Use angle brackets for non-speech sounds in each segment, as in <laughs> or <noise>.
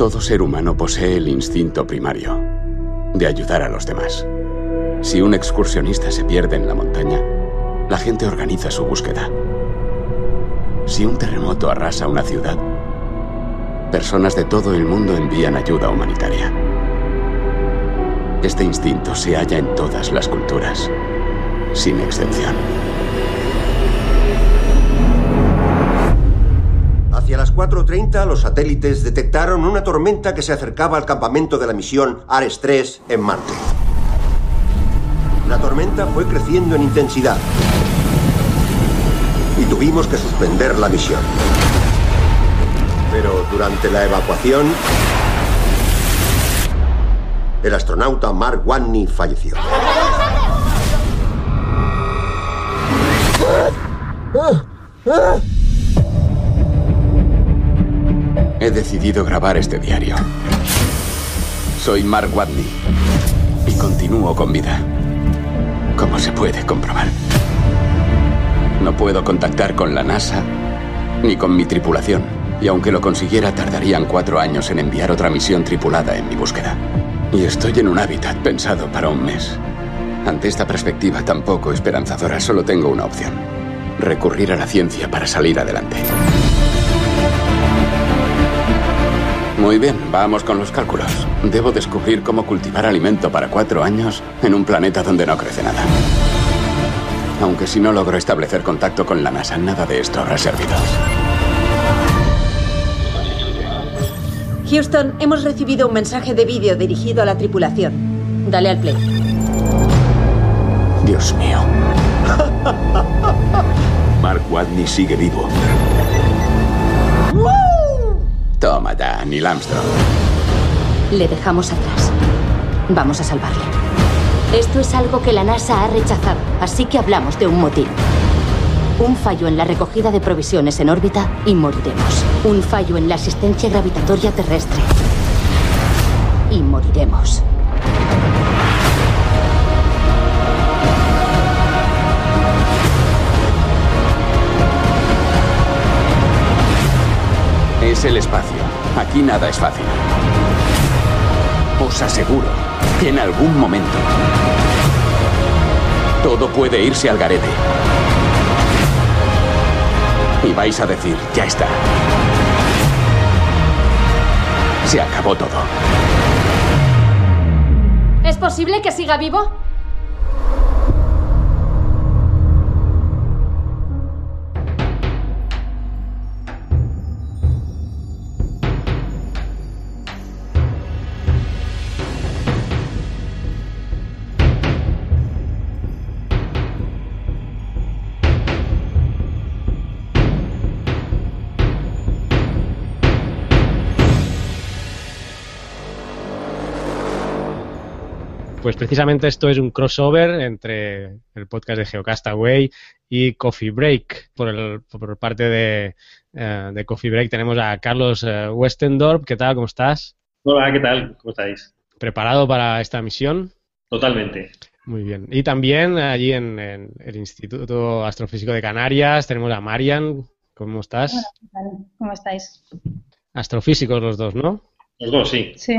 Todo ser humano posee el instinto primario de ayudar a los demás. Si un excursionista se pierde en la montaña, la gente organiza su búsqueda. Si un terremoto arrasa una ciudad, personas de todo el mundo envían ayuda humanitaria. Este instinto se halla en todas las culturas, sin excepción. Hacia las 4.30 los satélites detectaron una tormenta que se acercaba al campamento de la misión Ares 3 en Marte. La tormenta fue creciendo en intensidad y tuvimos que suspender la misión. Pero durante la evacuación, el astronauta Mark Watney falleció. He decidido grabar este diario. Soy Mark Watney y continúo con vida, como se puede comprobar. No puedo contactar con la NASA ni con mi tripulación, y aunque lo consiguiera tardarían cuatro años en enviar otra misión tripulada en mi búsqueda. Y estoy en un hábitat pensado para un mes. Ante esta perspectiva tan poco esperanzadora, solo tengo una opción. Recurrir a la ciencia para salir adelante. Muy bien, vamos con los cálculos. Debo descubrir cómo cultivar alimento para cuatro años en un planeta donde no crece nada. Aunque si no logro establecer contacto con la NASA, nada de esto habrá servido. Houston, hemos recibido un mensaje de vídeo dirigido a la tripulación. Dale al play. Dios mío. <laughs> Mark Watney sigue vivo. Toma ya, Neil Armstrong. Le dejamos atrás. Vamos a salvarle. Esto es algo que la NASA ha rechazado, así que hablamos de un motín. Un fallo en la recogida de provisiones en órbita y moriremos. Un fallo en la asistencia gravitatoria terrestre. Y moriremos. Es el espacio. Aquí nada es fácil. Os aseguro que en algún momento todo puede irse al garete. Y vais a decir, ya está. Se acabó todo. ¿Es posible que siga vivo? Pues precisamente esto es un crossover entre el podcast de Geocastaway y Coffee Break. Por, el, por parte de, eh, de Coffee Break tenemos a Carlos eh, Westendorp. ¿Qué tal? ¿Cómo estás? Hola, ¿qué tal? ¿Cómo estáis? ¿Preparado para esta misión? Totalmente. Muy bien. Y también allí en, en el Instituto Astrofísico de Canarias tenemos a Marian. ¿Cómo estás? Hola, ¿qué tal? ¿Cómo estáis? Astrofísicos los dos, ¿no? Los dos, sí. Sí.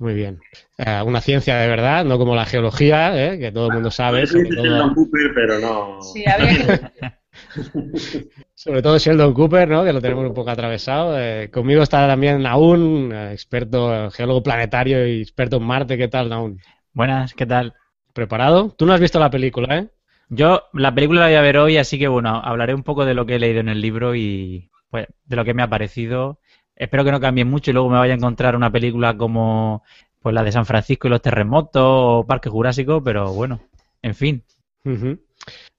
Muy bien. Eh, una ciencia de verdad, no como la geología, ¿eh? que todo el mundo sabe. Sí, Sobre todo, Sheldon Cooper, pero no. Sí, habría que... <laughs> sobre todo Sheldon Cooper, ¿no? que lo tenemos un poco atravesado. Eh, conmigo está también Naun, eh, experto, geólogo planetario y experto en Marte. ¿Qué tal, Naun? Buenas, ¿qué tal? ¿Preparado? Tú no has visto la película, ¿eh? Yo la película la voy a ver hoy, así que bueno, hablaré un poco de lo que he leído en el libro y pues de lo que me ha parecido. Espero que no cambie mucho y luego me vaya a encontrar una película como pues la de San Francisco y los terremotos o Parque Jurásico, pero bueno, en fin.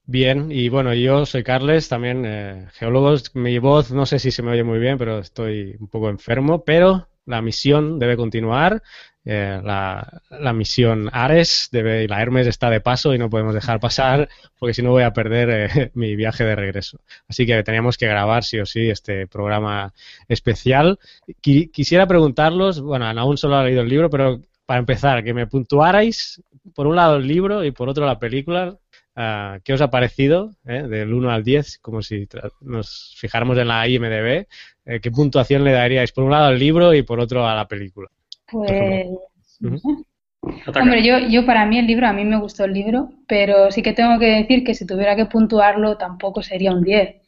Bien, y bueno, yo soy Carles, también eh, geólogo. Mi voz no sé si se me oye muy bien, pero estoy un poco enfermo, pero la misión debe continuar. Eh, la, la misión Ares debe, y la Hermes está de paso y no podemos dejar pasar porque si no voy a perder eh, <laughs> mi viaje de regreso. Así que teníamos que grabar sí o sí este programa especial. Qui- quisiera preguntarlos, bueno, aún solo ha leído el libro, pero para empezar, que me puntuarais por un lado el libro y por otro la película. ah, ¿qué os ha parecido eh, del 1 al 10? Como si nos fijáramos en la IMDB, eh, ¿qué puntuación le daríais por un lado al libro y por otro a la película? Pues... Hombre, yo, yo para mí el libro, a mí me gustó el libro, pero sí que tengo que decir que si tuviera que puntuarlo tampoco sería un 10.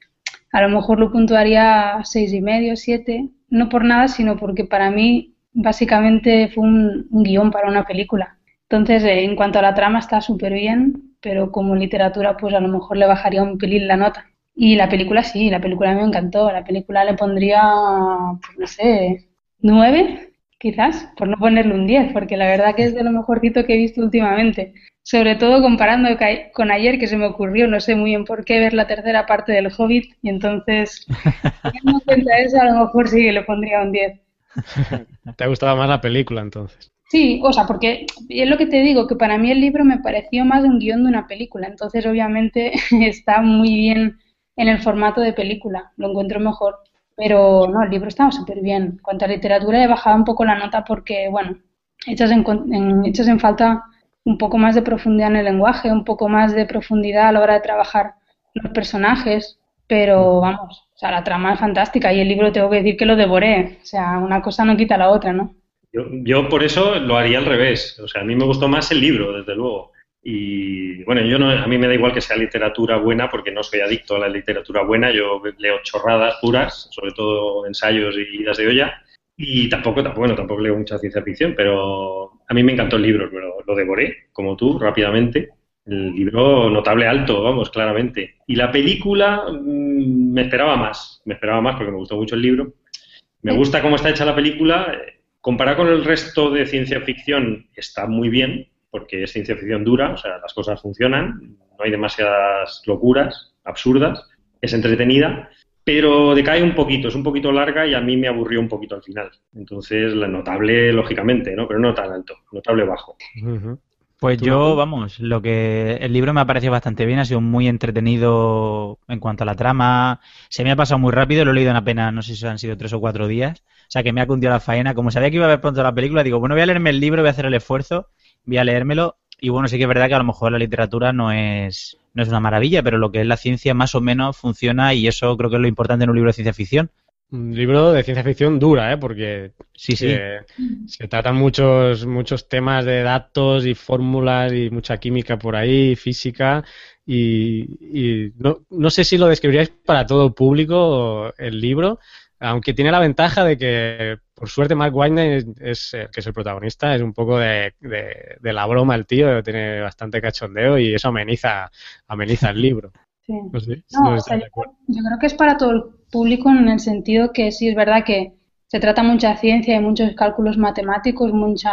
A lo mejor lo puntuaría seis y medio, siete, no por nada, sino porque para mí básicamente fue un, guion para una película. Entonces, eh, en cuanto a la trama está súper bien, pero como literatura, pues a lo mejor le bajaría un pelín la nota. Y la película sí, la película me encantó. La película le pondría, pues no sé, nueve, quizás, por no ponerle un 10, porque la verdad que es de lo mejorcito que he visto últimamente. Sobre todo comparando con ayer, que se me ocurrió, no sé muy bien por qué, ver la tercera parte del Hobbit, y entonces, <laughs> teniendo en cuenta eso, a lo mejor sí que le pondría un 10. <laughs> ¿Te ha gustado más la película entonces? Sí, o sea, porque es lo que te digo, que para mí el libro me pareció más un guion de una película, entonces obviamente <laughs> está muy bien en el formato de película, lo encuentro mejor. Pero no, el libro estaba súper bien. En cuanto a literatura he bajado un poco la nota porque, bueno, echas en, en, echas en falta un poco más de profundidad en el lenguaje, un poco más de profundidad a la hora de trabajar los personajes, pero vamos, o sea, la trama es fantástica y el libro tengo que decir que lo devoré, o sea, una cosa no quita la otra, ¿no? Yo, yo por eso lo haría al revés, o sea, a mí me gustó más el libro, desde luego. Y bueno, yo no, a mí me da igual que sea literatura buena porque no soy adicto a la literatura buena, yo leo chorradas puras, sobre todo ensayos y idas de olla. Y tampoco, bueno, tampoco leo mucha ciencia ficción, pero a mí me encantó el libro, lo, lo devoré, como tú, rápidamente. El libro notable alto, vamos, claramente. Y la película mmm, me esperaba más, me esperaba más porque me gustó mucho el libro. Me gusta cómo está hecha la película. Comparado con el resto de ciencia ficción, está muy bien, porque es ciencia ficción dura, o sea, las cosas funcionan, no hay demasiadas locuras absurdas, es entretenida, pero decae un poquito, es un poquito larga y a mí me aburrió un poquito al final. Entonces, la notable, lógicamente, ¿no? Pero no tan alto, notable bajo. Uh -huh. Pues yo, vamos, lo que el libro me ha parecido bastante bien, ha sido muy entretenido en cuanto a la trama, se me ha pasado muy rápido, lo he leído en apenas, no sé si han sido tres o cuatro días, o sea que me ha cundido la faena, como sabía que iba a ver pronto la película, digo, bueno, voy a leerme el libro, voy a hacer el esfuerzo voy a leérmelo. Y bueno, sí que es verdad que a lo mejor la literatura no es, no es una maravilla, pero lo que es la ciencia más o menos funciona y eso creo que es lo importante en un libro de ciencia ficción. Un libro de ciencia ficción dura, ¿eh? Porque sí, sí. Se, se, tratan muchos, muchos temas de datos y fórmulas y mucha química por ahí, física. Y, y no, no, sé si lo describiríais para todo público el libro, aunque tiene la ventaja de que, por suerte, Mark Weinstein es, es, que es el protagonista, es un poco de, de, de, la broma el tío, tiene bastante cachondeo y eso ameniza, ameniza el libro. Sí. No, sé, no, no o sea, yo, yo, creo que es para todo el público en el sentido que sí es verdad que se trata mucha ciencia y muchos cálculos matemáticos, mucha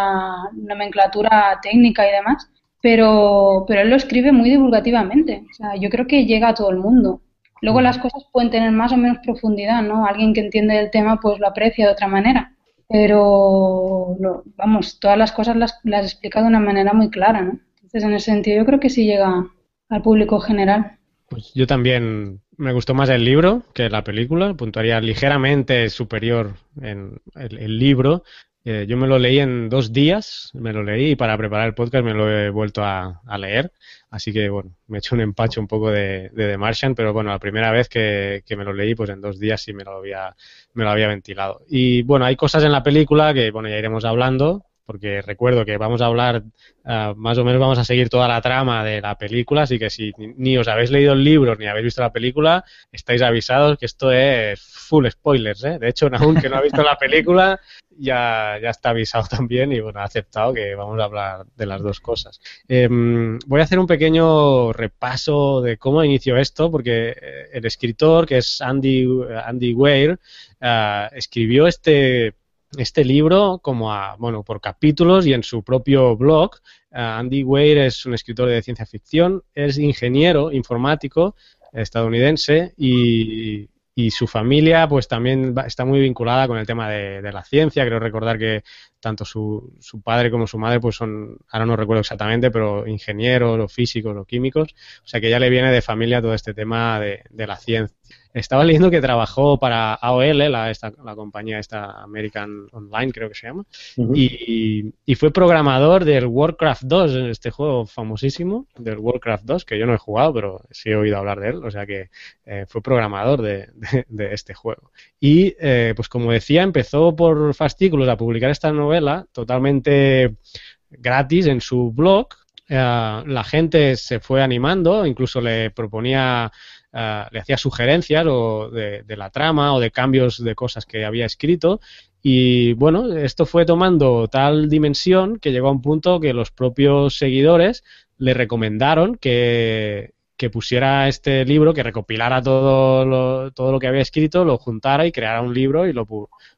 nomenclatura técnica y demás, pero, pero él lo escribe muy divulgativamente. O sea, yo creo que llega a todo el mundo. Luego las cosas pueden tener más o menos profundidad, ¿no? Alguien que entiende el tema pues lo aprecia de otra manera. Pero, lo, vamos, todas las cosas las, las explica de una manera muy clara, ¿no? Entonces, en ese sentido, yo creo que sí llega al público general. Pues yo también me gustó más el libro que la película, puntuaría ligeramente superior en el, el libro. Eh, yo me lo leí en dos días, me lo leí y para preparar el podcast me lo he vuelto a, a leer. Así que, bueno, me he hecho un empacho un poco de, de The Martian, pero bueno, la primera vez que, que, me lo leí, pues en dos días sí me lo había, me lo había ventilado. Y bueno, hay cosas en la película que, bueno, ya iremos hablando, porque recuerdo que vamos a hablar, uh, más o menos vamos a seguir toda la trama de la película, así que si ni os habéis leído el libro ni habéis visto la película, estáis avisados que esto es full spoilers, ¿eh? De hecho, <laughs> Nahum, que no ha visto la película, ya, ya está avisado también y bueno, ha aceptado que vamos a hablar de las dos cosas. Eh, voy a hacer un pequeño repaso de cómo inició esto, porque el escritor, que es Andy, Andy Weir, uh, escribió este este libro como a, bueno, por capítulos y en su propio blog. Uh, Andy Weir es un escritor de ciencia ficción, es ingeniero informático estadounidense y, y su familia pues también va, está muy vinculada con el tema de, de, la ciencia. Creo recordar que tanto su, su, padre como su madre pues son, ahora no recuerdo exactamente, pero ingenieros o físicos o químicos. O sea que ya le viene de familia todo este tema de, de la ciencia. Estaba leyendo que trabajó para AOL, la, esta, la compañía esta American Online, creo que se llama, y, y, fue programador del Warcraft 2, este juego famosísimo, del Warcraft 2, que yo no he jugado, pero sí he oído hablar de él, o sea que eh, fue programador de, de, este juego. Y, eh, pues como decía, empezó por fascículos a publicar esta novela totalmente gratis en su blog. Eh, la gente se fue animando, incluso le proponía Uh, le hacía sugerencias o de, de, la trama o de cambios de cosas que había escrito. Y bueno, esto fue tomando tal dimensión que llegó a un punto que los propios seguidores le recomendaron que, que pusiera este libro, que recopilara todo lo, todo lo que había escrito, lo juntara y creara un libro y lo,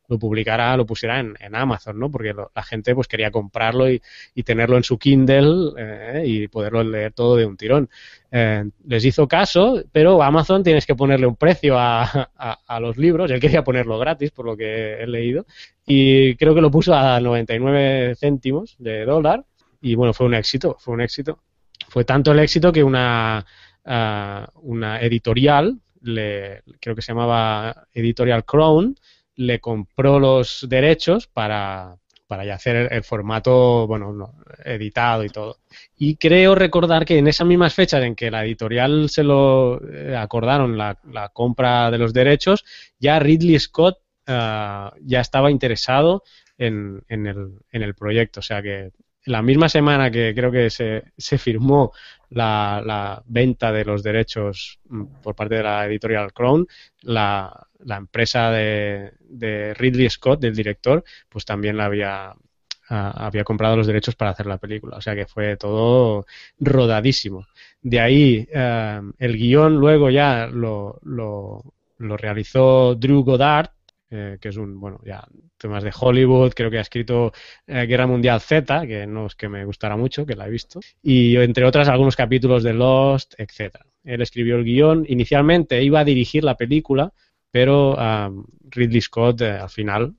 lo publicara, lo pusiera en, Amazon, ¿no? Porque la gente pues quería comprarlo y, tenerlo en su Kindle eh, y poderlo leer todo de un tirón. Eh, les hizo caso, pero Amazon tienes que ponerle un precio a, a, los libros. Él quería ponerlo gratis, por lo que he leído, y creo que lo puso a 99 céntimos de dólar. Y bueno, fue un éxito, fue un éxito. Fue tanto el éxito que una una editorial, le, creo que se llamaba Editorial Crown, le compró los derechos para, para ya hacer el, formato, bueno, editado y todo. Y creo recordar que en esas mismas fechas en que la editorial se lo eh, acordaron la, compra de los derechos, ya Ridley Scott eh, ya estaba interesado en, en, el, en el proyecto. O sea que la misma semana que creo que se, se firmó la, venta de los derechos mm, por parte de la editorial Crown, la, la empresa de, de, Ridley Scott, del director, pues también la había, había comprado los derechos para hacer la película. O sea que fue todo rodadísimo. De ahí eh, el guion luego ya lo, lo, lo realizó Drew Goddard, eh, que es un, bueno, ya temas de Hollywood, creo que ha escrito eh, Guerra Mundial Z, que no es que me gustara mucho, que la he visto, y entre otras algunos capítulos de Lost, etcétera. Él escribió el guion, inicialmente iba a dirigir la película, pero Ridley Scott eh, al final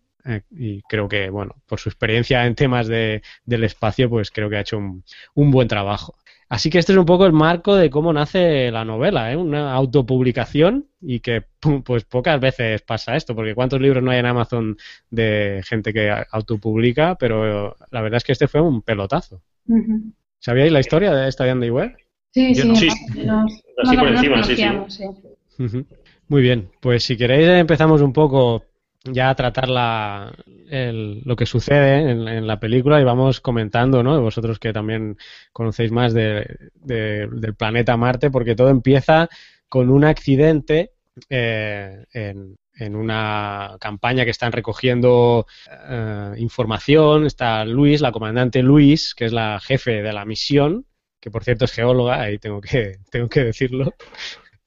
y creo que, bueno, por su experiencia en temas de, del espacio, pues creo que ha hecho un, un, buen trabajo. Así que este es un poco el marco de cómo nace la novela, ¿eh? una autopublicación y que pues pocas veces pasa esto, porque cuántos libros no hay en Amazon de gente que autopublica, pero la verdad es que este fue un pelotazo. ¿Sabíais la historia de esta de Andy Weir? Sí, sí, sí. Así por encima, sí, sí. Muy bien, pues si queréis empezamos un poco ya tratar la, lo que sucede en, la película y vamos comentando, ¿no? Vosotros que también conocéis más de, del planeta Marte, porque todo empieza con un accidente eh, en, en, una campaña que están recogiendo eh, información. Está Luis, la comandante Luis, que es la jefe de la misión, que por cierto es geóloga, ahí tengo que, <laughs> tengo que decirlo.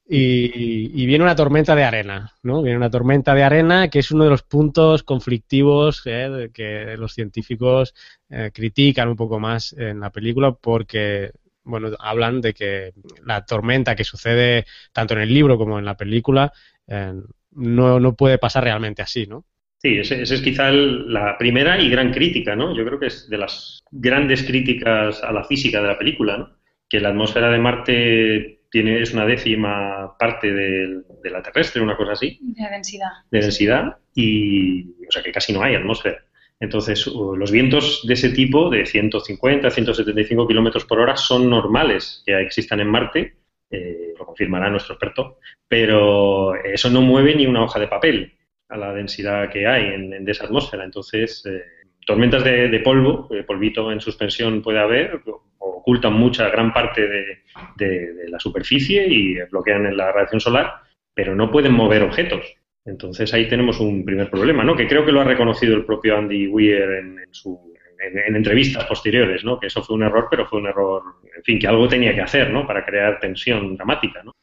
Y, viene una tormenta de arena, ¿no? Viene una tormenta de arena que es uno de los puntos conflictivos eh, que los científicos eh, critican un poco más en la película porque, bueno, hablan de que la tormenta que sucede tanto en el libro como en la película eh, no, no puede pasar realmente así, ¿no? Sí, esa es quizá la primera y gran crítica, ¿no? Yo creo que es de las grandes críticas a la física de la película, ¿no? Que la atmósfera de Marte tiene, es una décima parte de, la terrestre, una cosa así. De densidad. De densidad, y o sea que casi no hay atmósfera. Entonces, los vientos de ese tipo, de 150, 175 kilómetros por hora, son normales que existan en Marte, eh, lo confirmará nuestro experto, pero eso no mueve ni una hoja de papel a la densidad que hay en, esa atmósfera. Entonces, eh, tormentas de, polvo, de polvito en suspensión puede haber, ocultan mucha, gran parte de, la superficie y bloquean la radiación solar, pero no pueden mover objetos. Entonces ahí tenemos un primer problema, ¿no? Que creo que lo ha reconocido el propio Andy Weir en, entrevistas posteriores, ¿no? Que eso fue un error, pero fue un error, en fin, que algo tenía que hacer, ¿no? Para crear tensión dramática, ¿no?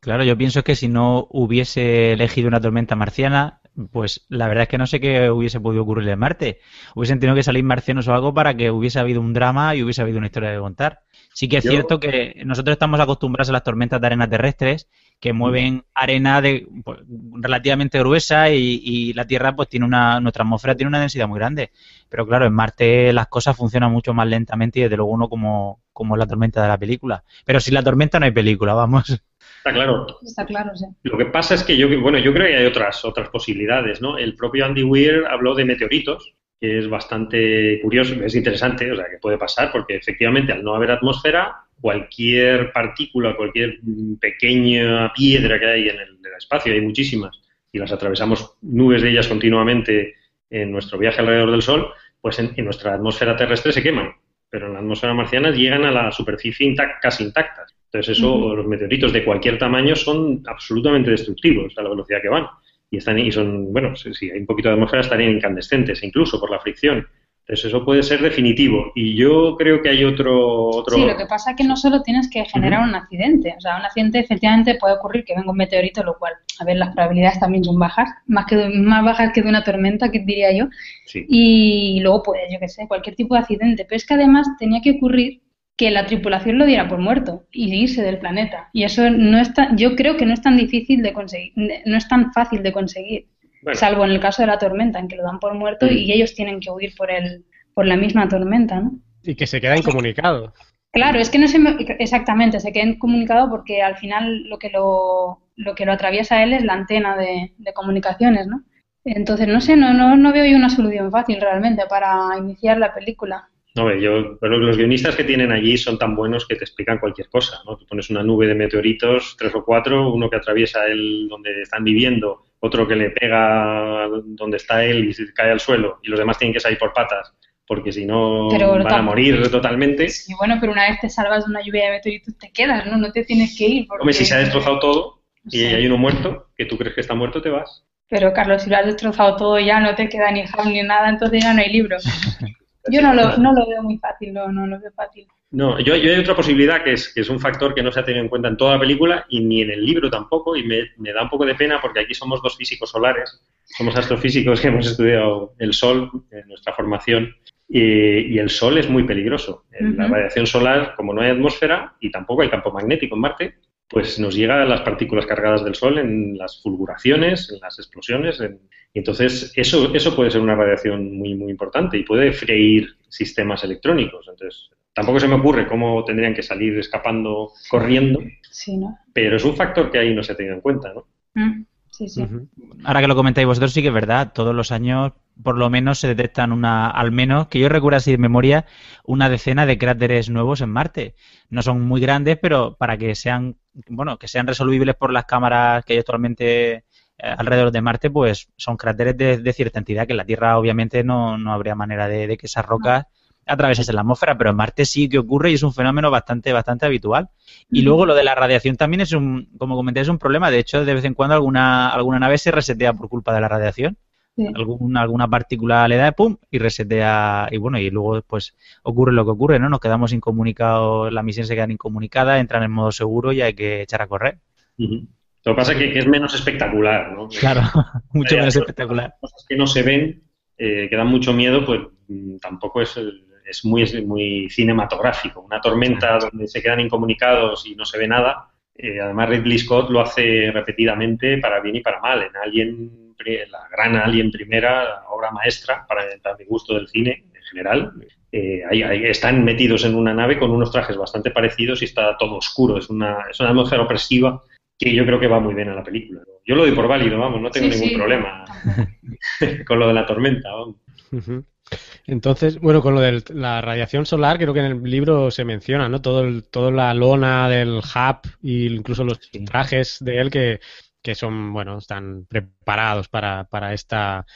Claro, yo pienso que si no hubiese elegido una tormenta marciana, pues la verdad es que no sé qué hubiese podido ocurrir en Marte. Hubiesen tenido que salir marcianos o algo para que hubiese habido un drama y hubiese habido una historia de contar. Sí que es cierto que nosotros estamos acostumbrados a las tormentas de arena terrestres que mueven arena de, pues, relativamente gruesa y, la Tierra pues tiene una, nuestra atmósfera tiene una densidad muy grande. Pero claro, en Marte las cosas funcionan mucho más lentamente y desde luego uno como, como la tormenta de la película. Pero sin la tormenta no hay película, vamos. Está claro. Está claro, sí. Lo que pasa es que yo, bueno, yo creo que hay otras, otras posibilidades, ¿no? El propio Andy Weir habló de meteoritos, que es bastante curioso, es interesante, o sea, que puede pasar, porque efectivamente al no haber atmósfera, cualquier partícula, cualquier pequeña piedra que hay en el, espacio, hay muchísimas, y las atravesamos nubes de ellas continuamente en nuestro viaje alrededor del Sol, pues en, nuestra atmósfera terrestre se queman, pero en la atmósfera marciana llegan a la superficie casi intactas. Entonces eso, los meteoritos de cualquier tamaño son absolutamente destructivos a la velocidad que van. Y están y son, bueno, si hay un poquito de atmósfera estarían incandescentes, incluso por la fricción. Entonces eso puede ser definitivo. Y yo creo que hay otro, otro... Sí, lo que pasa es que no solo tienes que generar un accidente. O sea, un accidente efectivamente puede ocurrir que venga un meteorito, lo cual, a ver, las probabilidades también son bajas, más, que, más bajas que de una tormenta, que diría yo. Y luego puede, yo qué sé, cualquier tipo de accidente. Pero es que además tenía que ocurrir que la tripulación lo diera por muerto y irse del planeta. Y eso no está, yo creo que no es tan difícil de conseguir, no es tan fácil de conseguir, salvo en el caso de la tormenta, en que lo dan por muerto mm. y ellos tienen que huir por el, por la misma tormenta, ¿no? Y que se queda incomunicado. Claro, es que no se exactamente, se queda incomunicado porque al final lo que lo, lo que lo atraviesa a él es la antena de, de comunicaciones, ¿no? Entonces, no sé, no, no, no veo yo una solución fácil realmente para iniciar la película. No, yo, pero los guionistas que tienen allí son tan buenos que te explican cualquier cosa, ¿no? Tú pones una nube de meteoritos, tres o cuatro, uno que atraviesa el donde están viviendo, otro que le pega donde está él y se cae al suelo, y los demás tienen que salir por patas, porque si no van a morir totalmente. Sí, bueno, pero una vez te salvas de una lluvia de meteoritos te quedas, ¿no? No te tienes que ir. Hombre, si se ha destrozado todo y hay uno muerto, que tú crees que está muerto, te vas. Pero Carlos, si lo has destrozado todo ya no te queda ni jam ni nada, entonces ya no hay libro. <laughs> Yo no lo, no lo veo muy fácil, no, no lo veo fácil. No, yo, yo, hay otra posibilidad que es, que es un factor que no se ha tenido en cuenta en toda la película y ni en el libro tampoco, y me, me da un poco de pena porque aquí somos dos físicos solares, somos astrofísicos que hemos estudiado el Sol en nuestra formación, y, y el Sol es muy peligroso. La radiación solar, como no hay atmósfera y tampoco hay campo magnético en Marte, pues nos llega a las partículas cargadas del Sol en las fulguraciones, en las explosiones, en, entonces, eso, eso puede ser una radiación muy, muy importante y puede freír sistemas electrónicos. Entonces, tampoco se me ocurre cómo tendrían que salir escapando corriendo, sí, ¿no? pero es un factor que ahí no se ha tenido en cuenta, ¿no? Mm, sí. Ahora que lo comentáis vosotros, sí que es verdad, todos los años por lo menos se detectan una, al menos, que yo recuerdo así de memoria, una decena de cráteres nuevos en Marte. No son muy grandes, pero para que sean, bueno, que sean resolubles por las cámaras que hay actualmente eh, alrededor de Marte, pues son cráteres de, cierta entidad, que en la Tierra obviamente no, no habría manera de, que esas rocas atravesasen la atmósfera, pero en Marte sí que ocurre y es un fenómeno bastante, bastante habitual. Y luego lo de la radiación también es un, como comenté, es un problema. De hecho, de vez en cuando alguna, alguna nave se resetea por culpa de la radiación. Alguna, alguna partícula le da pum y resetea y bueno y luego pues ocurre lo que ocurre no nos quedamos incomunicados la misión se queda incomunicada entran en modo seguro y hay que echar a correr lo que pasa es que, es menos espectacular, ¿no? Claro, <laughs> mucho menos espectacular. Cosas que no se ven, eh, que dan mucho miedo, pues mm, tampoco es, es muy, muy cinematográfico. Una tormenta donde se quedan incomunicados y no se ve nada. Eh, además, Ridley Scott lo hace repetidamente para bien y para mal. En Alien, la gran Alien primera, obra maestra, para, mi gusto del cine en general, eh, están metidos en una nave con unos trajes bastante parecidos y está todo oscuro. Es una, es una atmósfera opresiva que yo creo que va muy bien a la película. Yo lo doy por válido, vamos, no tengo ningún problema <laughs> <laughs> con lo de la tormenta. Entonces, bueno, con lo de la radiación solar, creo que en el libro se menciona, ¿no? Todo el, toda la lona del hub e incluso los trajes de él que, que son, bueno, están preparados para, para esta,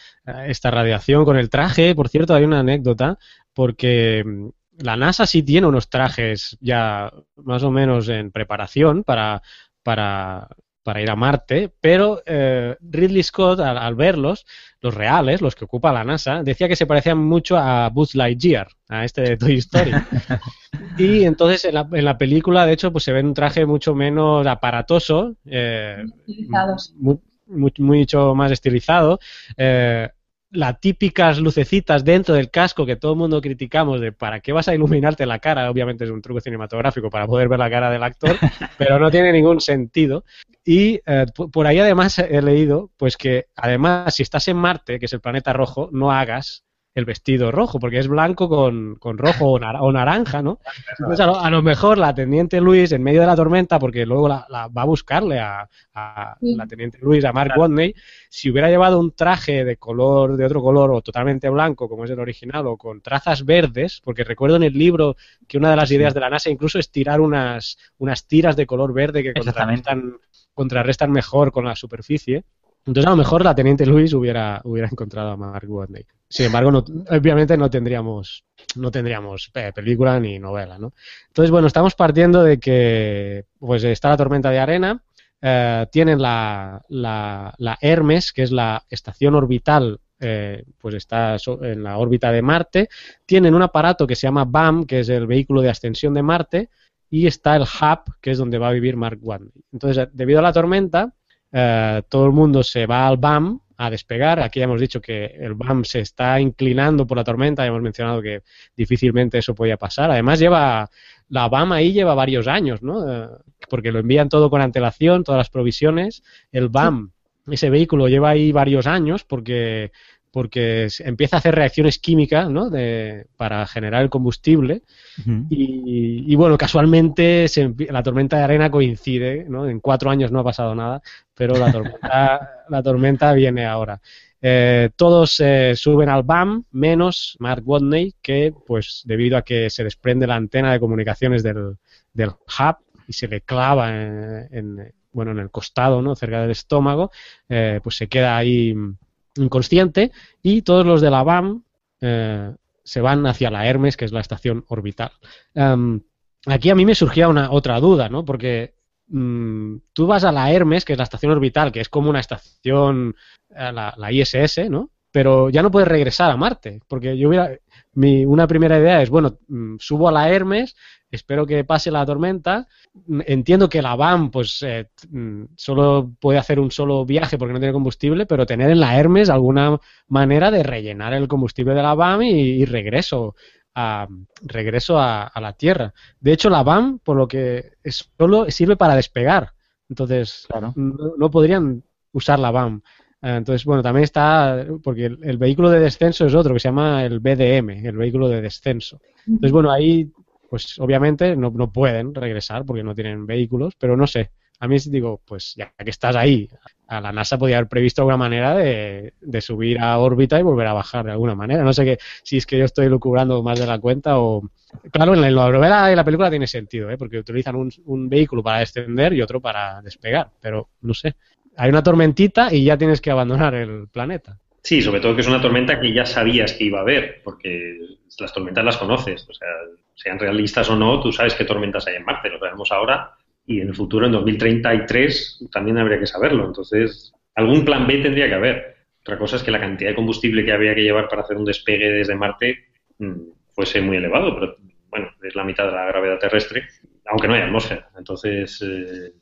esta radiación. Con el traje, por cierto, hay una anécdota, porque mm, la NASA sí tiene unos trajes ya más o menos en preparación para, para, para ir a Marte, pero eh, Ridley Scott, al, verlos, los reales, los que ocupa la NASA, decía que se parecían mucho a Buzz Lightyear, a este de Toy Story. <laughs> y entonces en la, en la, película, de hecho, pues se ve un traje mucho menos aparatoso, eh, mucho más estilizado. Eh, las típicas lucecitas dentro del casco que todo el mundo criticamos de para qué vas a iluminarte la cara, obviamente es un truco cinematográfico para poder ver la cara del actor, <laughs> pero no tiene ningún sentido. Y eh, por ahí además he leído pues que además si estás en Marte, que es el planeta rojo, no hagas el vestido rojo, porque es blanco con, con rojo o, naranja, ¿no? Entonces, a lo, mejor la teniente Luis, en medio de la tormenta, porque luego la, va a buscarle a, la teniente Luis, a Mark Watney, si hubiera llevado un traje de color, de otro color, o totalmente blanco, como es el original, o con trazas verdes, porque recuerdo en el libro que una de las ideas de la NASA incluso es tirar unas, unas tiras de color verde que contrarrestan, contrarrestan mejor con la superficie. Entonces, a lo mejor la Teniente Luis hubiera, hubiera encontrado a Mark Watney. Sin embargo, obviamente no tendríamos, no tendríamos eh, película ni novela, ¿no? Entonces, bueno, estamos partiendo de que pues está la tormenta de arena, eh, tienen la, la, la, Hermes, que es la estación orbital, eh, pues está en la órbita de Marte, tienen un aparato que se llama BAM, que es el vehículo de ascensión de Marte, y está el hub, que es donde va a vivir Mark Watney. Entonces, debido a la tormenta, eh, todo el mundo se va al BAM a despegar. Aquí ya hemos dicho que el BAM se está inclinando por la tormenta, ya hemos mencionado que difícilmente eso podía pasar. Además, lleva la BAM ahí lleva varios años, ¿no? Eh, porque lo envían todo con antelación, todas las provisiones. El BAM, ese vehículo lleva ahí varios años porque porque empieza a hacer reacciones químicas ¿no? de, para generar el combustible y, bueno, casualmente la tormenta de arena coincide, ¿no? en cuatro años no ha pasado nada, pero la tormenta, <laughs> la tormenta viene ahora. Eh, todos eh, suben al BAM, menos Mark Watney, que pues debido a que se desprende la antena de comunicaciones del, del hub y se le clava en, bueno, en el costado, ¿no? cerca del estómago, eh, pues se queda ahí inconsciente y todos los de la BAM eh, se van hacia la Hermes, que es la estación orbital. Em, aquí a mí me surgía una otra duda, ¿no? Porque mm, tú vas a la Hermes, que es la estación orbital, que es como una estación, eh, la, la, ISS, ¿no? Pero ya no puedes regresar a Marte, porque yo hubiera, mi, una primera idea es, bueno, mm, subo a la Hermes, espero que pase la tormenta. Entiendo que la VAM pues eh, mm, solo puede hacer un solo viaje porque no tiene combustible, pero tener en la Hermes alguna manera de rellenar el combustible de la VAM y, regreso a, regreso a, la Tierra. De hecho, la VAM, por lo que es, solo sirve para despegar. Entonces, no, podrían usar la VAM. Eh, entonces, bueno, también está, porque el, vehículo de descenso es otro que se llama el BDM, el vehículo de descenso. Entonces, bueno, ahí pues obviamente no, no pueden regresar porque no tienen vehículos, pero no sé. A mí digo, pues ya que estás ahí, a la NASA podía haber previsto alguna manera de, subir a órbita y volver a bajar de alguna manera. No sé qué, si es que yo estoy lucubrando más de la cuenta o... Claro, en la novela y la película tiene sentido, ¿eh? porque utilizan un, un vehículo para descender y otro para despegar, pero no sé. Hay una tormentita y ya tienes que abandonar el planeta. Sí, sobre todo que es una tormenta que ya sabías que iba a haber, porque las tormentas las conoces. O sea, sean realistas o no, tú sabes qué tormentas hay en Marte, lo sabemos ahora y en el futuro, en 2033, también habría que saberlo. Entonces, algún plan B tendría que haber. Otra cosa es que la cantidad de combustible que habría que llevar para hacer un despegue desde Marte mm, fuese muy elevado, pero bueno, es la mitad de la gravedad terrestre, aunque no hay atmósfera. Entonces, eh,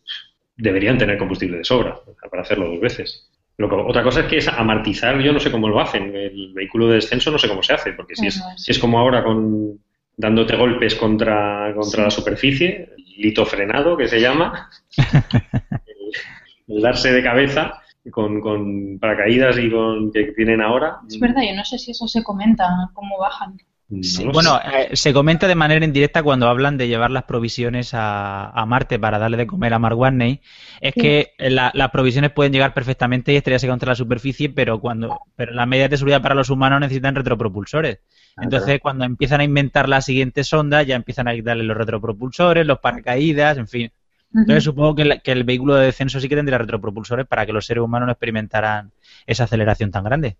deberían tener combustible de sobra para hacerlo dos veces. otra cosa es que es amortizar, yo no sé cómo lo hacen. El vehículo de descenso no sé cómo se hace, porque si es, si es como ahora con dándote golpes contra, contra la superficie, lito frenado que se llama, <laughs> el, darse de cabeza con, con paracaídas y con que tienen ahora. Es verdad, yo no sé si eso se comenta, cómo bajan. Bueno, eh, se comenta de manera indirecta cuando hablan de llevar las provisiones a, a Marte para darle de comer a Mark Watney. Es que las provisiones pueden llegar perfectamente y estrellarse contra la superficie, pero cuando pero las medidas de seguridad para los humanos necesitan retropropulsores. Entonces, cuando empiezan a inventar la siguiente sonda, ya empiezan a quitarle los retropropulsores, los paracaídas, en fin. Entonces, supongo que, el vehículo de descenso sí que tendría retropropulsores para que los seres humanos no experimentaran esa aceleración tan grande.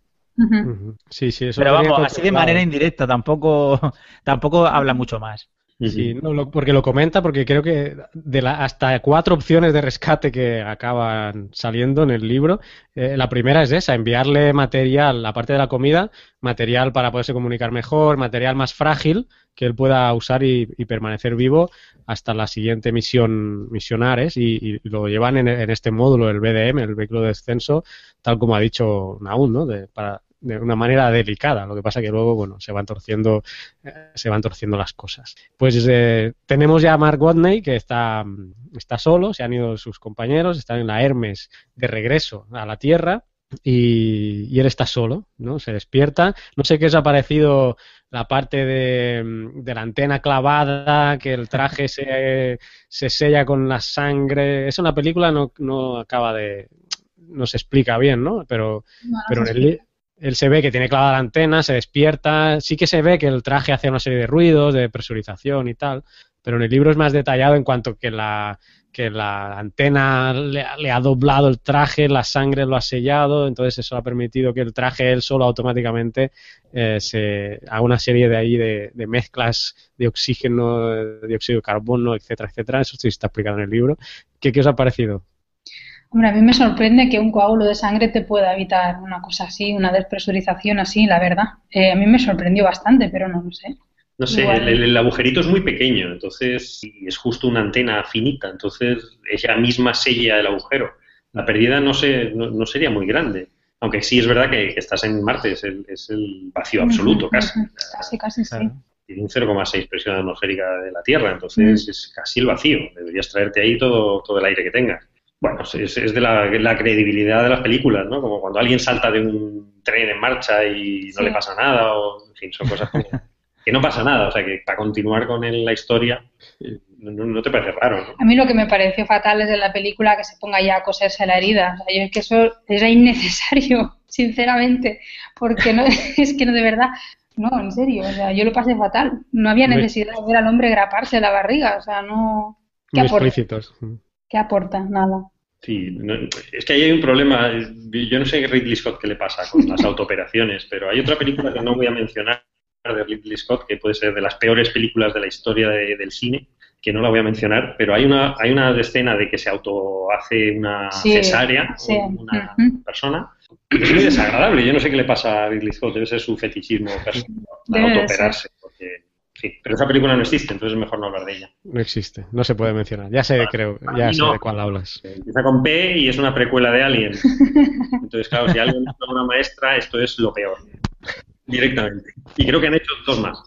Sí, sí, eso Pero vamos, así de manera indirecta, tampoco, <laughs> tampoco habla mucho más. Sí, porque lo comenta, porque creo que de la, hasta cuatro opciones de rescate que acaban saliendo en el libro, eh, la primera es esa, enviarle material, aparte de la comida, material para poderse comunicar mejor, material más frágil que él pueda usar y, permanecer vivo hasta la siguiente misión misionares y, lo llevan en, en, este módulo, el BDM, el vehículo de descenso, tal como ha dicho Naúl, ¿no? De, para de una manera delicada. Lo que pasa que luego, bueno, se van torciendo, eh, se van torciendo las cosas. Pues eh, tenemos ya a Mark Watney que está, está solo, se han ido sus compañeros, están en la Hermes de regreso a la Tierra. y, él está solo, ¿no? Se despierta. No sé qué os ha parecido la parte de, la antena clavada, que el traje se, <laughs> se, sella con la sangre. Eso en la película no, no acaba de... no se explica bien, ¿no? Pero, pero en el, él se ve que tiene clavada la antena, se despierta, sí que se ve que el traje hace una serie de ruidos, de presurización y tal, pero en el libro es más detallado en cuanto que la, que la antena le, ha doblado el traje, la sangre lo ha sellado, entonces eso ha permitido que el traje él solo automáticamente eh, se haga una serie de ahí de, mezclas de oxígeno, de dióxido de carbono, etcétera, etcétera. Eso sí está explicado en el libro. ¿Qué, qué os ha parecido? Hombre, a mí me sorprende que un coágulo de sangre te pueda evitar una cosa así, una despresurización así, la verdad. Eh, a mí me sorprendió bastante, pero no lo sé. No sé, el, agujerito es muy pequeño, entonces es justo una antena finita, entonces ella misma sella el agujero. La pérdida no, sé, no, sería muy grande, aunque sí es verdad que, estás en Marte, es el, es el vacío absoluto casi. Casi, casi, sí. Tiene un 0,6 presión atmosférica de la Tierra, entonces es casi el vacío. Deberías traerte ahí todo, todo el aire que tengas bueno, es, es de la, credibilidad de las películas, ¿no? Como cuando alguien salta de un tren en marcha y no le pasa nada, o, en fin, son cosas como <laughs> que no pasa nada, o sea, que para continuar con la historia no, te parece raro, ¿no? A mí lo que me pareció fatal es de la película que se ponga ya a coserse la herida, o sea, yo es que eso era innecesario, <laughs> sinceramente, porque no, <laughs> es que no de verdad, no, en serio, o sea, yo lo pasé fatal, no había necesidad de ver al hombre graparse la barriga, o sea, no... ¿Qué aporta? ¿Qué aporta? Nada. Sí, es que ahí hay un problema. Yo no sé Ridley Scott qué le pasa con <laughs> las autooperaciones, pero hay otra película que no voy a mencionar de Ridley Scott, que puede ser de las peores películas de la historia del cine, que no la voy a mencionar, pero hay una, hay una escena de que se auto hace una cesárea una persona. Es muy desagradable. Yo no sé qué le pasa a Ridley Scott, debe ser su fetichismo para autooperarse. Sí, pero esa película no existe, entonces es mejor no hablar de ella. No existe, no se puede mencionar. Ya sé, creo, ya sé de cuál hablas. Empieza con P y es una precuela de Alien. <laughs> Entonces, claro, si alguien es una maestra, esto es lo peor. Directamente. Y creo que han hecho dos más.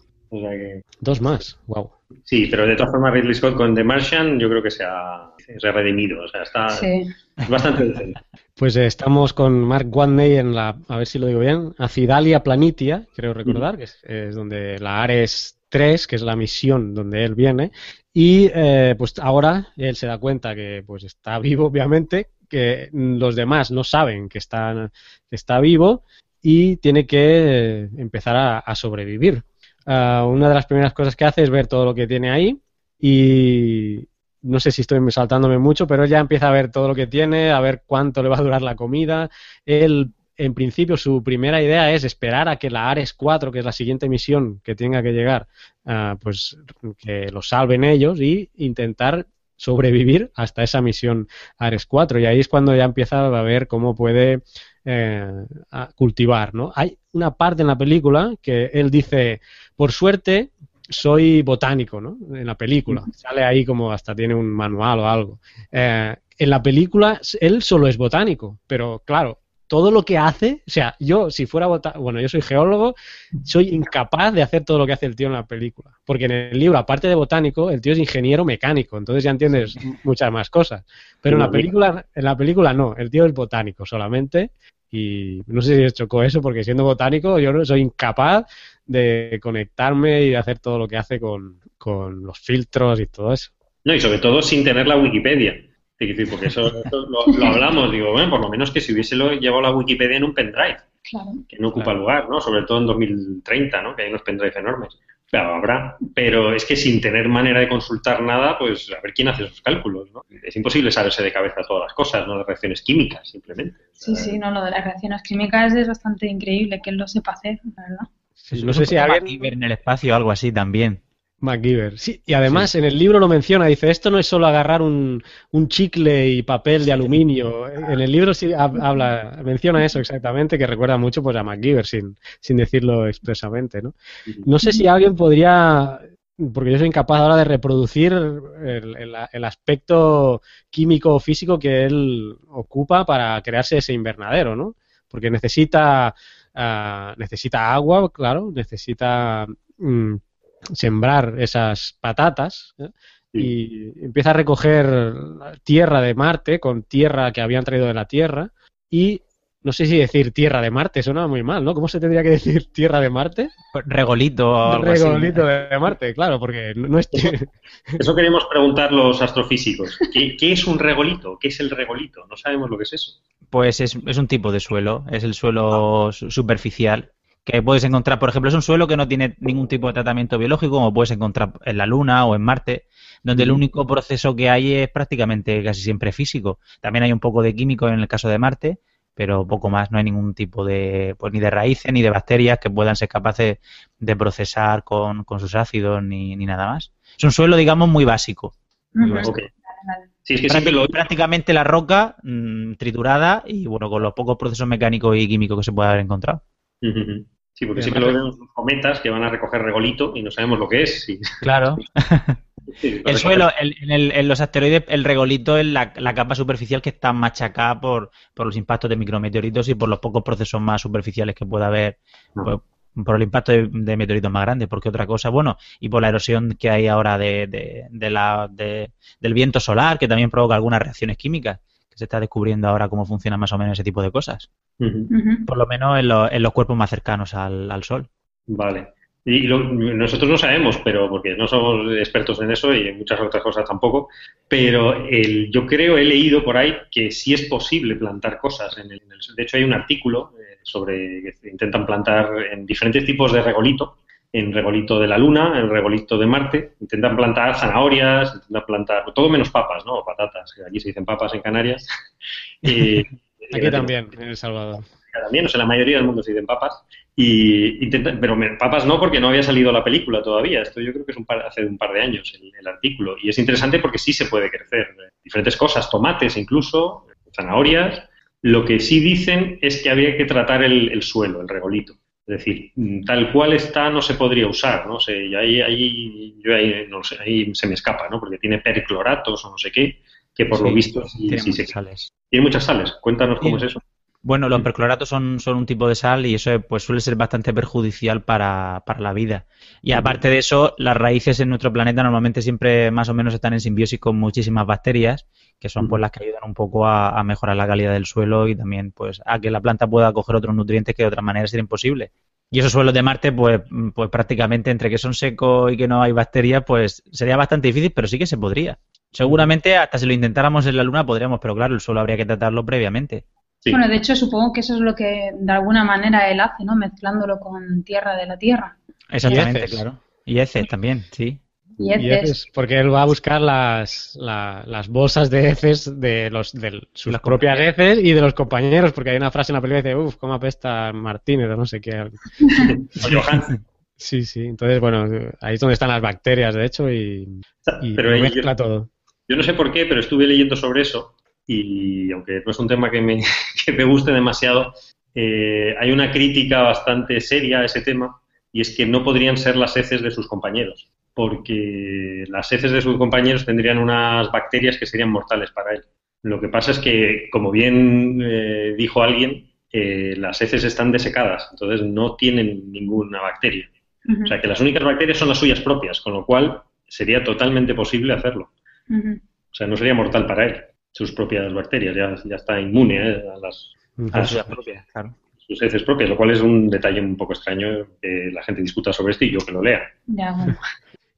Dos más, wow. Sí, pero de todas formas Ridley Scott con The Martian yo creo que se ha, redimido, o sea, está bastante decente. Pues estamos con Mark Watney en la, a ver si lo digo bien, Acidalia Planitia, creo recordar, que es, es, donde la Ares 3, que es la misión donde él viene, y eh, pues ahora él se da cuenta que pues está vivo, obviamente, que los demás no saben que está, que está vivo y tiene que empezar a, sobrevivir. Ah, una de las primeras cosas que hace es ver todo lo que tiene ahí y no sé si estoy saltándome mucho, pero ya empieza a ver todo lo que tiene, a ver cuánto le va a durar la comida. Él en principio su primera idea es esperar a que la Ares 4, que es la siguiente misión que tenga que llegar, ah, pues que lo salven ellos y intentar sobrevivir hasta esa misión Ares 4 y ahí es cuando ya empieza a ver cómo puede eh, cultivar, ¿no? Hay una parte en la película que él dice, por suerte soy botánico, ¿no? En la película. Sale ahí como hasta tiene un manual o algo. Eh, en la película él solo es botánico, pero claro, todo lo que hace, o sea, yo si fuera bueno, yo soy geólogo, soy incapaz de hacer todo lo que hace el tío en la película, porque en el libro, aparte de botánico, el tío es ingeniero mecánico, entonces ya entiendes muchas más cosas. Pero en la película, en la película no, el tío es botánico solamente y no sé si os chocó eso, porque siendo botánico yo soy incapaz de conectarme y de hacer todo lo que hace con, con los filtros y todo eso. No, y sobre todo sin tener la Wikipedia porque eso, <laughs> lo, hablamos, digo, bueno, por lo menos que si hubiese llevado la Wikipedia en un pendrive, que no ocupa lugar, ¿no? Sobre todo en 2030, ¿no? Que hay unos pendrives enormes. Claro, habrá, pero es que sin tener manera de consultar nada, pues a ver quién hace esos cálculos, ¿no? Es imposible saberse de cabeza todas las cosas, no las reacciones químicas, simplemente. Sí, sí, no, lo de las reacciones químicas es bastante increíble que él lo sepa hacer, la verdad. No sé si alguien... en el espacio o algo así también. MacGyver, sí. Y además en el libro lo menciona, dice, esto no es solo agarrar un, un chicle y papel de aluminio. En el libro sí habla, menciona eso exactamente, que recuerda mucho pues a MacGyver, sin, sin decirlo expresamente, ¿no? No sé si alguien podría, porque yo soy incapaz ahora de reproducir el, el, aspecto químico o físico que él ocupa para crearse ese invernadero, ¿no? Porque necesita, ah, necesita agua, claro, necesita... Mm, sembrar esas patatas ¿eh? y empieza a recoger tierra de Marte con tierra que habían traído de la Tierra y no sé si decir Tierra de Marte, suena muy mal, ¿no? ¿Cómo se tendría que decir Tierra de Marte? Regolito Regolito de Marte, claro, porque no es... <laughs> Eso queremos preguntar los astrofísicos. ¿Qué, ¿Qué, es un regolito? ¿Qué es el regolito? No sabemos lo que es eso. Pues es, es un tipo de suelo, es el suelo superficial que puedes encontrar, por ejemplo, es un suelo que no tiene ningún tipo de tratamiento biológico, como puedes encontrar en la Luna o en Marte, donde el único proceso que hay es prácticamente casi siempre físico. También hay un poco de químico en el caso de Marte, pero poco más, no hay ningún tipo de, pues ni de raíces ni de bacterias que puedan ser capaces de procesar con, sus ácidos ni, nada más. Es un suelo, digamos, muy básico. Sí, es que prácticamente la roca mm, triturada y bueno, con los pocos procesos mecánicos y químicos que se puede haber encontrado. Sí, porque siempre lo vemos cometas que van a recoger regolito y no sabemos lo que es. Claro. <laughs> el suelo, en, los asteroides, el regolito es la, capa superficial que está machacada por, los impactos de micrometeoritos y por los pocos procesos más superficiales que pueda haber. Pues, por el impacto de, meteoritos más grandes, porque otra cosa, bueno, y por la erosión que hay ahora de, la, del viento solar, que también provoca algunas reacciones químicas se está descubriendo ahora cómo funciona más o menos ese tipo de cosas. Por lo menos en, los cuerpos más cercanos al, Sol. Vale. Y nosotros no sabemos, pero porque no somos expertos en eso y en muchas otras cosas tampoco, pero el, yo creo, he leído por ahí que sí es posible plantar cosas. En el, de hecho, hay un artículo eh, sobre que intentan plantar en diferentes tipos de regolito en regolito de la Luna, en regolito de Marte, intentan plantar zanahorias, intentan plantar todo menos papas, ¿no? O patatas, que aquí se dicen papas en Canarias. <laughs> Y, aquí también, en El Salvador. También, o sea, la mayoría del mundo se dicen papas. Y intentan, pero papas no, porque no había salido la película todavía. Esto yo creo que es un hace un par de años el, artículo. Y es interesante porque sí se puede crecer. Diferentes cosas, tomates incluso, zanahorias. Lo que sí dicen es que habría que tratar el suelo, el regolito. Es decir, tal cual está no se podría usar, ¿no? sé, y ahí, ahí, yo ahí, no sé, ahí se me escapa, ¿no? Porque tiene percloratos o no sé qué, que por lo visto tiene muchas sales. Tiene muchas sales. Cuéntanos cómo es eso. Bueno, los percloratos son, son un tipo de sal y eso pues suele ser bastante perjudicial para, para la vida. Y aparte de eso, las raíces en nuestro planeta normalmente siempre más o menos están en simbiosis con muchísimas bacterias, que son pues las que ayudan un poco a, mejorar la calidad del suelo y también pues a que la planta pueda coger otros nutrientes que de otra manera sería imposible. Y esos suelos de Marte, pues, pues prácticamente entre que son secos y que no hay bacterias, pues sería bastante difícil, pero sí que se podría. Seguramente hasta si lo intentáramos en la Luna podríamos, pero claro, el suelo habría que tratarlo previamente. Bueno, de hecho supongo que eso es lo que de alguna manera él hace, ¿no? Mezclándolo con tierra de la Tierra. Exactamente, claro. Y heces también, sí. Y heces. porque él va a buscar las, las bolsas de heces de, los, de sus propias heces y de los compañeros, porque hay una frase en la película que dice, uff, cómo apesta Martínez o no sé qué. <laughs> sí, sí. Entonces, bueno, ahí es donde están las bacterias, de hecho, y, pero mezcla todo. Yo no sé por qué, pero estuve leyendo sobre eso y aunque no es un tema que me, <laughs> que me guste demasiado, eh, hay una crítica bastante seria a ese tema y es que no podrían ser las heces de sus compañeros, porque las heces de sus compañeros tendrían unas bacterias que serían mortales para él. Lo que pasa es que, como bien eh, dijo alguien, eh, las heces están desecadas, entonces no tienen ninguna bacteria. O sea que las únicas bacterias son las suyas propias, con lo cual sería totalmente posible hacerlo. O sea, no sería mortal para él sus propias bacterias, ya, ya está inmune ¿eh? a las, sus propias, claro. sus heces propias, lo cual es un detalle un poco extraño que la gente discuta sobre esto y yo que lo lea. <laughs>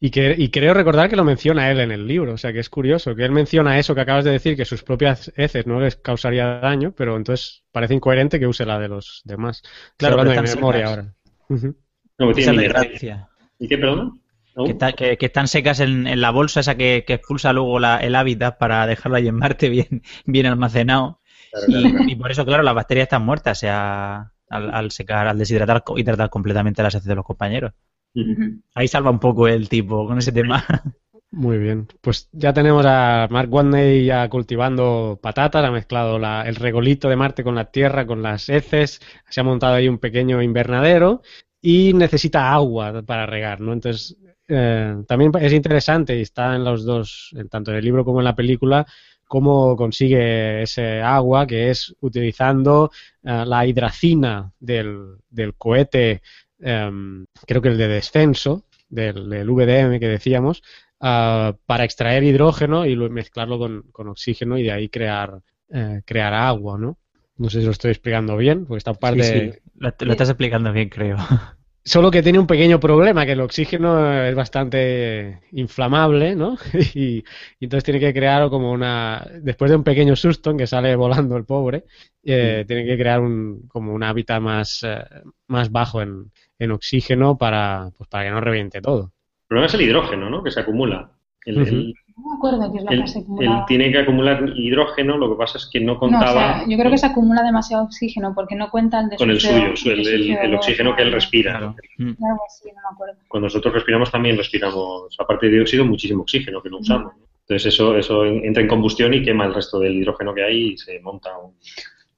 Y, que, y creo recordar que lo menciona él en el libro, o sea que es curioso, que él menciona eso que acabas de decir, que sus propias heces no les causaría daño, pero entonces parece incoherente que use la de los demás. Claro, de memoria ahora. No, tiene ¿Y qué, perdón? Que, están secas en, la bolsa esa que, expulsa luego el hábitat para dejarlo ahí en Marte bien, bien almacenado. y, por eso, claro, las bacterias están muertas sea, al, secar, al deshidratar y tratar completamente las heces de los compañeros. Ahí salva un poco el tipo con ese tema. Muy bien, pues ya tenemos a Mark Watney ya cultivando patatas, ha mezclado el regolito de Marte con la tierra, con las heces, se ha montado ahí un pequeño invernadero y necesita agua para regar, ¿no? Entonces eh, también es interesante y está en los dos, tanto en el libro como en la película, cómo consigue ese agua, que es utilizando eh, la hidracina del, del cohete, em, creo que el de descenso, del, VDM que decíamos, eh, para extraer hidrógeno y mezclarlo con, con, oxígeno y de ahí crear, crear agua, ¿no? No sé si lo estoy explicando bien, porque esta parte... Sí, Lo, lo, estás explicando bien, creo. <laughs> Solo que tiene un pequeño problema, que el oxígeno es bastante inflamable, ¿no? <laughs> Y, entonces tiene que crear como una... Después de un pequeño susto en que sale volando el pobre, eh, tiene que crear un, como un hábitat más, eh, más bajo en, en oxígeno para, pues para que no reviente todo. El problema es el hidrógeno, ¿no? Que se acumula. El, no me acuerdo qué es lo que se acumula. Él tiene que acumular hidrógeno, lo que pasa es que no contaba. yo creo que se acumula demasiado oxígeno porque no cuenta el de Con el suyo, el, oxígeno que él respira. Algo así, no me acuerdo. Cuando nosotros respiramos también respiramos, aparte de dióxido, muchísimo oxígeno que no usamos. Entonces eso, eso entra en combustión y quema el resto del hidrógeno que hay y se monta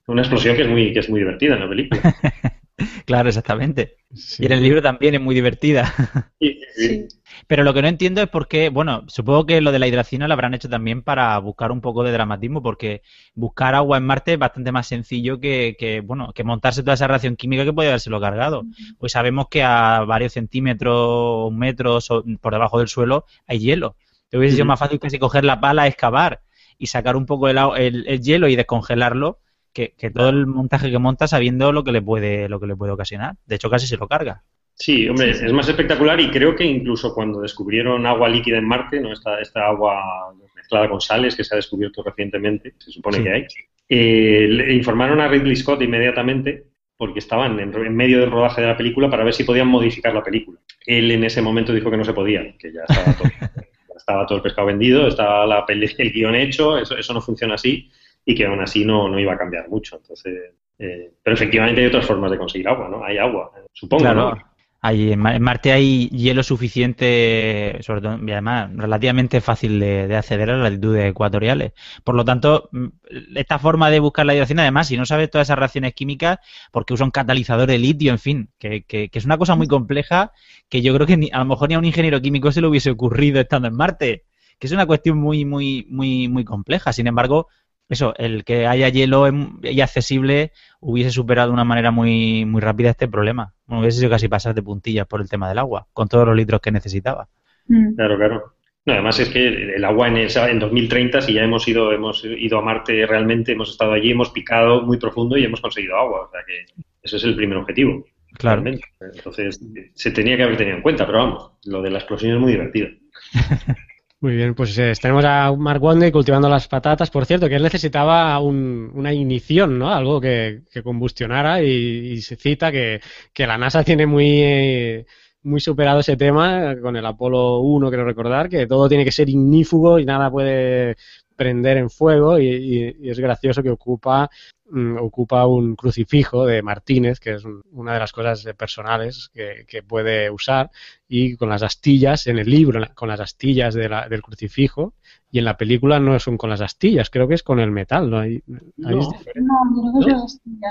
una explosión que es muy, que es muy divertida en la película. <laughs> <laughs> claro, exactamente. Y en el libro también es muy divertida. <laughs> sí. Pero lo que no entiendo es por qué, bueno, supongo que lo de la hidracina lo habrán hecho también para buscar un poco de dramatismo, porque buscar agua en Marte es bastante más sencillo que, que bueno, que montarse toda esa reacción química que puede habérselo cargado. Pues sabemos que a varios centímetros, metros por debajo del suelo hay hielo. Te hubiese sido más fácil casi coger la pala, excavar y sacar un poco el, el, hielo y descongelarlo que, que, todo el montaje que monta sabiendo lo que le puede lo que le puede ocasionar. De hecho, casi se lo carga. Sí, hombre, es más espectacular y creo que incluso cuando descubrieron agua líquida en Marte, no esta, esta agua mezclada con sales que se ha descubierto recientemente, se supone que hay, eh, le informaron a Ridley Scott inmediatamente porque estaban en, medio del rodaje de la película para ver si podían modificar la película. Él en ese momento dijo que no se podía, que ya estaba todo, <laughs> estaba todo el pescado vendido, estaba la el guion hecho, eso, eso no funciona así y que aún así no, no iba a cambiar mucho. Entonces, eh, pero efectivamente hay otras formas de conseguir agua, ¿no? Hay agua, supongo, ¿no? en Marte hay hielo suficiente, sobre todo, y además relativamente fácil de, acceder a las latitudes ecuatoriales. Por lo tanto, mm, esta forma de buscar la hidratación, además, si no sabes todas esas reacciones químicas, porque usa un catalizador de litio, en fin, que, que, es una cosa muy compleja que yo creo que a lo mejor ni a un ingeniero químico se le hubiese ocurrido estando en Marte, que es una cuestión muy, muy, muy, muy compleja. Sin embargo, eso, el que haya hielo y accesible hubiese superado de una manera muy, muy rápida este problema. Bueno, hubiese sido casi pasar de puntillas por el tema del agua, con todos los litros que necesitaba. Mm. Claro, claro. No, además es que el agua en, en 2030, si ya hemos ido, hemos ido a Marte realmente, hemos estado allí, hemos picado muy profundo y hemos conseguido agua. O sea que ese es el primer objetivo. Claro. Entonces, se tenía que haber tenido en cuenta, pero vamos, lo de la explosión es muy divertido. <laughs> Muy bien, pues eh, tenemos a Mark Wande cultivando las patatas. Por cierto, que él necesitaba una ignición, ¿no? Algo que, combustionara y, se cita que, la NASA tiene muy, muy superado ese tema con el Apolo 1, quiero recordar, que todo tiene que ser ignífugo y nada puede prender en fuego y, es gracioso que ocupa mm, ocupa un crucifijo de Martínez, que es una de las cosas personales que, puede usar, y con las astillas, en el libro, con las astillas del crucifijo, y en la película no son con las astillas, creo que es con el metal, ¿no? Ahí, no, no,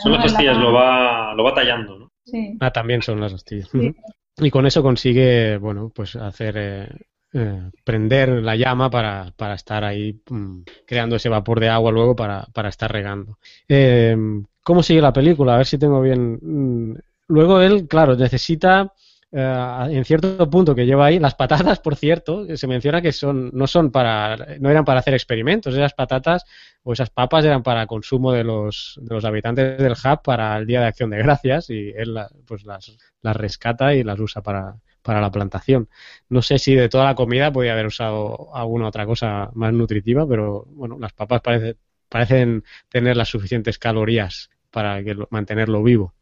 son las astillas, lo va, lo va tallando, ¿no? Sí. Ah, también son las astillas. Y con eso consigue, bueno, pues hacer eh, eh, prender la llama para, para estar ahí mm, creando ese vapor de agua luego para, para estar regando. Eh, ¿Cómo sigue la película? A ver si tengo bien. Mm, luego él, claro, necesita eh, en cierto punto que lleva ahí las patatas, por cierto, se menciona que son no son para no eran para hacer experimentos, esas patatas o esas papas eran para consumo de los, de los habitantes del hub para el Día de Acción de Gracias y él pues las, las rescata y las usa para, para la plantación. No sé si de toda la comida podía haber usado alguna otra cosa más nutritiva, pero bueno, las papas parece, parecen tener las suficientes calorías para que mantenerlo vivo.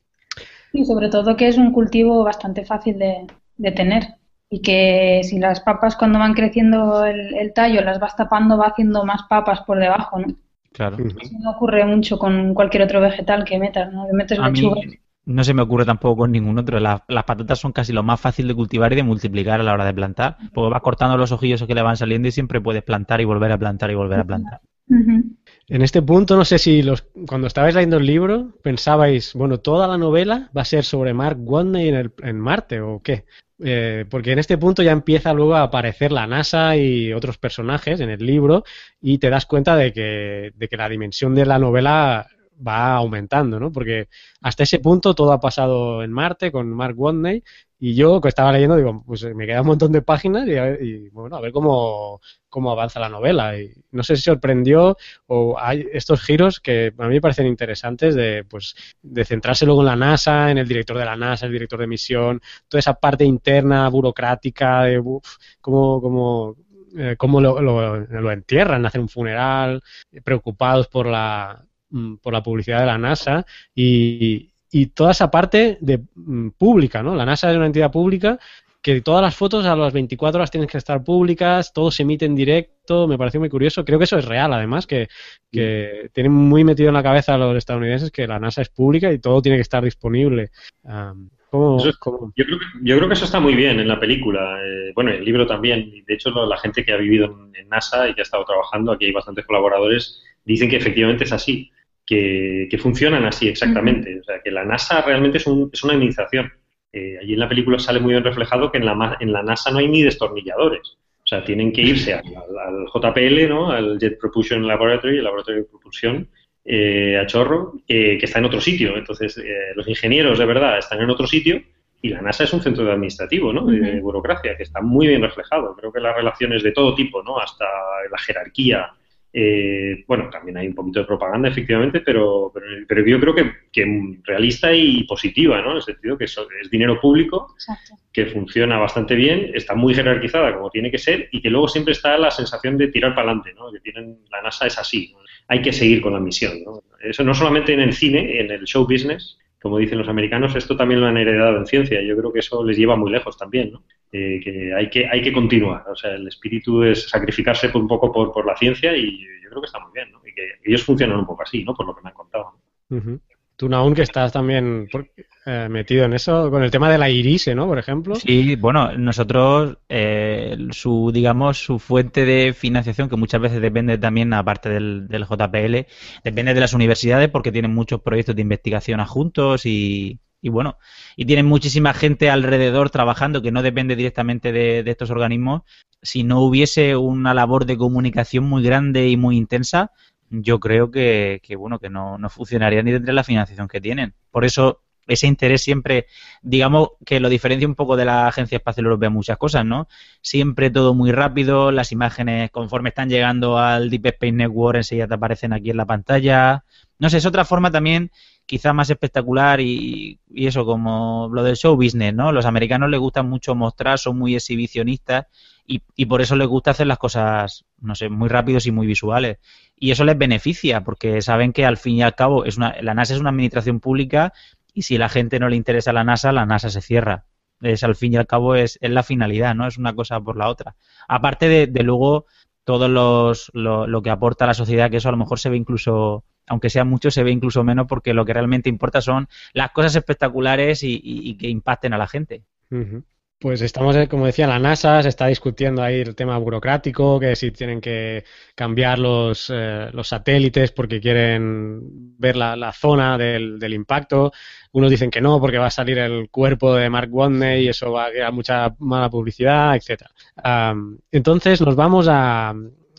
Y sobre todo que es un cultivo bastante fácil de, tener y que si las papas cuando van creciendo el, tallo las vas tapando va haciendo más papas por debajo, ¿no? Claro. Eso no ocurre mucho con cualquier otro vegetal que metas, ¿no? metes lechuga no se me ocurre tampoco con ningún otro. las patatas son casi lo más fácil de cultivar y de multiplicar a la hora de plantar. Porque vas cortando los ojillos que le van saliendo y siempre puedes plantar y volver a plantar y volver a plantar. En este punto, no sé si los, cuando estabais leyendo el libro pensabais, bueno, toda la novela va a ser sobre Mark Watney en, en Marte o qué. Eh, porque en este punto ya empieza luego a aparecer la NASA y otros personajes en el libro y te das cuenta de que, de que la dimensión de la novela va aumentando, ¿no? Porque hasta ese punto todo ha pasado en Marte con Mark Watney y yo que estaba leyendo, digo, pues me queda un montón de páginas y, bueno, a ver cómo, cómo avanza la novela. Y no sé si sorprendió o hay estos giros que a mí me parecen interesantes de, pues, de centrarse luego en la NASA, en el director de la NASA, el director de misión, toda esa parte interna, burocrática, de cómo, cómo, eh, cómo lo, lo, lo, entierran, hacen un funeral, preocupados por la, por la publicidad de la NASA y, y toda esa parte de mm, pública, ¿no? La NASA es una entidad pública que todas las fotos a las 24 horas tienen que estar públicas, todo se emite en directo, me pareció muy curioso. Creo que eso es real, además, que, que tienen muy metido en la cabeza a los estadounidenses que la NASA es pública y todo tiene que estar disponible. Yo, creo que, yo, creo que, eso está muy bien en la película. Eh, bueno, el libro también. De hecho, la gente que ha vivido en NASA y que ha estado trabajando, aquí hay bastantes colaboradores, dicen que efectivamente es así que, funcionan así exactamente. O sea, que la NASA realmente es, es una administración. Eh, allí en la película sale muy bien reflejado que en la, en la NASA no hay ni destornilladores. O sea, tienen que irse al, JPL, ¿no? al Jet Propulsion Laboratory, el laboratorio de propulsión, eh, a Chorro, que está en otro sitio. Entonces, eh, los ingenieros de verdad están en otro sitio y la NASA es un centro administrativo, ¿no? De, burocracia, que está muy bien reflejado. Creo que las relaciones de todo tipo, ¿no? Hasta la jerarquía, eh, bueno, también hay un poquito de propaganda, efectivamente, pero, pero, yo creo que, que, realista y positiva, ¿no? En el sentido que es, dinero público, que funciona bastante bien, está muy jerarquizada como tiene que ser y que luego siempre está la sensación de tirar para adelante, ¿no? Que tienen, la NASA es así, hay que seguir con la misión, ¿no? Eso no solamente en el cine, en el show business, como dicen los americanos, esto también lo han heredado en ciencia. Yo creo que eso les lleva muy lejos también, ¿no? Eh, que hay que hay que continuar. O sea, el espíritu es sacrificarse por un poco por, por la ciencia y yo creo que está muy bien, ¿no? Y que ellos funcionan un poco así, ¿no? Por lo que me han contado. Tú, Naun, que estás también eh, metido en eso, con el tema de la irise, ¿no? Por ejemplo. Sí, bueno, nosotros, eh, su, digamos, su fuente de financiación, que muchas veces depende también, aparte del, del JPL, depende de las universidades porque tienen muchos proyectos de investigación adjuntos y, y bueno, y tienen muchísima gente alrededor trabajando que no depende directamente de, estos organismos. Si no hubiese una labor de comunicación muy grande y muy intensa, yo creo que, bueno, que no, no funcionaría ni de la financiación que tienen. Por eso ese interés siempre, digamos que lo diferencia un poco de la Agencia Espacial Europea muchas cosas, ¿no? Siempre todo muy rápido, las imágenes conforme están llegando al Deep Space Network enseguida te aparecen aquí en la pantalla. No sé, es otra forma también quizá más espectacular y, eso, como lo del show business, ¿no? Los americanos les gusta mucho mostrar, son muy exhibicionistas y, por eso les gusta hacer las cosas, no sé, muy rápidos y muy visuales. Y eso les beneficia, porque saben que al fin y al cabo es una, la NASA es una administración pública y si la gente no le interesa la NASA, la NASA se cierra. Es al fin y al cabo es, es la finalidad, ¿no? Es una cosa por la otra. Aparte de, de luego todo los, lo, lo que aporta a la sociedad, que eso a lo mejor se ve incluso aunque sea mucho, se ve incluso menos porque lo que realmente importa son las cosas espectaculares y, que impacten a la gente. Pues estamos, eh, como decía, la NASA se está discutiendo ahí el tema burocrático, que si tienen que cambiar los, eh, los satélites porque quieren ver la, zona del, impacto. Unos dicen que no, porque va a salir el cuerpo de Mark Watney y eso va a crear mucha mala publicidad, etcétera. entonces nos vamos a,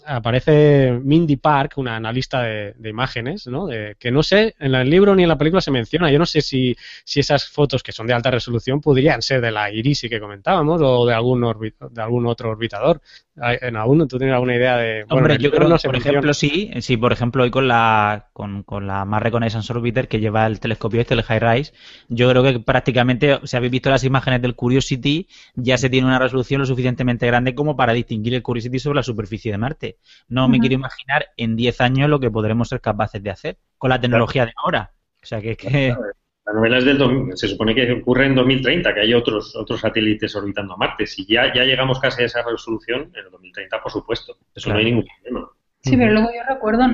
aparece Mindy Park, una analista de, imágenes, ¿no? De, que no sé, en el libro ni en la película se menciona. Yo no sé si, si esas fotos que son de alta resolución podrían ser de la Irisi que comentábamos o de algún, de algún otro orbitador. ¿En algún, ¿Tú tienes alguna idea de...? Hombre, yo creo, no por ejemplo, sí. Sí, por ejemplo, hoy con la, con, con la más Reconnaissance Orbiter que lleva el telescopio este, el High Rise, yo creo que prácticamente, si habéis visto las imágenes del Curiosity, ya se tiene una resolución lo suficientemente grande como para distinguir el Curiosity sobre la superficie de Marte. No me quiero imaginar en 10 años lo que podremos ser capaces de hacer con la tecnología de ahora. O sea que... que... La novela es del se supone que ocurre en 2030, que hay otros otros satélites orbitando a Marte. Si ya, ya llegamos casi a esa resolución, en el 2030, por supuesto. Eso no hay ningún problema. Sí, pero luego yo recuerdo,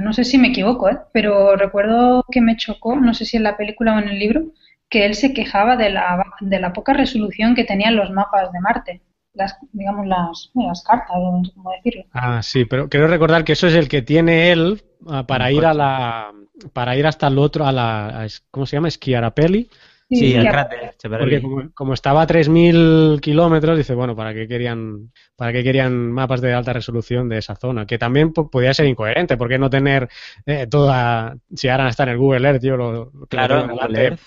no sé si me equivoco, ¿eh? pero recuerdo que me chocó, no sé si en la película o en el libro, que él se quejaba de la, de la poca resolución que tenían los mapas de Marte las, digamos, las, las cartas, no sé cómo decirlo. Ah, sí, pero quiero recordar que eso es el que tiene él ah, para ir a la, para ir hasta el otro, a la, ¿cómo se llama? Esquiarapeli. Sí, el cráter. Porque como, estaba a 3.000 kilómetros, dice, bueno, ¿para qué, querían, ¿para qué querían mapas de alta resolución de esa zona? Que también podía ser incoherente, ¿por qué no tener eh, toda... Si ahora está en el Google Earth, tío, lo... Claro, en Google Earth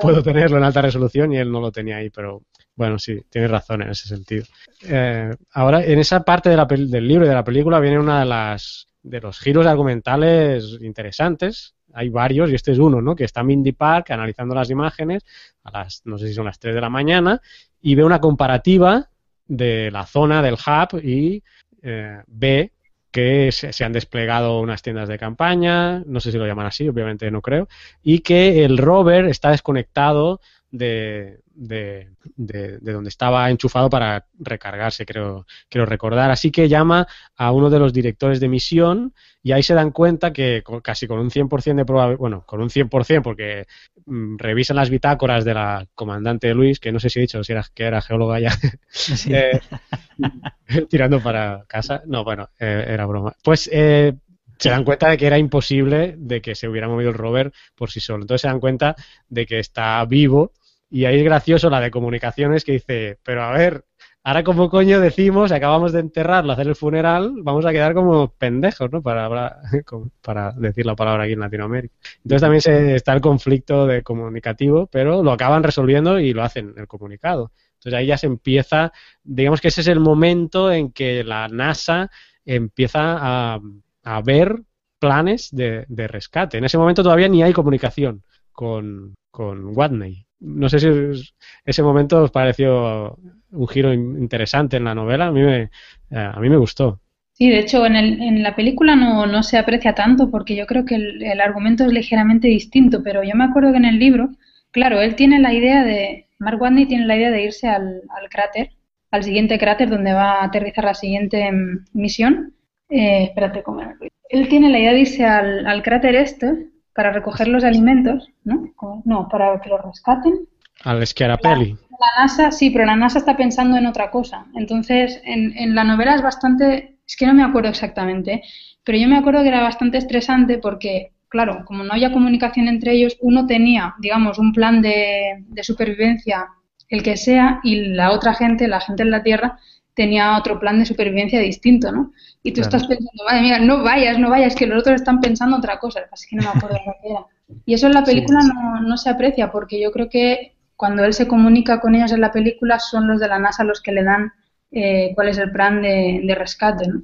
puedo tenerlo en alta resolución y él no lo tenía ahí, pero bueno, sí, tienes razón en ese sentido. Eh, ahora, en esa parte del libro y de la película viene una de las de los giros argumentales interesantes. Hay varios y este es uno, ¿no? Que está Mindy Park analizando las imágenes a las, no sé si son las 3 de la mañana y ve una comparativa de la zona del hub y eh, ve que se, han desplegado unas tiendas de campaña, no sé si lo llaman así, obviamente no creo, y que el rover está desconectado de, de, de, donde estaba enchufado para recargarse, creo, quiero recordar. Así que llama a uno de los directores de misión y ahí se dan cuenta que casi con un 100% de probabilidad, bueno, con un 100% porque mm, revisan las bitácoras de la comandante Luis, que no sé si he dicho si era, que era geóloga ya, <laughs> <laughs> eh, <laughs> tirando para casa. No, bueno, eh, era broma. Pues eh, se dan cuenta de que era imposible de que se hubiera movido el rover por sí solo. Entonces se dan cuenta de que está vivo y ahí es gracioso la de comunicaciones que dice, pero a ver, ahora como coño decimos, acabamos de enterrarlo, hacer el funeral, vamos a quedar como pendejos, ¿no? Para, <laughs> para decir la palabra aquí en Latinoamérica. Entonces también se, está el conflicto de comunicativo, pero lo acaban resolviendo y lo hacen el comunicado. Entonces ahí ya se empieza, digamos que ese es el momento en que la NASA empieza a, a ver planes de, de rescate. En ese momento todavía ni hay comunicación con, con Watney no sé si ese momento os pareció un giro interesante en la novela. A mí me, eh, a mí me gustó. Sí, de hecho, en, el, en la película no, no, se aprecia tanto porque yo creo que el, argumento es ligeramente distinto, pero yo me acuerdo que en el libro, claro, él tiene la idea de, Mark Watney tiene la idea de irse al, al cráter, al siguiente cráter donde va a aterrizar la siguiente mm, misión. Eh, espérate, ¿cómo Él tiene la idea de irse al, al cráter este para recoger los alimentos, ¿no? No, para que los rescaten. Al. La, la, NASA, sí, pero la NASA está pensando en otra cosa. Entonces, en, en la novela es bastante, es que no me acuerdo exactamente, pero yo me acuerdo que era bastante estresante porque, claro, como no había comunicación entre ellos, uno tenía, digamos, un plan de, de supervivencia, el que sea, y la otra gente, la gente en la Tierra, tenía otro plan de supervivencia distinto, ¿no? Y tú estás pensando, madre mía, no vayas, no vayas, que los otros están pensando otra cosa. Así que no me acuerdo de lo que era. Y eso en la película no, no, se aprecia, porque yo creo que cuando él se comunica con ellos en la película son los de la NASA los que le dan eh, cuál es el plan de, rescate, ¿no?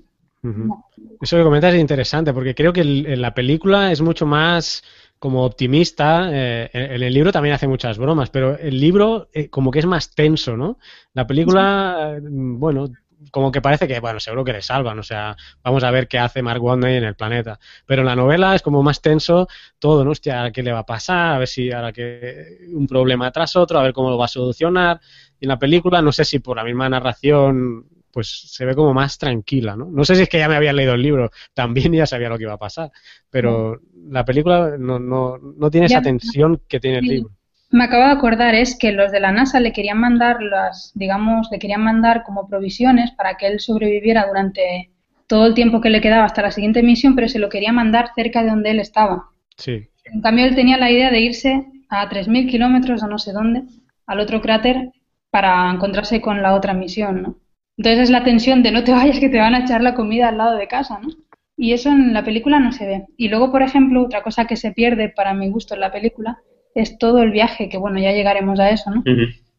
Eso que comentas es interesante, porque creo que en la película es mucho más como optimista. Eh, en el libro también hace muchas bromas, pero el libro eh, como que es más tenso, ¿no? La película, bueno, como que parece que, bueno, seguro que le salvan, o sea, vamos a ver qué hace Mark Watney en el planeta. Pero en la novela es como más tenso todo, ¿no? Hostia, ¿qué le va a pasar? A ver si ahora que un problema tras otro, a ver cómo lo va a solucionar. Y en la película, no sé si por la misma narración, pues se ve como más tranquila, ¿no? No sé si es que ya me había leído el libro, también ya sabía lo que iba a pasar, pero la película no, no, no tiene esa tensión que tiene el libro me acabo de acordar es que los de la NASA le querían mandar las, digamos, le querían mandar como provisiones para que él sobreviviera durante todo el tiempo que le quedaba hasta la siguiente misión, pero se lo quería mandar cerca de donde él estaba. Sí. En cambio, él tenía la idea de irse a 3.000 kilómetros o no sé dónde, al otro cráter, para encontrarse con la otra misión, ¿no? Entonces es la tensión de no te vayas que te van a echar la comida al lado de casa, ¿no? Y eso en la película no se ve. Y luego, por ejemplo, otra cosa que se pierde para mi gusto en la película es todo el viaje, que bueno, ya llegaremos a eso, ¿no?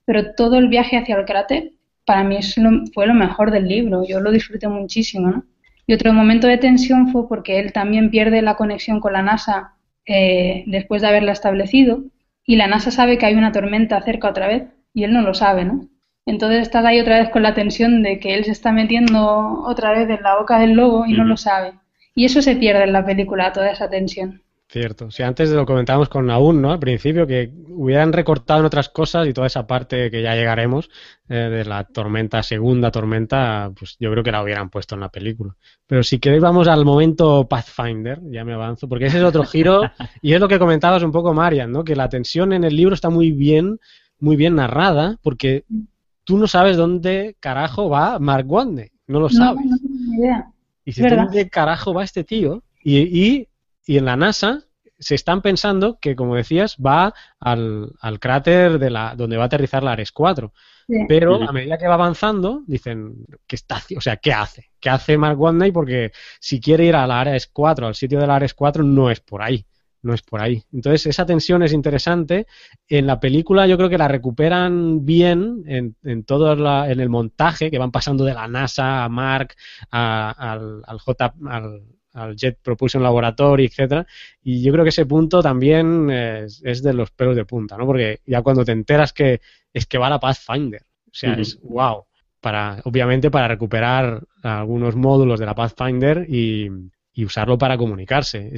Pero todo el viaje hacia el cráter para mí fue lo mejor del libro, yo lo disfruté muchísimo, ¿no? Y otro momento de tensión fue porque él también pierde la conexión con la NASA eh, después de haberla establecido y la NASA sabe que hay una tormenta cerca otra vez y él no lo sabe, ¿no? Entonces estás ahí otra vez con la tensión de que él se está metiendo otra vez en la boca del lobo y no lo sabe. Y eso se pierde en la película, toda esa tensión. Cierto. Si antes lo comentábamos con Aún, ¿no? Al principio, que hubieran recortado en otras cosas y toda esa parte que ya llegaremos eh, de la tormenta, segunda tormenta, pues yo creo que la hubieran puesto en la película. Pero si queréis vamos al momento Pathfinder, ya me avanzo, porque ese es otro giro <laughs> y es lo que comentabas un poco, Marian, ¿no? Que la tensión en el libro está muy bien, muy bien narrada, porque tú no sabes dónde carajo va Mark Watney, no lo sabes. No, no tengo ni idea. Y si dónde carajo va este tío, y, y y en la NASA se están pensando que, como decías, va al, al cráter de la, donde va a aterrizar la Ares 4. Pero a medida que va avanzando, dicen, ¿qué está O sea, ¿qué hace? ¿Qué hace Mark Watney? Porque si quiere ir a la Ares 4, al sitio de la Ares 4, no es por ahí. No es por ahí. Entonces, esa tensión es interesante. En la película yo creo que la recuperan bien en, en todo en el montaje, que van pasando de la NASA a Mark, al, al, J, al, al, Jet Propulsion Laboratory, etcétera. Y yo creo que ese punto también es, es, de los pelos de punta, ¿no? Porque ya cuando te enteras que es que va la Pathfinder, o sea, es wow. Para, obviamente para recuperar algunos módulos de la Pathfinder y, y usarlo para comunicarse.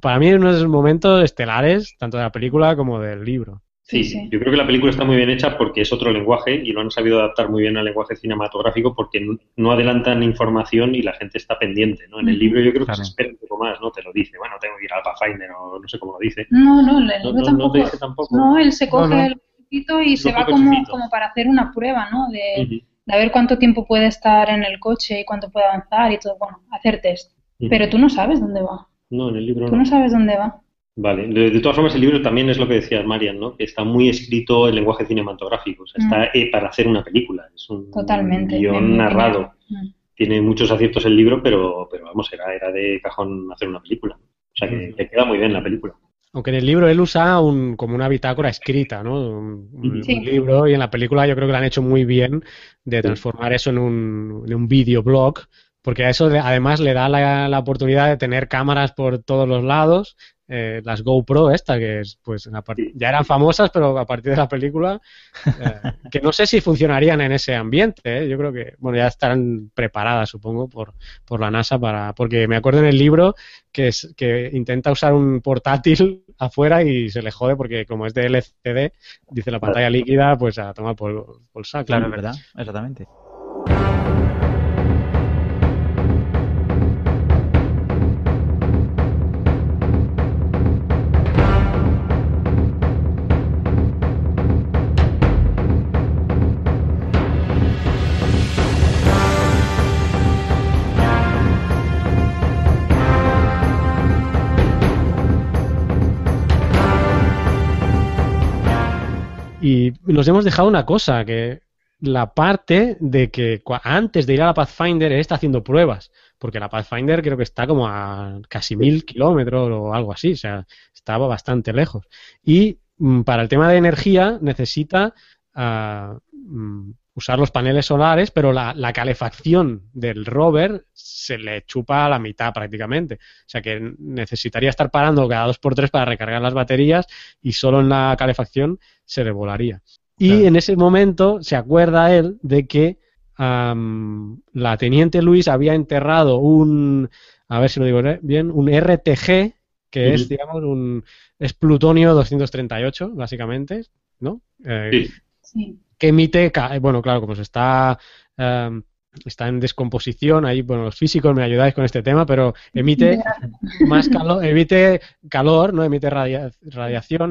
para mí es uno de esos momentos estelares, tanto de la película como del libro. Sí, sí, yo creo que la película está muy bien hecha porque es otro lenguaje y lo han sabido adaptar muy bien al lenguaje cinematográfico porque no adelantan información y la gente está pendiente, ¿no? En el libro yo creo que se espera un poco más, ¿no? Te lo dice, bueno, tengo que ir al Pathfinder o no sé cómo lo dice. No, no, el libro tampoco, no, tampoco. No, él se coge el poquito y se va como, como, para hacer una prueba, ¿no? De, de ver cuánto tiempo puede estar en el coche y cuánto puede avanzar y todo, bueno, hacer test. Pero tú no sabes dónde va. No, en el libro Tú no, sabes dónde va. Vale, de, todas formas el libro también es lo que decías, Marian, ¿no? Que está muy escrito en lenguaje cinematográfico, o sea, está mm. eh, para hacer una película, es un Totalmente, guion narrado. Mm. Tiene muchos aciertos el libro, pero, pero vamos, era, era de cajón hacer una película. O sea, que, le queda muy bien la película. Aunque en el libro él usa un, como una bitácora escrita, ¿no? Un, libro y en la película yo creo que lo han hecho muy bien de transformar eso en un, en un videoblog porque a eso además le da la, oportunidad de tener cámaras por todos los lados, eh, las GoPro esta que es, pues ya eran famosas, pero a partir de la película, eh, que no sé si funcionarían en ese ambiente, ¿eh? yo creo que, bueno, ya estarán preparadas, supongo, por, por la NASA para, porque me acuerdo en el libro que, es, que intenta usar un portátil <laughs> afuera y se le jode porque como es de LCD, dice la pantalla líquida, pues a tomar por, por saco. Claro, es verdad, exactamente. Y nos hemos dejado una cosa, que la parte de que antes de ir a la Pathfinder él está haciendo pruebas, porque la Pathfinder creo que está como a casi mil kilómetros o algo así, o sea, estaba bastante lejos. Y mm, para el tema de energía necesita mm, usar los paneles solares, pero la, la, calefacción del rover se le chupa a la mitad prácticamente. O sea que necesitaría estar parando cada dos por tres para recargar las baterías y solo en la calefacción se le volaría. Y en ese momento se acuerda él de que la teniente Luis había enterrado un, a ver si lo digo bien, un RTG, que es, digamos, un, es plutonio 238, básicamente, ¿no? Eh, sí que emite, bueno, claro, como se está, em, está en descomposición, ahí, bueno, los físicos me ayudáis con este tema, pero emite <laughs> más calor, emite calor, ¿no? Emite radiación,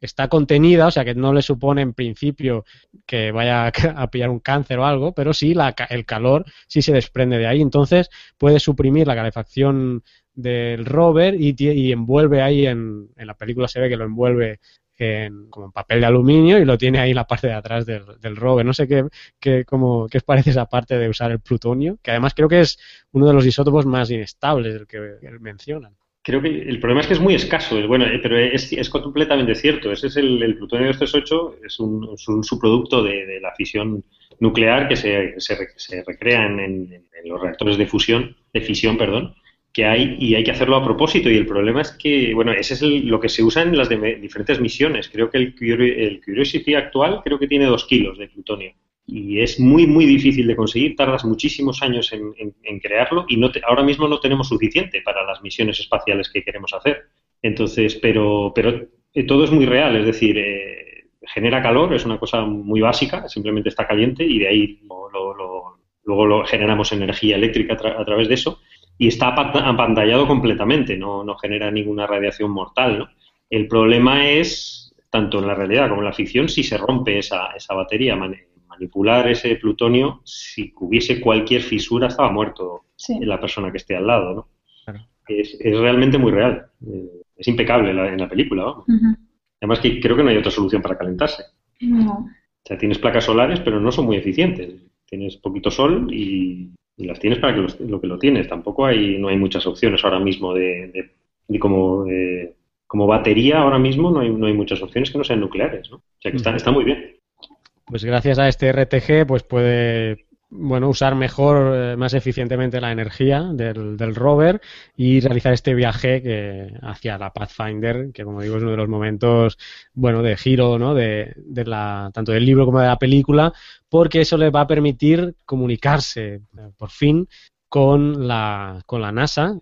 está contenida, o sea que no le supone en principio que vaya a pillar un cáncer o algo, pero sí la, el calor sí se desprende de ahí, entonces puede suprimir la calefacción del rover y, y envuelve ahí en, en la película se ve que lo envuelve en, como en papel de aluminio y lo tiene ahí en la parte de atrás del, del rover. No sé qué, qué, cómo, qué parece esa parte de usar el plutonio, que además creo que es uno de los isótopos más inestables del que, mencionan. Creo que el problema es que es muy escaso, bueno, eh, pero es, completamente cierto. Ese es el, plutonio 238, es un, es un subproducto de, la fisión nuclear que se, se, recrea en, en, en, los reactores de fusión, de fisión, perdón, que hay y hay que hacerlo a propósito. Y el problema es que, bueno, ese es lo que se usa en las diferentes misiones. Creo que el, el, Curiosity actual creo que tiene dos kilos de plutonio. Y es muy, muy difícil de conseguir, tardas muchísimos años en, en, crearlo y no ahora mismo no tenemos suficiente para las misiones espaciales que queremos hacer. Entonces, pero, pero eh, todo es muy real, es decir, eh, genera calor, es una cosa muy básica, simplemente está caliente y de ahí lo, lo, luego lo generamos energía eléctrica a través de eso y está apantallado completamente, no, no genera ninguna radiación mortal. ¿no? El problema es, tanto en la realidad como en la ficción, si se rompe esa, esa batería, manipular ese plutonio, si hubiese cualquier fisura, estaba muerto la persona que esté al lado. ¿no? Es, es, realmente muy real, eh, es impecable en la película. Además que creo que no hay otra solución para calentarse. No. O sea, tienes placas solares, pero no son muy eficientes. Tienes poquito sol y y las tienes para que lo que lo tienes. Tampoco hay, no hay muchas opciones ahora mismo de, de, cómo como batería ahora mismo no hay, no hay muchas opciones que no sean nucleares, ¿no? O sea que está, está muy bien. Pues gracias a este RTG, pues puede bueno, usar mejor, eh, más eficientemente la energía del, del, rover y realizar este viaje que, hacia la Pathfinder, que como digo es uno de los momentos, bueno, de giro, ¿no? De, de la, tanto del libro como de la película, porque eso le va a permitir comunicarse, eh, por fin, con la, con la NASA.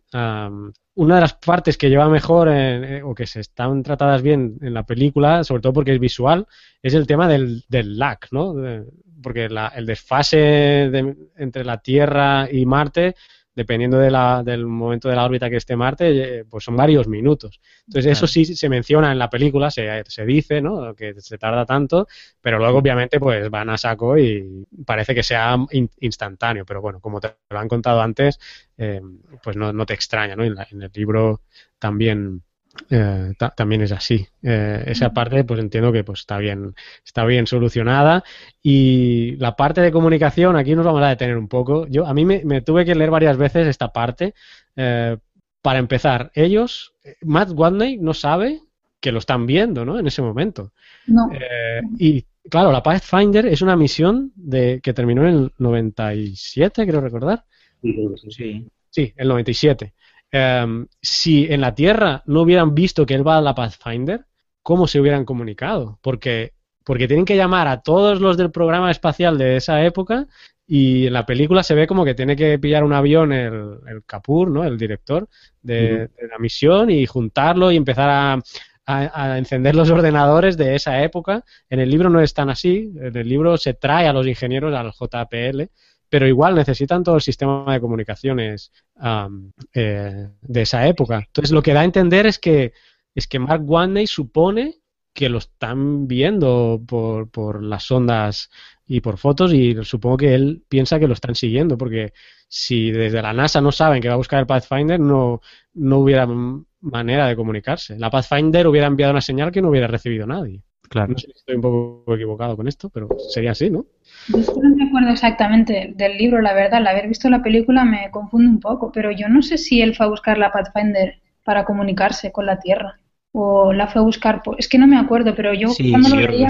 una de las partes que lleva mejor eh, o que se están tratadas bien en la película, sobre todo porque es visual, es el tema del, del lag, ¿no? Porque el desfase entre la Tierra y Marte, dependiendo de la, del momento de la órbita que esté Marte, eh, pues son varios minutos. Entonces, eso sí se menciona en la película, se, se dice, ¿no? Que se tarda tanto, pero luego, obviamente, pues van a saco y parece que sea instantáneo. Pero bueno, como te lo han contado antes, eh, pues no, no, te extraña, ¿no? en el libro también eh, también es así. Eh, esa parte, pues entiendo que pues está bien, está bien solucionada. Y la parte de comunicación, aquí nos vamos a detener un poco. Yo, a mí me, tuve que leer varias veces esta parte. Eh, para empezar, ellos, Matt Watney no sabe que lo están viendo, ¿no? En ese momento. No. y claro, la Pathfinder es una misión de que terminó en el 97, creo recordar. Sí. Sí, el 97. Em, si en la Tierra no hubieran visto que él va a la Pathfinder, ¿cómo se hubieran comunicado? Porque, porque tienen que llamar a todos los del programa espacial de esa época y en la película se ve como que tiene que pillar un avión el, el Kapoor, ¿no? El director de, la misión y juntarlo y empezar a, a, encender los ordenadores de esa época. En el libro no es tan así. En el libro se trae a los ingenieros al JPL pero igual necesitan todo el sistema de comunicaciones eh, de esa época. Entonces, lo que da a entender es que, es que Mark Watney supone que lo están viendo por, por las ondas y por fotos y supongo que él piensa que lo están siguiendo porque si desde la NASA no saben que va a buscar el Pathfinder no, no hubiera manera de comunicarse. La Pathfinder hubiera enviado una señal que no hubiera recibido nadie. Claro. No sé si estoy un poco equivocado con esto, pero sería así, ¿no? Yo no me acuerdo exactamente del libro, la verdad. Al haber visto la película me confunde un poco, pero yo no sé si él fue a buscar la Pathfinder para comunicarse con la Tierra o la fue a buscar. Es que no me acuerdo, pero yo cuando lo veía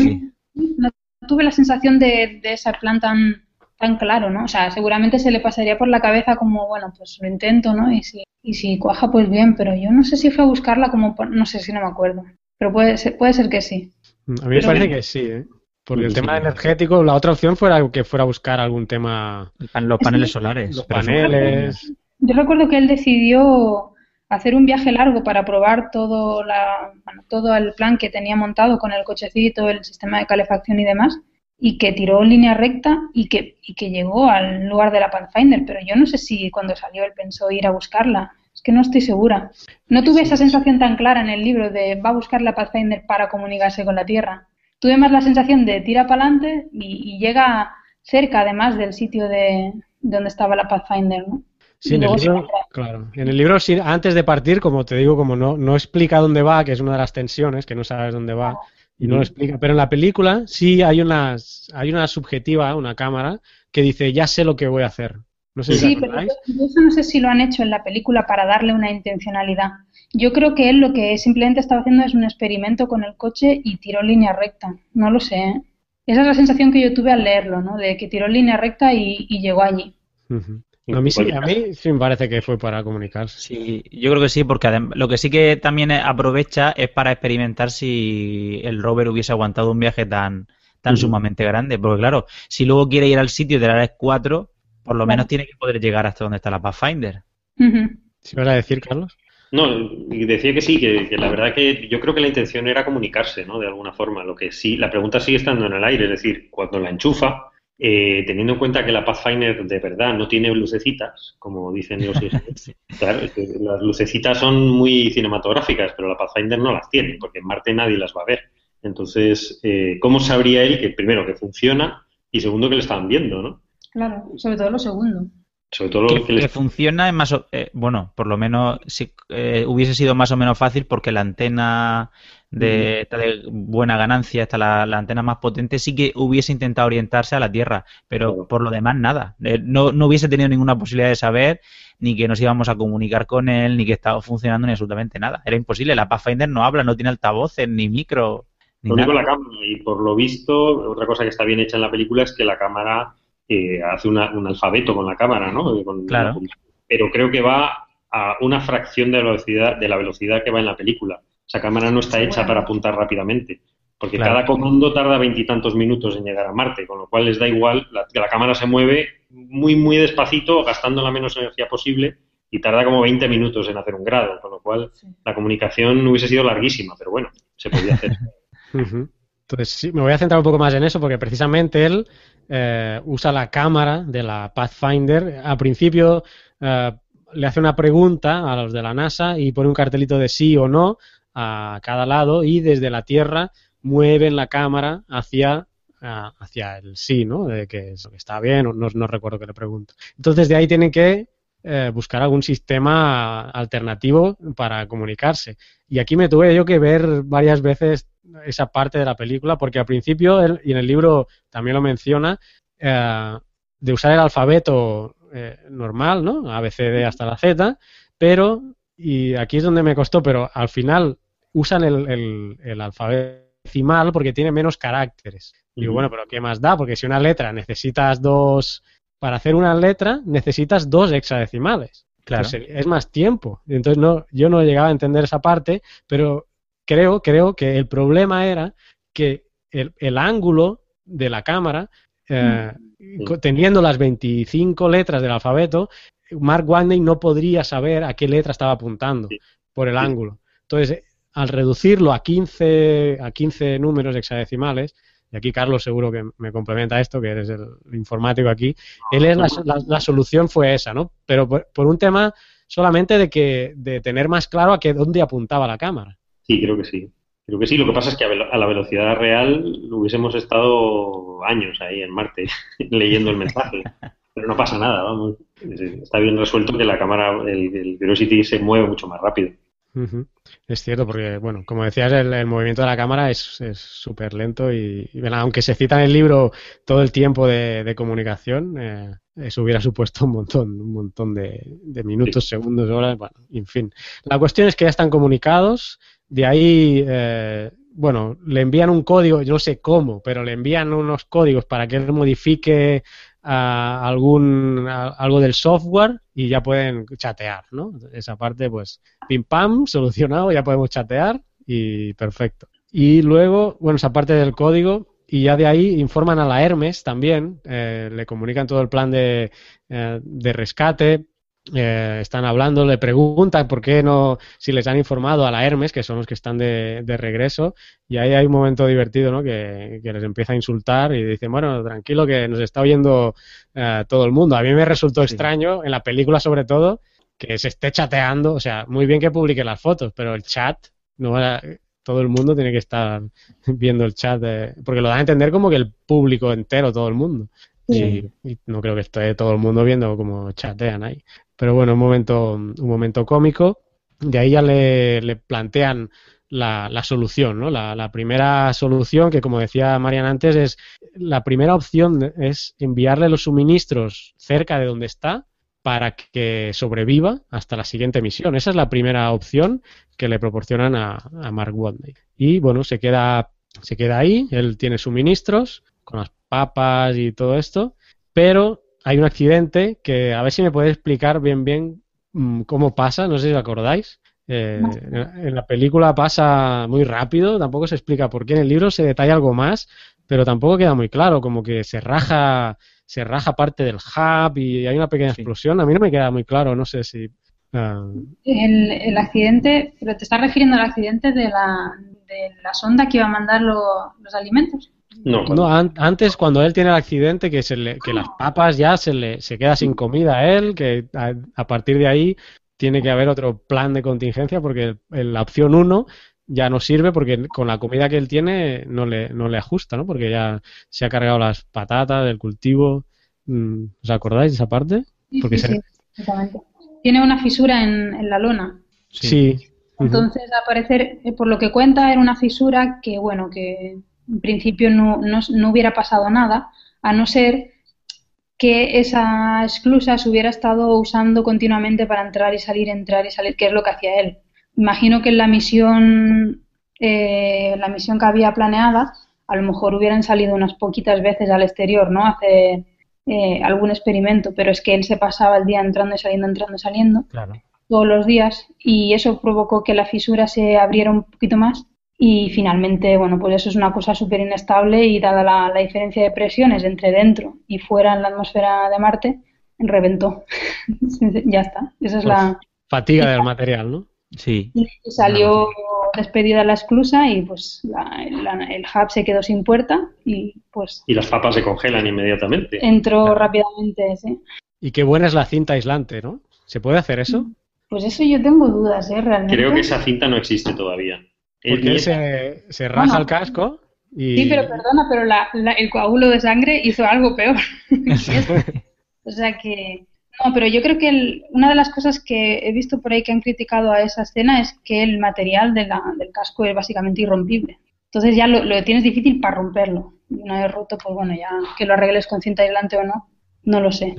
no tuve la sensación de, de ese plan tan, tan claro, ¿no? O sea, seguramente se le pasaría por la cabeza como, bueno, pues lo intento, ¿no? Y si, y si cuaja, pues bien, pero yo no sé si fue a buscarla como, no sé si no me acuerdo, pero puede ser, puede ser que sí. A mí me parece que sí, ¿eh? Porque el tema energético, la otra opción fuera que fuera a buscar algún tema. Los paneles solares. Los paneles. Yo recuerdo que él decidió hacer un viaje largo para probar todo, la, todo el plan que tenía montado con el cochecito, el sistema de calefacción y demás, y que tiró en línea recta y que, y que llegó al lugar de la Pathfinder. Pero yo no sé si cuando salió él pensó ir a buscarla. Que no estoy segura. No tuve esa sensación tan clara en el libro de va a buscar la Pathfinder para comunicarse con la Tierra tuve más la sensación de tira para adelante y, llega cerca además del sitio de, donde estaba la Pathfinder, ¿no? Sí, en el, libro, claro. En el libro, antes de partir, como te digo, como no, no explica dónde va, que es una de las tensiones, que no sabes dónde va, y no lo explica. Pero en la película sí hay una, hay una subjetiva, una cámara, que dice, ya sé lo que voy a hacer. No sé sí, pero eso no sé si lo han hecho en la película para darle una intencionalidad. Yo creo que él lo que simplemente estaba haciendo es un experimento con el coche y tiró línea recta. No lo sé. ¿eh? Esa es la sensación que yo tuve al leerlo, ¿no? De que tiró línea recta y, llegó allí. a, mí sí, a mí sí me parece que fue para comunicarse. Sí, yo creo que sí, porque lo que sí que también aprovecha es para experimentar si el rover hubiese aguantado un viaje tan, tan sumamente grande. Porque claro, si luego quiere ir al sitio de la 4 por lo menos tiene que poder llegar hasta donde está la Pathfinder. ¿Sí vas a decir, Carlos? No, decía que sí, que, la verdad que yo creo que la intención era comunicarse, ¿no? De alguna forma. Lo que sí, la pregunta sigue estando en el aire, es decir, cuando la enchufa, eh, teniendo en cuenta que la Pathfinder de verdad no tiene lucecitas, como dicen los <laughs> claro, las lucecitas son muy cinematográficas, pero la Pathfinder no las tiene, porque en Marte nadie las va a ver. Entonces, eh, ¿cómo sabría él que primero que funciona y segundo que le estaban viendo, ¿no? Claro, sobre todo lo segundo. Sobre todo lo que, funciona es más, eh, bueno, por lo menos si eh, hubiese sido más o menos fácil porque la antena de, de buena ganancia, esta la, la, antena más potente, sí que hubiese intentado orientarse a la Tierra, pero por lo demás nada. Eh, no, no hubiese tenido ninguna posibilidad de saber ni que nos íbamos a comunicar con él, ni que estaba funcionando ni absolutamente nada. Era imposible. La Pathfinder no habla, no tiene altavoces, ni micro. Ni lo único la cámara, y por lo visto, otra cosa que está bien hecha en la película es que la cámara eh, hace un alfabeto con la cámara, ¿no? claro. pero creo que va a una fracción de la velocidad, de la velocidad que va en la película. Esa cámara no está hecha para apuntar rápidamente, porque cada comando tarda veintitantos minutos en llegar a Marte, con lo cual les da igual que la cámara se mueve muy, muy despacito, gastando la menos energía posible, y tarda como 20 minutos en hacer un grado, con lo cual la comunicación hubiese sido larguísima, pero bueno, se podía hacer. <laughs> Entonces, sí, me voy a centrar un poco más en eso, porque precisamente él eh, usa la cámara de la Pathfinder. Al principio eh, le hace una pregunta a los de la NASA y pone un cartelito de sí o no a cada lado y desde la Tierra mueven la cámara hacia, hacia el sí, ¿no? De que, está bien, no, no recuerdo que le pregunto. Entonces de ahí tienen que eh, buscar algún sistema alternativo para comunicarse. Y aquí me tuve yo que ver varias veces esa parte de la película, porque al principio, y en el libro también lo menciona, eh, de usar el alfabeto eh, normal, ¿no? A, B, C, D hasta la Z, pero, y aquí es donde me costó, pero al final usan el, el, alfabeto decimal porque tiene menos caracteres. Y digo, bueno, pero ¿qué más da? Porque si una letra necesitas dos, para hacer una letra necesitas dos hexadecimales. Claro. Pues es más tiempo. Entonces no, yo no llegaba a entender esa parte, pero creo, creo que el problema era que el, el ángulo de la cámara eh, teniendo las 25 letras del alfabeto, Mark Watney no podría saber a qué letra estaba apuntando por el ángulo. Entonces, al reducirlo a 15, a 15 números hexadecimales, y aquí Carlos seguro que me complementa esto, que eres el informático aquí, él es la, solución fue esa, ¿no? Pero por, por, un tema solamente de que de tener más claro a qué dónde apuntaba la cámara. Sí, creo que sí. Creo que sí, lo que pasa es que a la velocidad real hubiésemos estado años ahí en Marte <laughs> leyendo el mensaje. Pero no pasa nada, vamos. Está bien resuelto que la cámara, el, el Curiosity se mueve mucho más rápido. Es cierto, porque, bueno, como decías, el, movimiento de la cámara es súper lento y, aunque se cita en el libro todo el tiempo de, comunicación, eh, eso hubiera <laughs> supuesto un montón, un montón de, minutos, segundos, horas, bueno, en fin. La cuestión es que ya están comunicados, de ahí, eh, bueno, le envían un código, yo no sé cómo, pero le envían unos códigos para que él modifique algún algo del software y ya pueden chatear, ¿no? Esa parte, pues, pim pam, <laughs> solucionado, ya podemos chatear y perfecto. Y luego, bueno, esa parte del código y ya de ahí informan a la Hermes también, eh, le comunican todo el plan de, eh, de rescate, eh, están hablando, le preguntan por qué no, si les han informado a la Hermes, que son los que están de, regreso, y ahí hay un momento divertido, ¿no? Que, les empieza a insultar y dicen, bueno, tranquilo, que nos está oyendo eh, todo el mundo. A mí me resultó extraño, en la película sobre todo, que se esté chateando, o sea, muy bien que publique las fotos, pero el chat, no todo el mundo tiene que estar <laughs> viendo el chat, porque lo dan a entender como que el público entero, todo el mundo. Y, no creo que esté todo el mundo viendo cómo chatean ahí. Pero bueno, un momento, un momento cómico. De ahí ya le, plantean la, la, solución, ¿no? La, la, primera solución, que como decía Marian antes, es la primera opción es enviarle los suministros cerca de donde está para que sobreviva hasta la siguiente misión. Esa es la primera opción que le proporcionan a, a Mark Watney. Y bueno, se queda, se queda ahí, él tiene suministros con las papas y todo esto, pero hay un accidente que a ver si me puede explicar bien bien mm, cómo pasa, no sé si os acordáis. Eh, en la película pasa muy rápido, tampoco se explica por qué. En el libro se detalla algo más, pero tampoco queda muy claro, como que se raja, se raja parte del hub y hay una pequeña explosión. A mí no me queda muy claro, no sé si. Ah. El, accidente, pero te estás refiriendo al accidente de la, de la sonda que iba a mandar los alimentos. No, antes cuando él tiene el accidente que, se le, que las papas ya se le se queda sin comida a él, que a, partir de ahí tiene que haber otro plan de contingencia porque la opción 1 ya no sirve porque con la comida que él tiene no le, no le ajusta, ¿no? Porque ya se ha cargado las patatas, del cultivo. Mm, ¿Os acordáis de esa parte? Porque sí, exactamente. Tiene una fisura en, la lona. Sí. Entonces, al parecer, eh, por lo que cuenta, era una fisura que, bueno, que en principio no, no, hubiera pasado nada, a no ser que esa esclusa se hubiera estado usando continuamente para entrar y salir, entrar y salir, que es lo que hacía él. Imagino que en la misión, eh, la misión que había planeada, a lo mejor hubieran salido unas poquitas veces al exterior, ¿no? Hacer eh, algún experimento, pero es que él se pasaba el día entrando y saliendo, entrando y saliendo. Todos los días y eso provocó que la fisura se abriera un poquito más y finalmente, bueno, pues eso es una cosa súper inestable y dada la, diferencia de presiones entre dentro y fuera en la atmósfera de Marte, reventó. <laughs> ya está. Esa es la... Pues fatiga del material, ¿no? Sí. Y salió despedida la esclusa y pues el hub se quedó sin puerta y pues... Y las papas se congelan inmediatamente. Entró rápidamente, sí. Y qué buena es la cinta aislante, ¿no? ¿Se puede hacer eso? Pues eso yo tengo dudas, ¿eh? Realmente. Creo que esa cinta no existe todavía. Porque él se, se raja el casco y... Sí, pero perdona, pero el coágulo de sangre hizo algo peor. <laughs> o sea que... No, pero yo creo que una de las cosas que he visto por ahí que han criticado a esa escena es que el material de la, del casco es básicamente irrompible. Entonces ya lo, lo, tienes difícil para romperlo. Y una vez roto, pues bueno, ya que lo arregles con cinta aislante o no, no lo sé.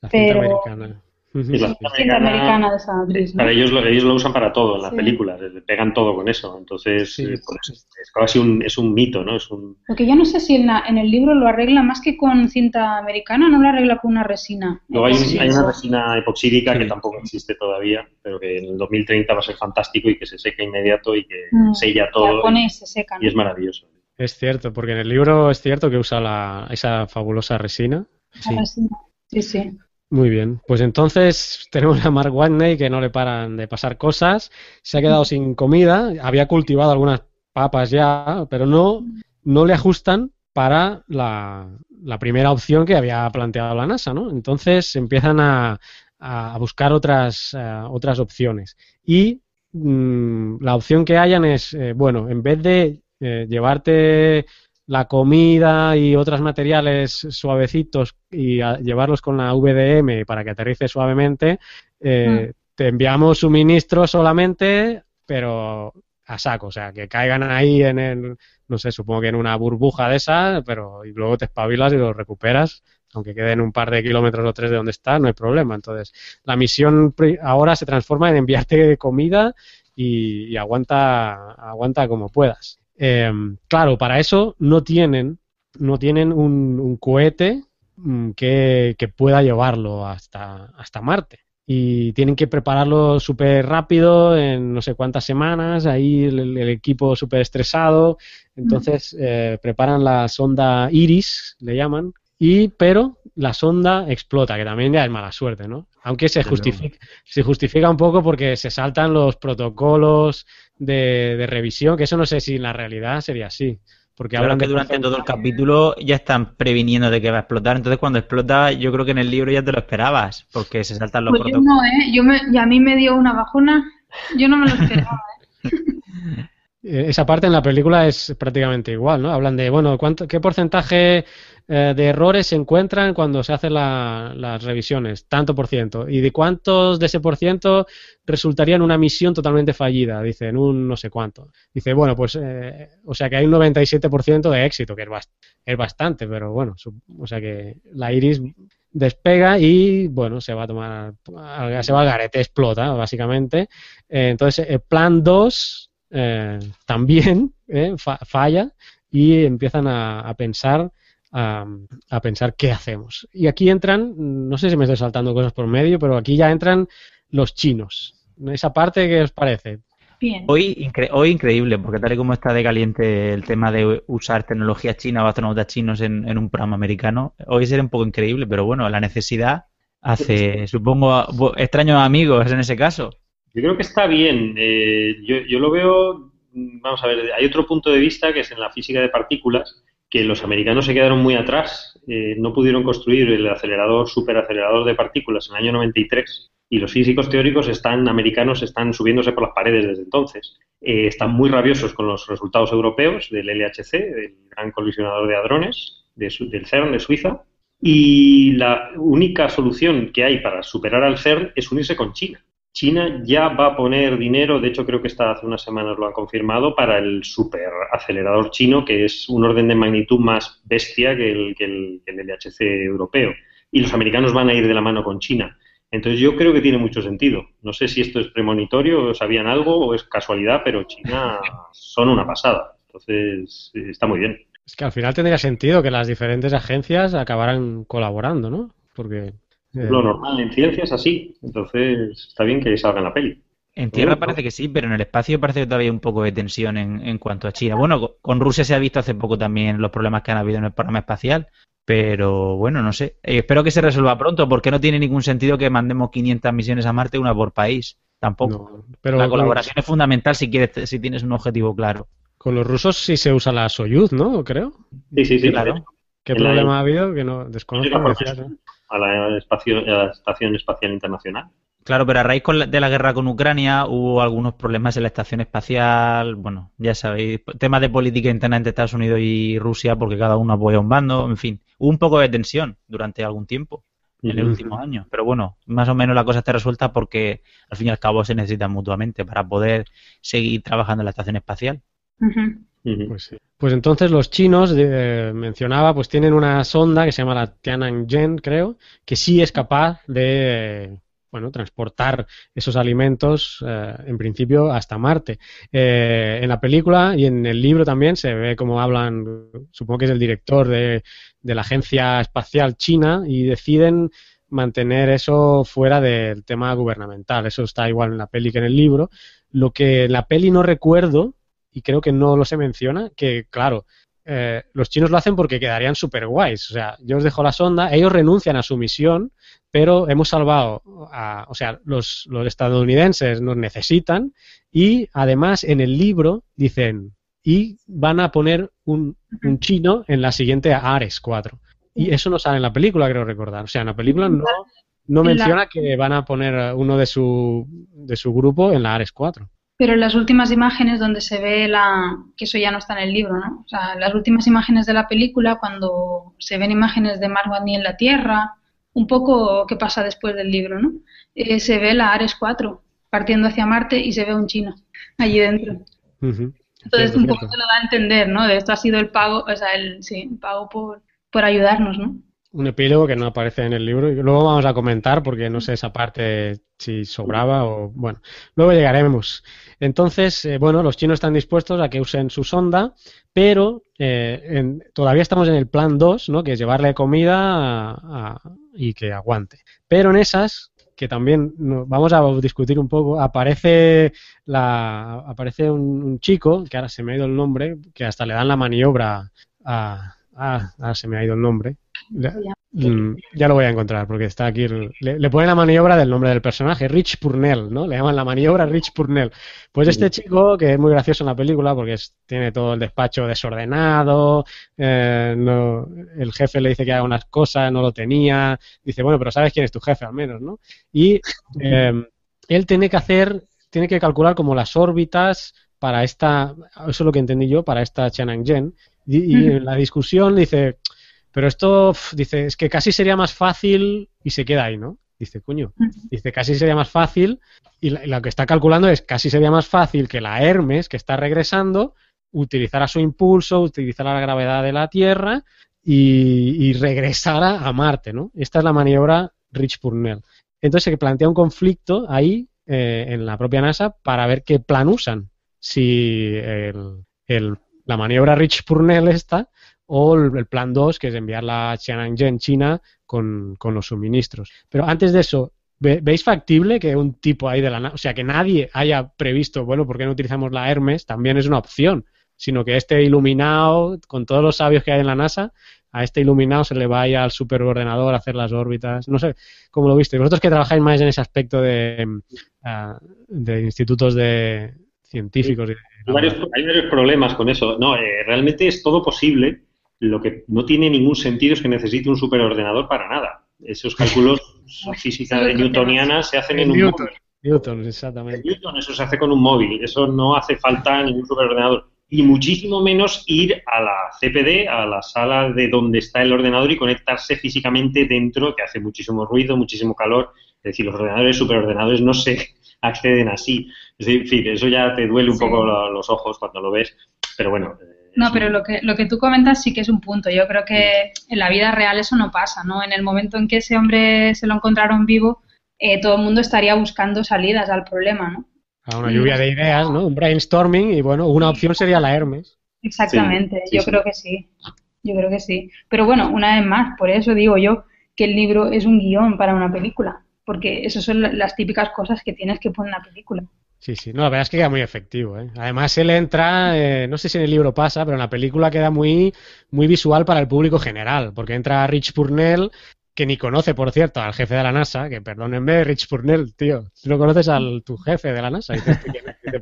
La cinta americana. Americana de esa actriz, Para ellos lo, ellos lo usan para todo en las películas, le pegan todo con eso. Entonces, eh, pues, es, casi un, es un mito, ¿no? Es un... Lo que yo no sé si en, en, el libro lo arregla más que con cinta americana, no lo arregla con una resina. Luego hay, hay, una resina epoxídica que tampoco existe todavía, pero que en el 2030 va a ser fantástico y que se seca inmediato y que mm, sella todo. y, se seca, y es maravilloso. Es cierto, porque en el libro es cierto que usa la, esa fabulosa resina. Sí. sí, sí. Muy bien, pues entonces tenemos a Mark Watney que no le paran de pasar cosas, se ha quedado sin comida, había cultivado algunas papas ya, pero no, no le ajustan para la, primera opción que había planteado la NASA, ¿no? Entonces empiezan a, a buscar otras, eh, otras opciones. Y mm, la opción que hayan es, eh, bueno, en vez de eh, llevarte la comida y otros materiales suavecitos y llevarlos con la VDM para que aterrice suavemente, eh, mm. te enviamos suministros solamente, pero a saco, o sea, que caigan ahí en el, no sé, supongo que en una burbuja de esa, pero y luego te espabilas y los recuperas, aunque queden un par de kilómetros o tres de donde está, no hay problema. Entonces, la misión ahora se transforma en enviarte comida y, y aguanta, aguanta como puedas. Eh, claro, para eso no tienen, no tienen un, cohete mm, que, pueda llevarlo hasta, hasta Marte. Y tienen que prepararlo súper rápido, en no sé cuántas semanas, ahí el, equipo súper estresado. Entonces eh, preparan la sonda Iris, le llaman, y pero la sonda explota, que también ya es mala suerte, ¿no? Aunque se justifica, se justifica un poco porque se saltan los protocolos de, revisión, que eso no sé si en la realidad sería así. Porque hablan que durante todo el capítulo ya están previniendo de que va a explotar. Entonces, cuando explota, yo creo que en el libro ya te lo esperabas, porque se saltan los pues Yo no, ¿eh? Yo me, y a mí me dio una bajona. Yo no me lo esperaba, ¿eh? <laughs> Eh, esa parte en la película es prácticamente igual, ¿no? Hablan de, bueno, ¿cuánto, ¿qué porcentaje eh, de errores se encuentran cuando se hacen las revisiones? Tanto por ciento. ¿Y de cuántos de ese por ciento resultaría en una misión totalmente fallida? Dice, en un no sé cuánto. Dice, bueno, pues, eh, o sea que hay un 97% de éxito, que es, es bastante, pero bueno, o sea que la Iris despega y bueno, se va a tomar, se va al garete, explota básicamente. entonces, el plan 2 eh, también eh, falla y empiezan a, pensar a, pensar qué hacemos. Y aquí entran, no sé si me estoy saltando cosas por medio, pero aquí ya entran los chinos. Esa parte, ¿qué os parece? Hoy, hoy increíble, porque tal y como está de caliente el tema de usar tecnología china o astronautas chinos en, en un programa americano, hoy sería un poco increíble, pero bueno, la necesidad hace, supongo, extraños amigos en ese caso. Yo creo que está bien. Eh, yo, lo veo, vamos a ver, hay otro punto de vista que es en la física de partículas, que los americanos se quedaron muy atrás, eh, no pudieron construir el acelerador, superacelerador de partículas en el año 93 y los físicos teóricos están, americanos están subiéndose por las paredes desde entonces. Eh, están muy rabiosos con los resultados europeos del LHC, del gran colisionador de hadrones del CERN de Suiza, y la única solución que hay para superar al CERN es unirse con China. China ya va a poner dinero, de hecho creo que está hace unas semanas lo han confirmado, para el superacelerador chino, que es un orden de magnitud más bestia que el, que el, que el LHC europeo. Y los americanos van a ir de la mano con China. Entonces yo creo que tiene mucho sentido. No sé si esto es premonitorio, o sabían algo o es casualidad, pero China <laughs> son una pasada. Entonces está muy bien. Es que al final tendría sentido que las diferentes agencias acabaran colaborando, ¿no? Porque lo normal en ciencia es así, entonces está bien que salga en la peli. En tierra parece que sí, pero en el espacio parece que todavía hay un poco de tensión en, cuanto a China. Bueno, con Rusia se ha visto hace poco también los problemas que han habido en el programa espacial, pero bueno, no sé. Eh, espero que se resuelva pronto, porque no tiene ningún sentido que mandemos 500 misiones a Marte, una por país. Tampoco. pero la colaboración es fundamental si quieres, si tienes un objetivo claro. Con los rusos sí se usa la Soyuz, ¿no? Creo. Sí, sí, sí. Claro. ¿Qué problema ha habido? Que no desconozco a la, espacio, la Estación Espacial Internacional. Claro, pero a raíz de la guerra con Ucrania hubo algunos problemas en la estación espacial, bueno, ya sabéis, temas de política interna entre Estados Unidos y Rusia porque cada uno apoya un bando, en fin, hubo un poco de tensión durante algún tiempo en el último año, pero bueno, más o menos la cosa está resuelta porque al fin y al cabo se necesitan mutuamente para poder seguir trabajando en la estación espacial. Pues, pues, entonces los chinos, eh, mencionaba, pues tienen una sonda que se llama la Tiananmen, creo, que sí es capaz de bueno, transportar esos alimentos, eh, en principio, hasta Marte. Eh, en la película y en el libro también se ve como hablan, supongo que es el director de, de la Agencia Espacial China, y deciden mantener eso fuera del tema gubernamental. Eso está igual en la peli que en el libro. Lo que en la peli no recuerdo y creo que no lo se menciona, que claro, eh, los chinos lo hacen porque quedarían súper guays. O sea, yo os dejo la sonda, ellos renuncian a su misión, pero hemos salvado a, o sea, los, los estadounidenses nos necesitan y además en el libro dicen, y van a poner un, un chino en la siguiente Ares 4. Y eso no sale en la película, creo recordar. O sea, en la película no, no menciona que van a poner uno de su, de su grupo en la Ares 4. Pero en las últimas imágenes donde se ve la... que eso ya no está en el libro, ¿no? O sea, las últimas imágenes de la película, cuando se ven imágenes de Mark en la Tierra, un poco qué pasa después del libro, ¿no? Eh, se ve la Ares 4 partiendo hacia Marte y se ve un chino allí dentro. Entonces un poco se lo da a entender, ¿no? De esto ha sido el pago, o sea, el, sí, el pago por, por ayudarnos, ¿no? Un epílogo que no aparece en el libro y luego vamos a comentar porque no sé esa parte si sobraba o bueno, luego llegaremos. Entonces, eh, bueno, los chinos están dispuestos a que usen su sonda, pero eh, todavía estamos en el plan 2, ¿no? que es llevarle comida y que aguante. Pero en esas, que también vamos a discutir un poco, aparece, la, aparece un, chico, que ahora se me ha ido el nombre, que hasta le dan la maniobra a... Ah, se me ha ido el nombre. Mm, ya lo voy a encontrar porque está aquí. Le, le, ponen la maniobra del nombre del personaje, Rich Purnell, ¿no? Le llaman la maniobra Rich Purnell. Pues este chico, que es muy gracioso en la película porque tiene todo el despacho desordenado, eh, no, el jefe le dice que haga unas cosas, no lo tenía. Dice, bueno, pero sabes quién es tu jefe al menos, ¿no? Y eh, él tiene que hacer, tiene que calcular como las órbitas para esta, eso es lo que entendí yo, para esta Chang'e. Y, y en la discusión dice, pero esto, dice, es que casi sería más fácil y se queda ahí, ¿no? Dice, coño, dice, casi sería más fácil y, lo que está calculando es casi sería más fácil que la Hermes, que está regresando, utilizara su impulso, utilizara la gravedad de la Tierra y, regresara a Marte, ¿no? Esta es la maniobra Rich Purnell. Entonces se plantea un conflicto ahí eh, en la propia NASA para ver qué plan usan. Si la maniobra Rich Purnell está o el, plan 2, que es enviar la Tiananmen China con, con los suministros. Pero antes de eso, ¿veis factible que un tipo ahí de la o sea, que nadie haya previsto, bueno, ¿por qué no utilizamos la Hermes? También es una opción, sino que este iluminado, con todos los sabios que hay en la NASA, a este iluminado se le vaya al superordenador a hacer las órbitas. No sé cómo lo viste. Vosotros que trabajáis más en ese aspecto de, ah, de institutos de científicos. hay, varios, problemas con eso. No, eh, realmente es todo posible lo que no tiene ningún sentido es que necesite un superordenador para nada. Esos cálculos <laughs> física de newtoniana se hacen en, un móvil. Newton, exactamente. Newton, eso se hace con un móvil. Eso no hace falta ningún superordenador. y muchísimo menos ir a la CPD, a la sala de donde está el ordenador y conectarse físicamente dentro, que hace muchísimo ruido, muchísimo calor. Es decir, los ordenadores, superordenadores no se <laughs> acceden así. Es decir, eso ya te duele un poco los ojos cuando lo ves, pero bueno. No, pero lo que, lo que tú comentas sí que es un punto. Yo creo que en la vida real eso no pasa, ¿no? En el momento en que ese hombre se lo encontraron vivo, eh, todo el mundo estaría buscando salidas al problema, ¿no? A una lluvia de ideas, ¿no? Un brainstorming y bueno, una opción sería la Hermes. Exactamente, yo creo que sí. Yo creo que sí. Pero bueno, una vez más, por eso digo yo que el libro es un guion para una película, porque esas son las típicas cosas que tienes que poner en la película. Sí, sí, no, la verdad es que queda muy efectivo. ¿eh? Además, él entra, eh, no sé si en el libro pasa, pero en la película queda muy, muy visual para el público general, porque entra Rich Purnell que ni conoce, por cierto, al jefe de la NASA, que perdónenme, Rich Purnell, tío, si no conoces al tu jefe de la NASA, y dices,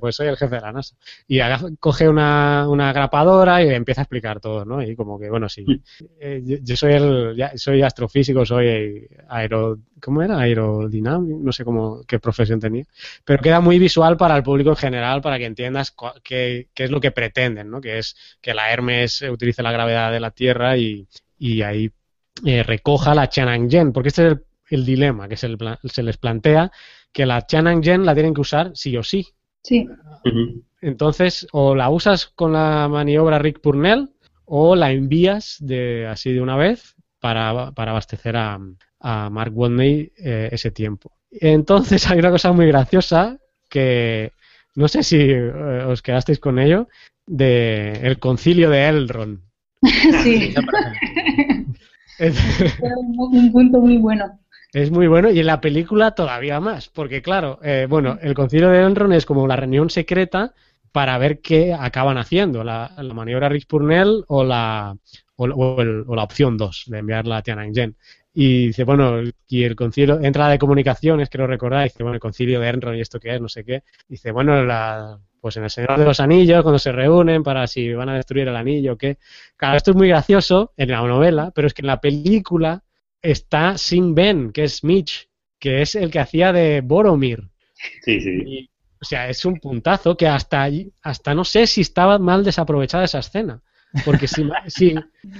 pues soy el jefe de la NASA. Y coge una, una, grapadora y empieza a explicar todo, ¿no? Y como que, bueno, sí, eh, yo, soy el, ya, soy astrofísico, soy aero, ¿cómo era? Aerodinámico, no sé cómo, qué profesión tenía. Pero queda muy visual para el público en general, para que entiendas qué, qué es lo que pretenden, ¿no? Que es que la Hermes utilice la gravedad de la Tierra y, y ahí eh, recoja la Chanang-yen, porque este es el, dilema que se, se, les plantea, que la Chanang-yen la tienen que usar sí o sí. Sí. Entonces, o la usas con la maniobra Rick Purnell o la envías de así de una vez para, abastecer a, Mark Watney eh, ese tiempo. Entonces <laughs> hay una cosa muy graciosa que no sé si eh, os quedasteis con ello, de el concilio de Elrond. <laughs> Sí. Es <laughs> un punto muy bueno. Es muy bueno y en la película todavía más, porque claro, eh, bueno, el concilio de Enron es como la reunión secreta para ver qué acaban haciendo, la, maniobra Rich Purnell o la, o, la opción 2 de enviarla a Tiananmen. Y dice, bueno, y el concilio, entra de comunicaciones, creo recordar, dice, bueno, el concilio de Enron y esto qué es, no sé qué. Dice, bueno, la, pues en el Señor de los Anillos, cuando se reúnen para si van a destruir el anillo o qué. Claro, esto es muy gracioso en la novela, pero es que en la película está Sin Ben, que es Mitch, que es el que hacía de Boromir. Sí, sí. o sea, es un puntazo que hasta, hasta no sé si estaba mal desaprovechada esa escena. Porque si, <laughs> si,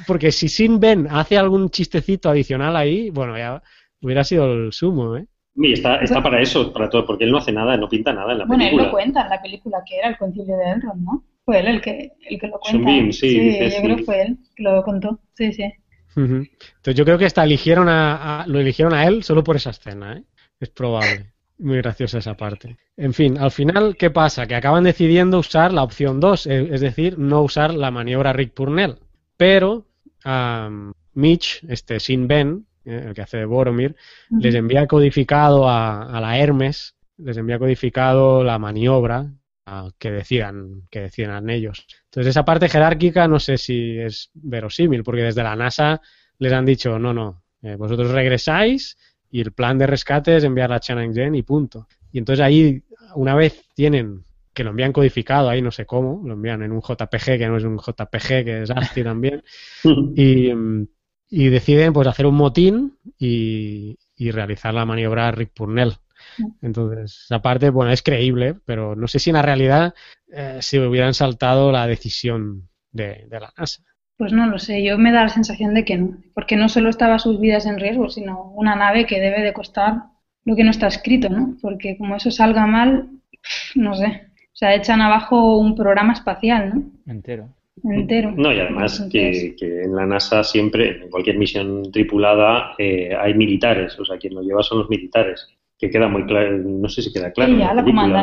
porque si Sin Ben hace algún chistecito adicional ahí, bueno, ya hubiera sido el sumo, ¿eh? Y está, está para eso, para todo, porque él no hace nada, no pinta nada en la película. Bueno, él lo cuenta en la película que era el concilio de Elrond, ¿no? Fue él el que, el que lo cuenta. sí, sí, yo creo que fue él que lo contó, sí, sí. Entonces yo creo que hasta eligieron a, lo eligieron a él solo por esa escena, ¿eh? Es probable. Muy graciosa esa parte. En fin, al final, ¿qué pasa? Que acaban decidiendo usar la opción 2, es decir, no usar la maniobra Rick Purnell. Pero Mitch, este Sin Ben, eh, el que hace de Boromir, les envía codificado a, la Hermes, les envía codificado la maniobra que decidan, que decidan ellos. Entonces esa parte jerárquica no sé si es verosímil, porque desde la NASA les han dicho, no, no, eh, vosotros regresáis y el plan de rescate es enviar a Chanang-jen y punto. Y entonces ahí, una vez tienen que lo envían codificado, ahí no sé cómo, lo envían en un JPG que no es un JPG, que es ASCII también, <laughs> y, mm, y deciden pues hacer un motín y, realizar la maniobra Rick Purnell. Entonces, esa parte, bueno, es creíble, pero no sé si en la realidad eh, se hubieran saltado la decisión de, la NASA. Pues no lo sé, yo me da la sensación de que no, porque no solo estaba sus vidas en riesgo, sino una nave que debe de costar lo que no está escrito, ¿no? Porque como eso salga mal, no sé, o sea, echan abajo un programa espacial, ¿no? Entero entero. No, y además que, en la NASA siempre, en cualquier misión tripulada, eh, hay militares, o sea, quien lo lleva son los militares, que queda muy claro, no sé si queda claro.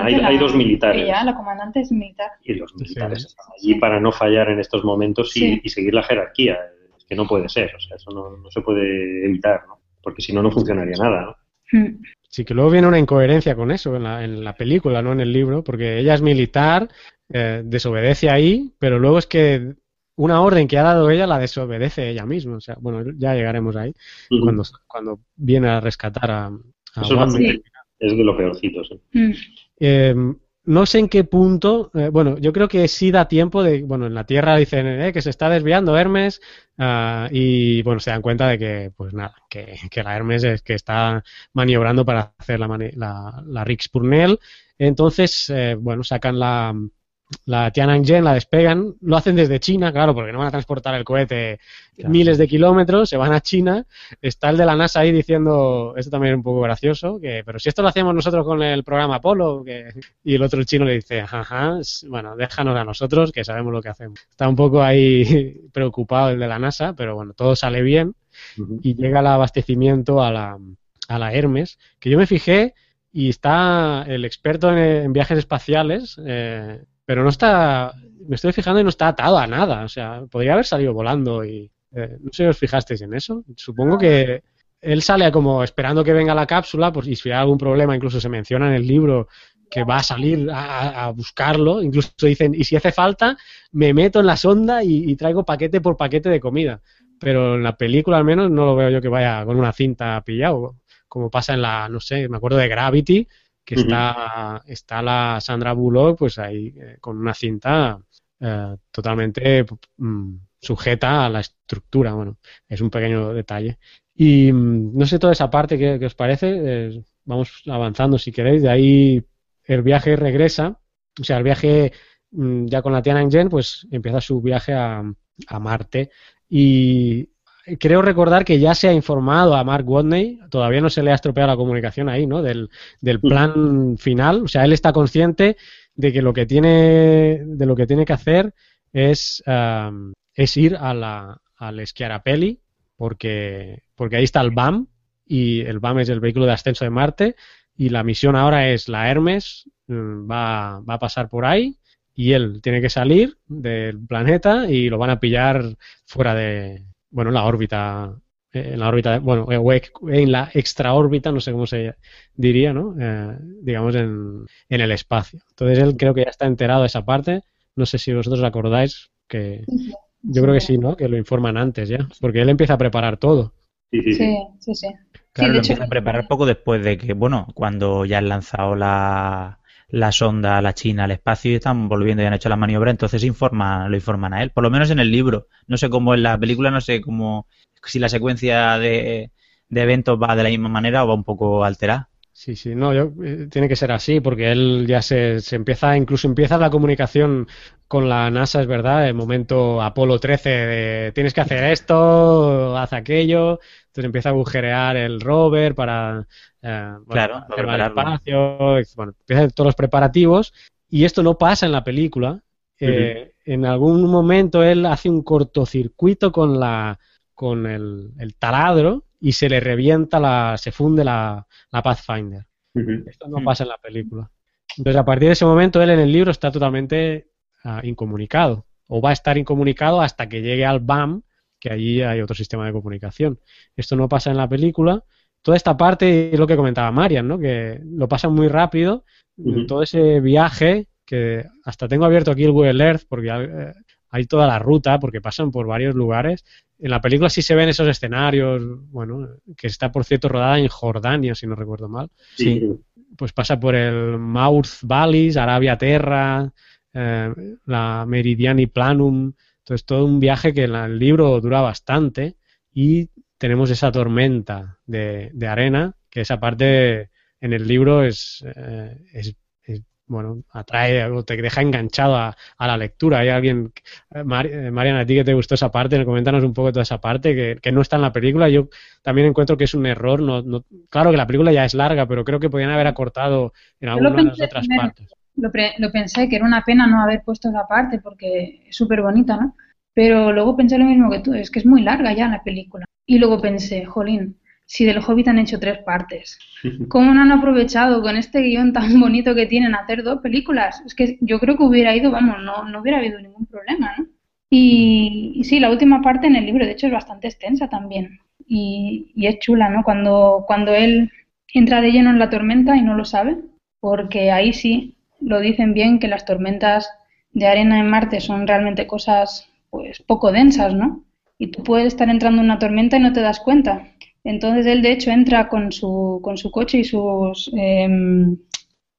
hay, dos militares. la comandante es militar. Y los militares están allí para no fallar en estos momentos y, seguir la jerarquía, es que no puede ser, o sea, eso no, se puede evitar, ¿no? Porque si no, no funcionaría nada, ¿no? Hmm. Sí, que luego viene una incoherencia con eso en la, en la película, no en el libro, porque ella es militar, eh, desobedece ahí, pero luego es que una orden que ha dado ella la desobedece ella misma. O sea, bueno, ya llegaremos ahí cuando, cuando viene a rescatar a, a Es de lo peorcito, sí. Mm. Eh, no sé en qué punto, eh, bueno, yo creo que sí da tiempo de, bueno, en la Tierra dicen que se está desviando Hermes ah, y, bueno, se dan cuenta de que, pues nada, que, la Hermes es que está maniobrando para hacer la, la, la Rix Purnell. Entonces, bueno, sacan la, la Tiananmen la despegan, lo hacen desde China, claro, porque no van a transportar el cohete miles de kilómetros, se van a China, está el de la NASA ahí diciendo, esto también es un poco gracioso, que, pero si esto lo hacemos nosotros con el programa Apolo, que, y el otro chino le dice, ajá, bueno, déjanos a nosotros que sabemos lo que hacemos. Está un poco ahí <laughs> preocupado el de la NASA, pero bueno, todo sale bien y llega el abastecimiento a la, a la Hermes, que yo me fijé y está el experto en, viajes espaciales, eh, pero no está, me estoy fijando y no está atado a nada, o sea, podría haber salido volando y eh, no sé si os fijasteis en eso. Supongo que él sale como esperando que venga la cápsula, pues y si hay algún problema, incluso se menciona en el libro que va a salir a, buscarlo, incluso dicen, y si hace falta, me meto en la sonda y, traigo paquete por paquete de comida. Pero en la película al menos no lo veo yo que vaya con una cinta pillado como pasa en la, no sé, me acuerdo de Gravity, que está, está la Sandra Bullock, pues ahí eh, con una cinta eh, totalmente mm, sujeta a la estructura. Bueno, es un pequeño detalle. Y mm, no sé toda esa parte que, os parece. vamos avanzando si queréis. De ahí el viaje regresa. O sea, el viaje mm, ya con la Tiananmen, pues empieza su viaje a, a Marte. Y creo recordar que ya se ha informado a Mark Watney, todavía no se le ha estropeado la comunicación ahí, ¿no? Del, del mm. plan final. O sea, él está consciente de que lo que tiene, de lo que tiene que hacer es, es ir a la, al Schiarapelli, porque, porque ahí está el BAM, y el BAM es el vehículo de ascenso de Marte, y la misión ahora es la Hermes, mm, va, va a pasar por ahí, y él tiene que salir del planeta y lo van a pillar fuera de, bueno, en la órbita, en la órbita, bueno, en la extraórbita, no sé cómo se diría, ¿no? Eh, digamos en, en, el espacio. Entonces él creo que ya está enterado de esa parte. No sé si vosotros acordáis que yo creo que sí, ¿no? Que lo informan antes ya, porque él empieza a preparar todo. Sí, sí, sí. Claro, lo empieza a preparar poco después de que, bueno, cuando ya han lanzado la, la sonda a la China al espacio y están volviendo y han hecho la maniobra, entonces informa, lo informan a él, por lo menos en el libro. No sé cómo en la película, no sé cómo, si la secuencia de, de eventos va de la misma manera o va un poco alterada. Sí, sí, no, yo, eh, tiene que ser así, porque él ya se, se, empieza, incluso empieza la comunicación con la NASA, es verdad, el momento Apolo 13 de tienes que hacer esto, haz aquello, entonces empieza a agujerear el rover para eh, claro, hacer el espacio, bueno, empieza a hacer todos los preparativos y esto no pasa en la película. Eh, en algún momento él hace un cortocircuito con la con el, taladro y se le revienta la, se funde la, Pathfinder. Esto no pasa en la película. Entonces a partir de ese momento él en el libro está totalmente ah, incomunicado o va a estar incomunicado hasta que llegue al BAM, que allí hay otro sistema de comunicación. Esto no pasa en la película toda esta parte es lo que comentaba Marian, ¿no? Que lo pasan muy rápido, todo ese viaje, que hasta tengo abierto aquí el Google Earth porque eh, hay toda la ruta, porque pasan por varios lugares. En la película sí se ven esos escenarios, bueno, que está por cierto rodada en Jordania, si no recuerdo mal. Sí. Pues pasa por el Mouth Valleys, Arabia Terra, eh, la Meridiani Planum. Entonces todo un viaje que en el libro dura bastante y tenemos esa tormenta de, arena, que esa parte en el libro es, eh, es, bueno, atrae o te deja enganchado a, la lectura. Hay alguien, eh, Mariana, a ti que te gustó esa parte, coméntanos un poco toda esa parte que, que, no está en la película. Yo también encuentro que es un error. No, no, claro que la película ya es larga, pero creo que podían haber acortado en algunas de otras partes. Lo, lo, pensé, que era una pena no haber puesto esa parte porque es súper bonita, ¿no? Pero luego pensé lo mismo que tú, es que es muy larga ya la película. Y luego pensé, jolín, si del Hobbit han hecho tres partes, <laughs> ¿cómo no han aprovechado con este guion tan bonito que tienen hacer dos películas? Es que yo creo que hubiera ido, vamos, no, no hubiera habido ningún problema, ¿no? Y, sí, la última parte en el libro, de hecho, es bastante extensa también. Y, y, es chula, ¿no? Cuando, cuando él entra de lleno en la tormenta y no lo sabe, porque ahí sí lo dicen bien que las tormentas de arena en Marte son realmente cosas pues poco densas, ¿no? Y tú puedes estar entrando en una tormenta y no te das cuenta. Entonces él de hecho entra con su, con su coche y sus em,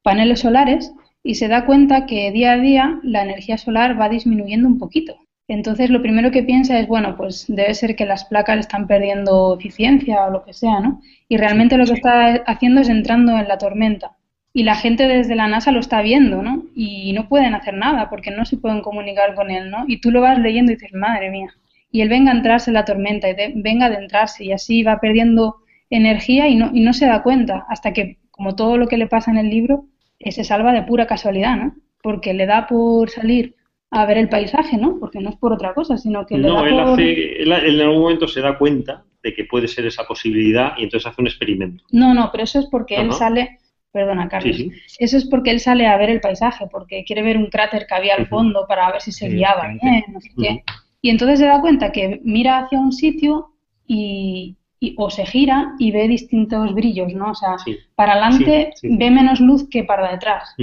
paneles solares y se da cuenta que día a día la energía solar va disminuyendo un poquito. Entonces lo primero que piensa es, bueno, pues debe ser que las placas están perdiendo eficiencia o lo que sea, ¿no? Y realmente lo que está haciendo es entrando en la tormenta. Y la gente desde la NASA lo está viendo, ¿no? Y no pueden hacer nada porque no se pueden comunicar con él, ¿no? Y tú lo vas leyendo y dices, madre mía. Y él venga a entrarse en la tormenta y venga a adentrarse y así va perdiendo energía y no, y no se da cuenta hasta que, como todo lo que le pasa en el libro, eh, se salva de pura casualidad, ¿no? Porque le da por salir a ver el paisaje, ¿no? Porque no es por otra cosa, sino que... No, le da él, él en algún momento se da cuenta de que puede ser esa posibilidad y entonces hace un experimento. No, no, pero eso es porque él sale Perdona, Carlos. Eso es porque él sale a ver el paisaje, porque quiere ver un cráter que había al fondo para ver si se guiaba bien, no sé qué. Y entonces se da cuenta que mira hacia un sitio y, o se gira y ve distintos brillos, ¿no? O sea, para adelante ve menos luz que para detrás.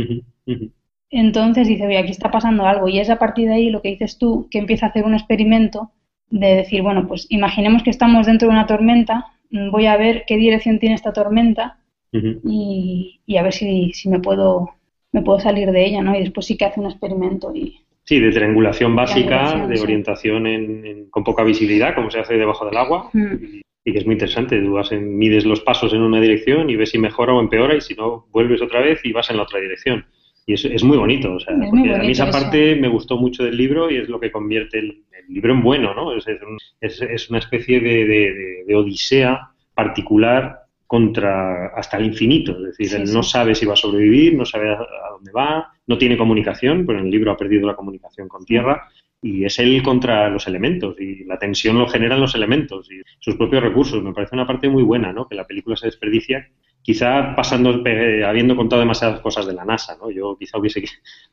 Entonces dice, oye, aquí está pasando algo. Y es a partir de ahí lo que dices tú, que empieza a hacer un experimento de decir, bueno, pues imaginemos que estamos dentro de una tormenta, voy a ver qué dirección tiene esta tormenta y, a ver si, si, me puedo me puedo salir de ella, ¿no? Y después sí que hace un experimento y... Sí, de triangulación básica, de orientación en, con poca visibilidad, como se hace debajo del agua, y, que es muy interesante. Tú vas en, mides los pasos en una dirección y ves si mejora o empeora, y si no, vuelves otra vez y vas en la otra dirección. Y es, es muy bonito, o sea, porque a mí esa parte me gustó mucho del libro y es lo que convierte el, libro en bueno, ¿no? Es, es, es una especie de, de, de odisea particular contra hasta el infinito. Es decir, él no sabe si va a sobrevivir, no sabe a, dónde va, no tiene comunicación, pero en el libro ha perdido la comunicación con tierra y es él contra los elementos y la tensión lo generan los elementos y sus propios recursos. Me parece una parte muy buena, ¿no? Que la película se desperdicia, quizá pasando, eh, habiendo contado demasiadas cosas de la NASA, ¿no? Yo quizá hubiese,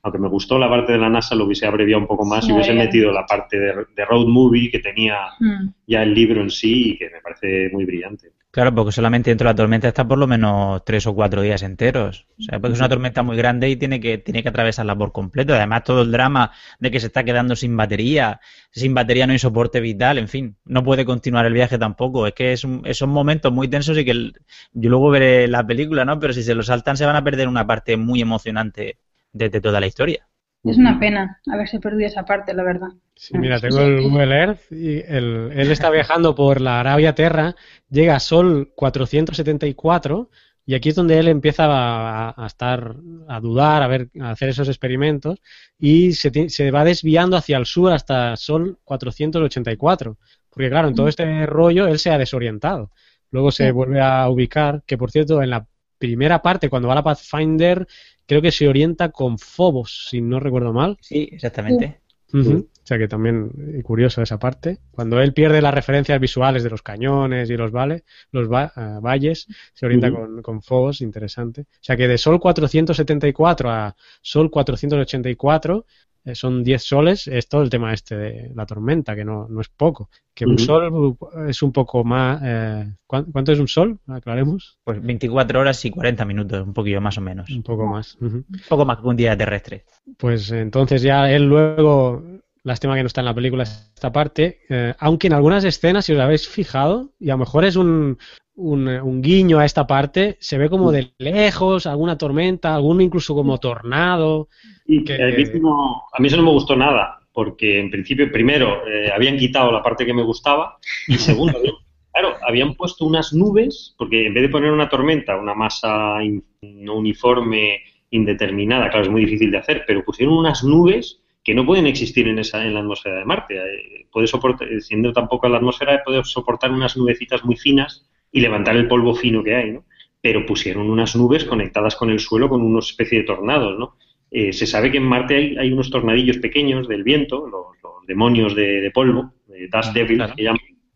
aunque me gustó la parte de la NASA, lo hubiese abreviado un poco más y hubiese metido la parte de, road movie que tenía mm. ya el libro en sí y que me parece muy brillante. Claro, porque solamente dentro de la tormenta está por lo menos tres o cuatro días enteros. O sea, porque es una tormenta muy grande y tiene que, tiene que atravesarla por completo. Además, todo el drama de que se está quedando sin batería, sin batería no hay soporte vital, en fin, no puede continuar el viaje tampoco. Es que es son momentos muy tensos y que yo luego veré la película, ¿no? Pero si se lo saltan se van a perder una parte muy emocionante de toda la historia. Es una pena haberse perdido esa parte, la verdad. Sí, mira, tengo el Google Earth y él está viajando por la Arabia Terra, llega a Sol 474 y aquí es donde él empieza a, estar, a dudar, a ver, a hacer esos experimentos y se, se, va desviando hacia el sur hasta Sol 484. Porque claro, en todo este rollo él se ha desorientado. Luego se vuelve a ubicar, que por cierto, en la primera parte, cuando va a la Pathfinder, creo que se orienta con Phobos, si no recuerdo mal. Sí, exactamente. O sea que también eh, curioso esa parte. Cuando él pierde las referencias visuales de los cañones y los, vales, los eh, valles, se orienta con, con Phobos, interesante. O sea que de Sol 474 a Sol 484 eh, son 10 soles, es todo el tema este de la tormenta, que no, no es poco. Que un sol es un poco más... Eh, ¿Cuánto es un sol? Aclaremos. Pues 24 horas y 40 minutos, un poquillo más o menos. Un poco más. Un poco más que un día terrestre. Pues entonces ya él luego Lástima que no está en la película esta parte. Eh, aunque en algunas escenas, si os habéis fijado, y a lo mejor es un, un, guiño a esta parte, se ve como de lejos, alguna tormenta, algún incluso como tornado. Y que... a mí eso no me gustó nada, porque en principio, primero, eh, habían quitado la parte que me gustaba, y segundo, <laughs> claro, habían puesto unas nubes, porque en vez de poner una tormenta, una masa no uniforme, indeterminada, claro, es muy difícil de hacer, pero pusieron unas nubes que no pueden existir en, esa, en la atmósfera de Marte. Eh, puede soportar, siendo tampoco la atmósfera, puede soportar unas nubecitas muy finas y levantar el polvo fino que hay, ¿no? Pero pusieron unas nubes conectadas con el suelo con una especie de tornados, ¿no? Eh, se sabe que en Marte hay, hay, unos tornadillos pequeños del viento, los, demonios de, polvo, de Dust Devil,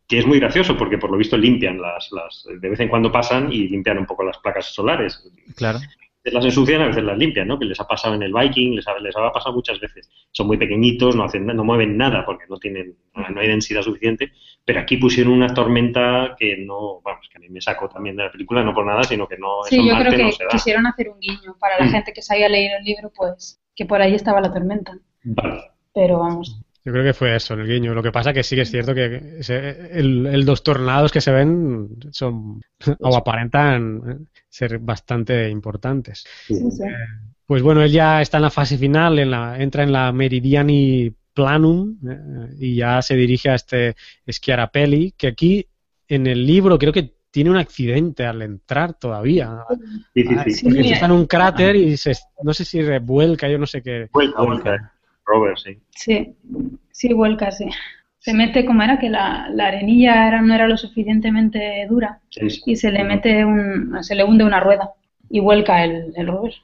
que, es muy gracioso porque por lo visto limpian las, las, de vez en cuando pasan y limpian un poco las placas solares. Claro las ensucian, a veces las limpian, ¿no? Que les ha pasado en el Viking, les ha, les ha pasado muchas veces. Son muy pequeñitos, no hacen, no mueven nada porque no tienen, no hay densidad suficiente. Pero aquí pusieron una tormenta que no, vamos, que a mí me sacó también de la película, no por nada, sino que no. Sí, yo creo que quisieron hacer un guiño para la mm. gente que se haya leído el libro, pues que por ahí estaba la tormenta. Pero vamos. Yo creo que fue eso, el guiño. Lo que pasa que sí que es cierto que el, dos tornados que se ven son <laughs> o aparentan ser bastante importantes. Eh, pues bueno, él ya está en la fase final, en la, entra en la Meridiani Planum eh, y ya se dirige a este Schiarapelli, que aquí en el libro creo que tiene un accidente al entrar todavía. Sí, sí, sí. está en un cráter y se, no sé si revuelca, yo no sé qué. Vuelca, vuelca. Robert, sí. Sí, sí, vuelca, sí. Se mete, como era, que la, arenilla era, no era lo suficientemente dura y se le mete un, se le hunde una rueda y vuelca el, el Robert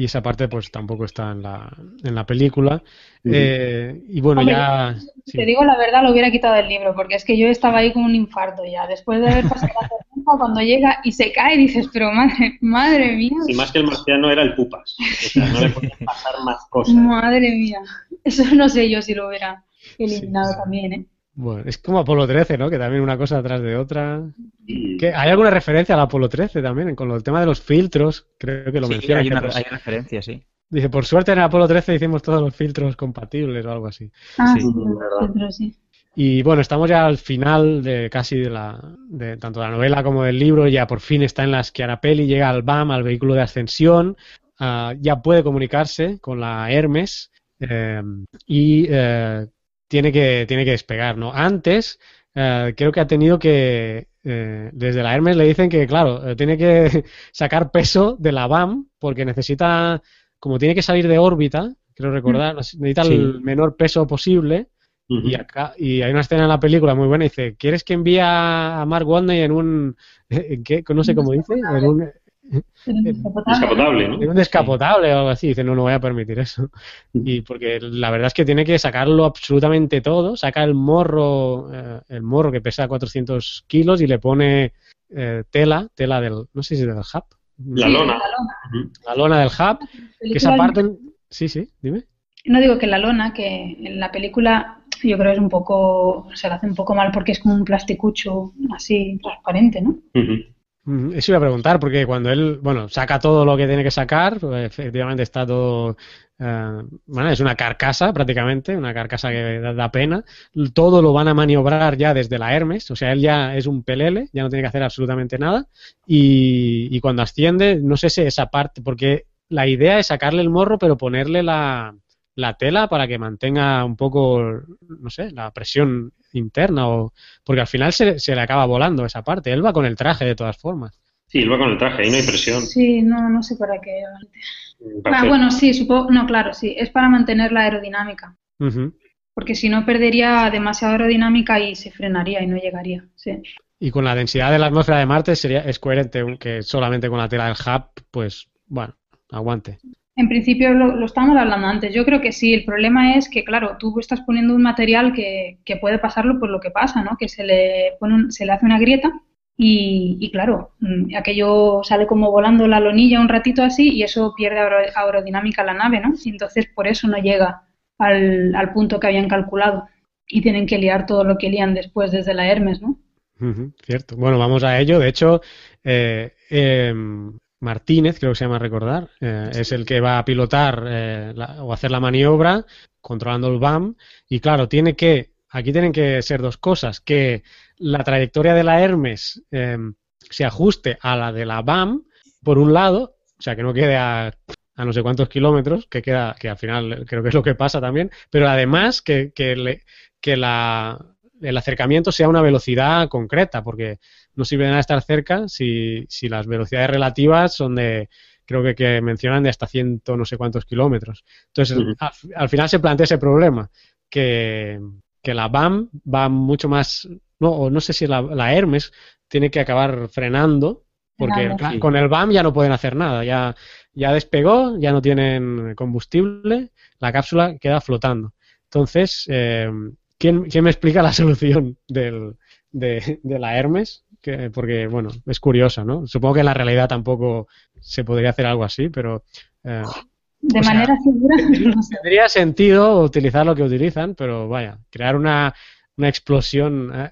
y esa parte pues tampoco está en la, en la película. Eh, y bueno, ya... Te digo la verdad, lo hubiera quitado del libro, porque es que yo estaba ahí con un infarto ya, después de haber pasado la <laughs> cuando llega y se cae, dices, pero madre, madre mía. Y más que el marciano era el pupas, o sea, no le podían pasar más cosas. Madre mía, eso no sé yo si lo hubiera eliminado también, ¿eh? Bueno, es como Apolo 13, ¿no? Que también una cosa detrás de otra. ¿Hay alguna referencia al Apolo 13 también? Con el tema de los filtros, creo que lo menciona. Hay, una, hay referencia, sí. Dice, por suerte en el Apolo 13 hicimos todos los filtros compatibles o algo así. Ah, sí, sí, sí. Y bueno, estamos ya al final de casi de la de tanto de la novela como del libro. Ya por fin está en la Schiarapelli, llega al BAM, al vehículo de ascensión. Ah, ya puede comunicarse con la Hermes eh, y eh, tiene que, tiene que despegar, ¿no? Antes, eh, creo que ha tenido que, eh, desde la Hermes le dicen que, claro, eh, tiene que <laughs> sacar peso de la BAM porque necesita, como tiene que salir de órbita, creo recordar, mm. necesita el menor peso posible. Y acá y hay una escena en la película muy buena. Dice, ¿quieres que envíe a Mark Watney en un, ¿en qué? No sé cómo dice, en un, descapotable, ¿no? Un descapotable o algo así. Dice, no, no voy a permitir eso. Y porque la verdad es que tiene que sacarlo absolutamente todo. Saca el morro, eh, el morro que pesa 400 kilos y le pone eh, tela, tela del, no sé si del hub. La lona. La lona del hub. Que esa parte... Sí, sí, dime. No digo que la lona, que en la película yo creo es un poco, se la hace un poco mal porque es como un plasticucho así transparente, ¿no? Eso iba a preguntar, porque cuando él, bueno, saca todo lo que tiene que sacar, pues, efectivamente está todo, eh, bueno, es una carcasa prácticamente, una carcasa que da, pena. Todo lo van a maniobrar ya desde la Hermes, o sea, él ya es un pelele, ya no tiene que hacer absolutamente nada. Y, y cuando asciende, no sé si esa parte, porque la idea es sacarle el morro, pero ponerle la, la tela para que mantenga un poco, no sé, la presión interna o porque al final se, se, le acaba volando esa parte. Él va con el traje de todas formas. Sí, él va con el traje, ahí no hay presión. Sí, no, no sé para qué. Ah, bueno, sí, supongo, no, claro, sí, es para mantener la aerodinámica. Porque si no perdería demasiada aerodinámica y se frenaría y no llegaría. Sí. Y con la densidad de la atmósfera de Marte sería es coherente que solamente con la tela del hub, pues bueno, aguante. En principio lo, lo, estábamos hablando antes. Yo creo que sí. El problema es que, claro, tú estás poniendo un material que, que puede pasarlo por lo que pasa, ¿no? Que se le, pone se le hace una grieta y, y, claro, mm, aquello sale como volando la lonilla un ratito así y eso pierde aerodinámica la nave, ¿no? Y entonces por eso no llega al, al, punto que habían calculado y tienen que liar todo lo que lían después desde la Hermes, ¿no? cierto. Bueno, vamos a ello. De hecho, eh, eh, Martínez, creo que se llama recordar, eh, es el que va a pilotar eh, o hacer la maniobra controlando el BAM. Y claro, tiene que, aquí tienen que ser dos cosas, que la trayectoria de la Hermes em, se ajuste a la de la BAM, por un lado, o sea, que no quede a, no sé cuántos kilómetros, que queda, que al final creo que es lo que pasa también, pero además que, que, que la, el acercamiento sea una velocidad concreta, porque no sirve de nada estar cerca si, si las velocidades relativas son de, creo que, que mencionan de hasta ciento no sé cuántos kilómetros. Entonces, al, final se plantea ese problema, que, que, la BAM va mucho más, no, o no sé si la, la Hermes tiene que acabar frenando, porque con el BAM ya no pueden hacer nada, ya, ya despegó, ya no tienen combustible, la cápsula queda flotando. Entonces, eh, ¿quién, ¿quién, me explica la <laughs> solución del, de, de la Hermes? porque, bueno, es curiosa, ¿no? Supongo que en la realidad tampoco se podría hacer algo así, pero... Eh, de manera segura. Tendría sentido utilizar lo que utilizan, pero vaya, crear una, una explosión eh,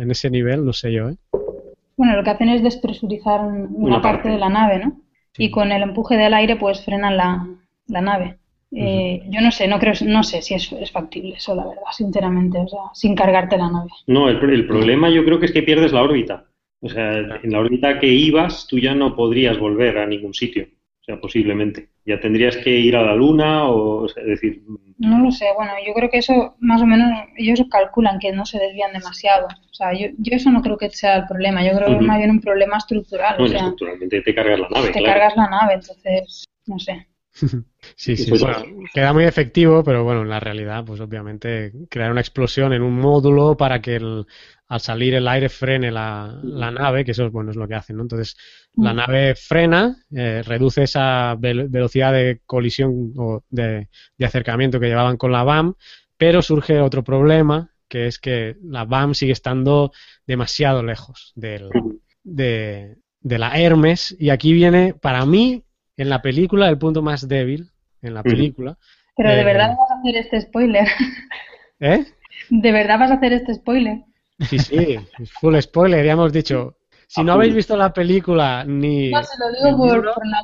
en ese nivel, no sé yo, ¿eh? Bueno, lo que hacen es despresurizar una, parte, de la nave, ¿no? Y con el empuje del aire, pues frenan la, la nave. Eh, yo no sé, no creo, no sé si es, factible eso, la verdad, sinceramente, o sea, sin cargarte la nave. No, el, problema yo creo que es que pierdes la órbita. O sea, en la órbita que ibas, tú ya no podrías volver a ningún sitio. O sea, posiblemente. Ya tendrías que ir a la luna o, es decir... No lo sé, bueno, yo creo que eso más o menos ellos calculan que no se desvían demasiado. O sea, yo, yo eso no creo que sea el problema, yo creo que es más bien un problema estructural. Bueno, o sea, estructuralmente te cargas la nave, Te cargas la nave, entonces, no sé. Sí, sí, bueno, queda muy efectivo, pero bueno, en la realidad, pues obviamente crear una explosión en un módulo para que el, al salir el aire frene la, la, nave, que eso bueno, es lo que hacen, ¿no? Entonces, la nave frena, eh, reduce esa velocidad de colisión o de, de, acercamiento que llevaban con la BAM, pero surge otro problema, que es que la BAM sigue estando demasiado lejos del, de, de la Hermes, y aquí viene, para mí, en la película, el punto más débil, en la película. Pero de eh, verdad vas a hacer este spoiler. <laughs> ¿Eh? ¿De verdad vas a hacer este spoiler? Sí, sí, full spoiler, ya hemos dicho. Si no habéis visto la película ni. No, se lo digo por, por, la.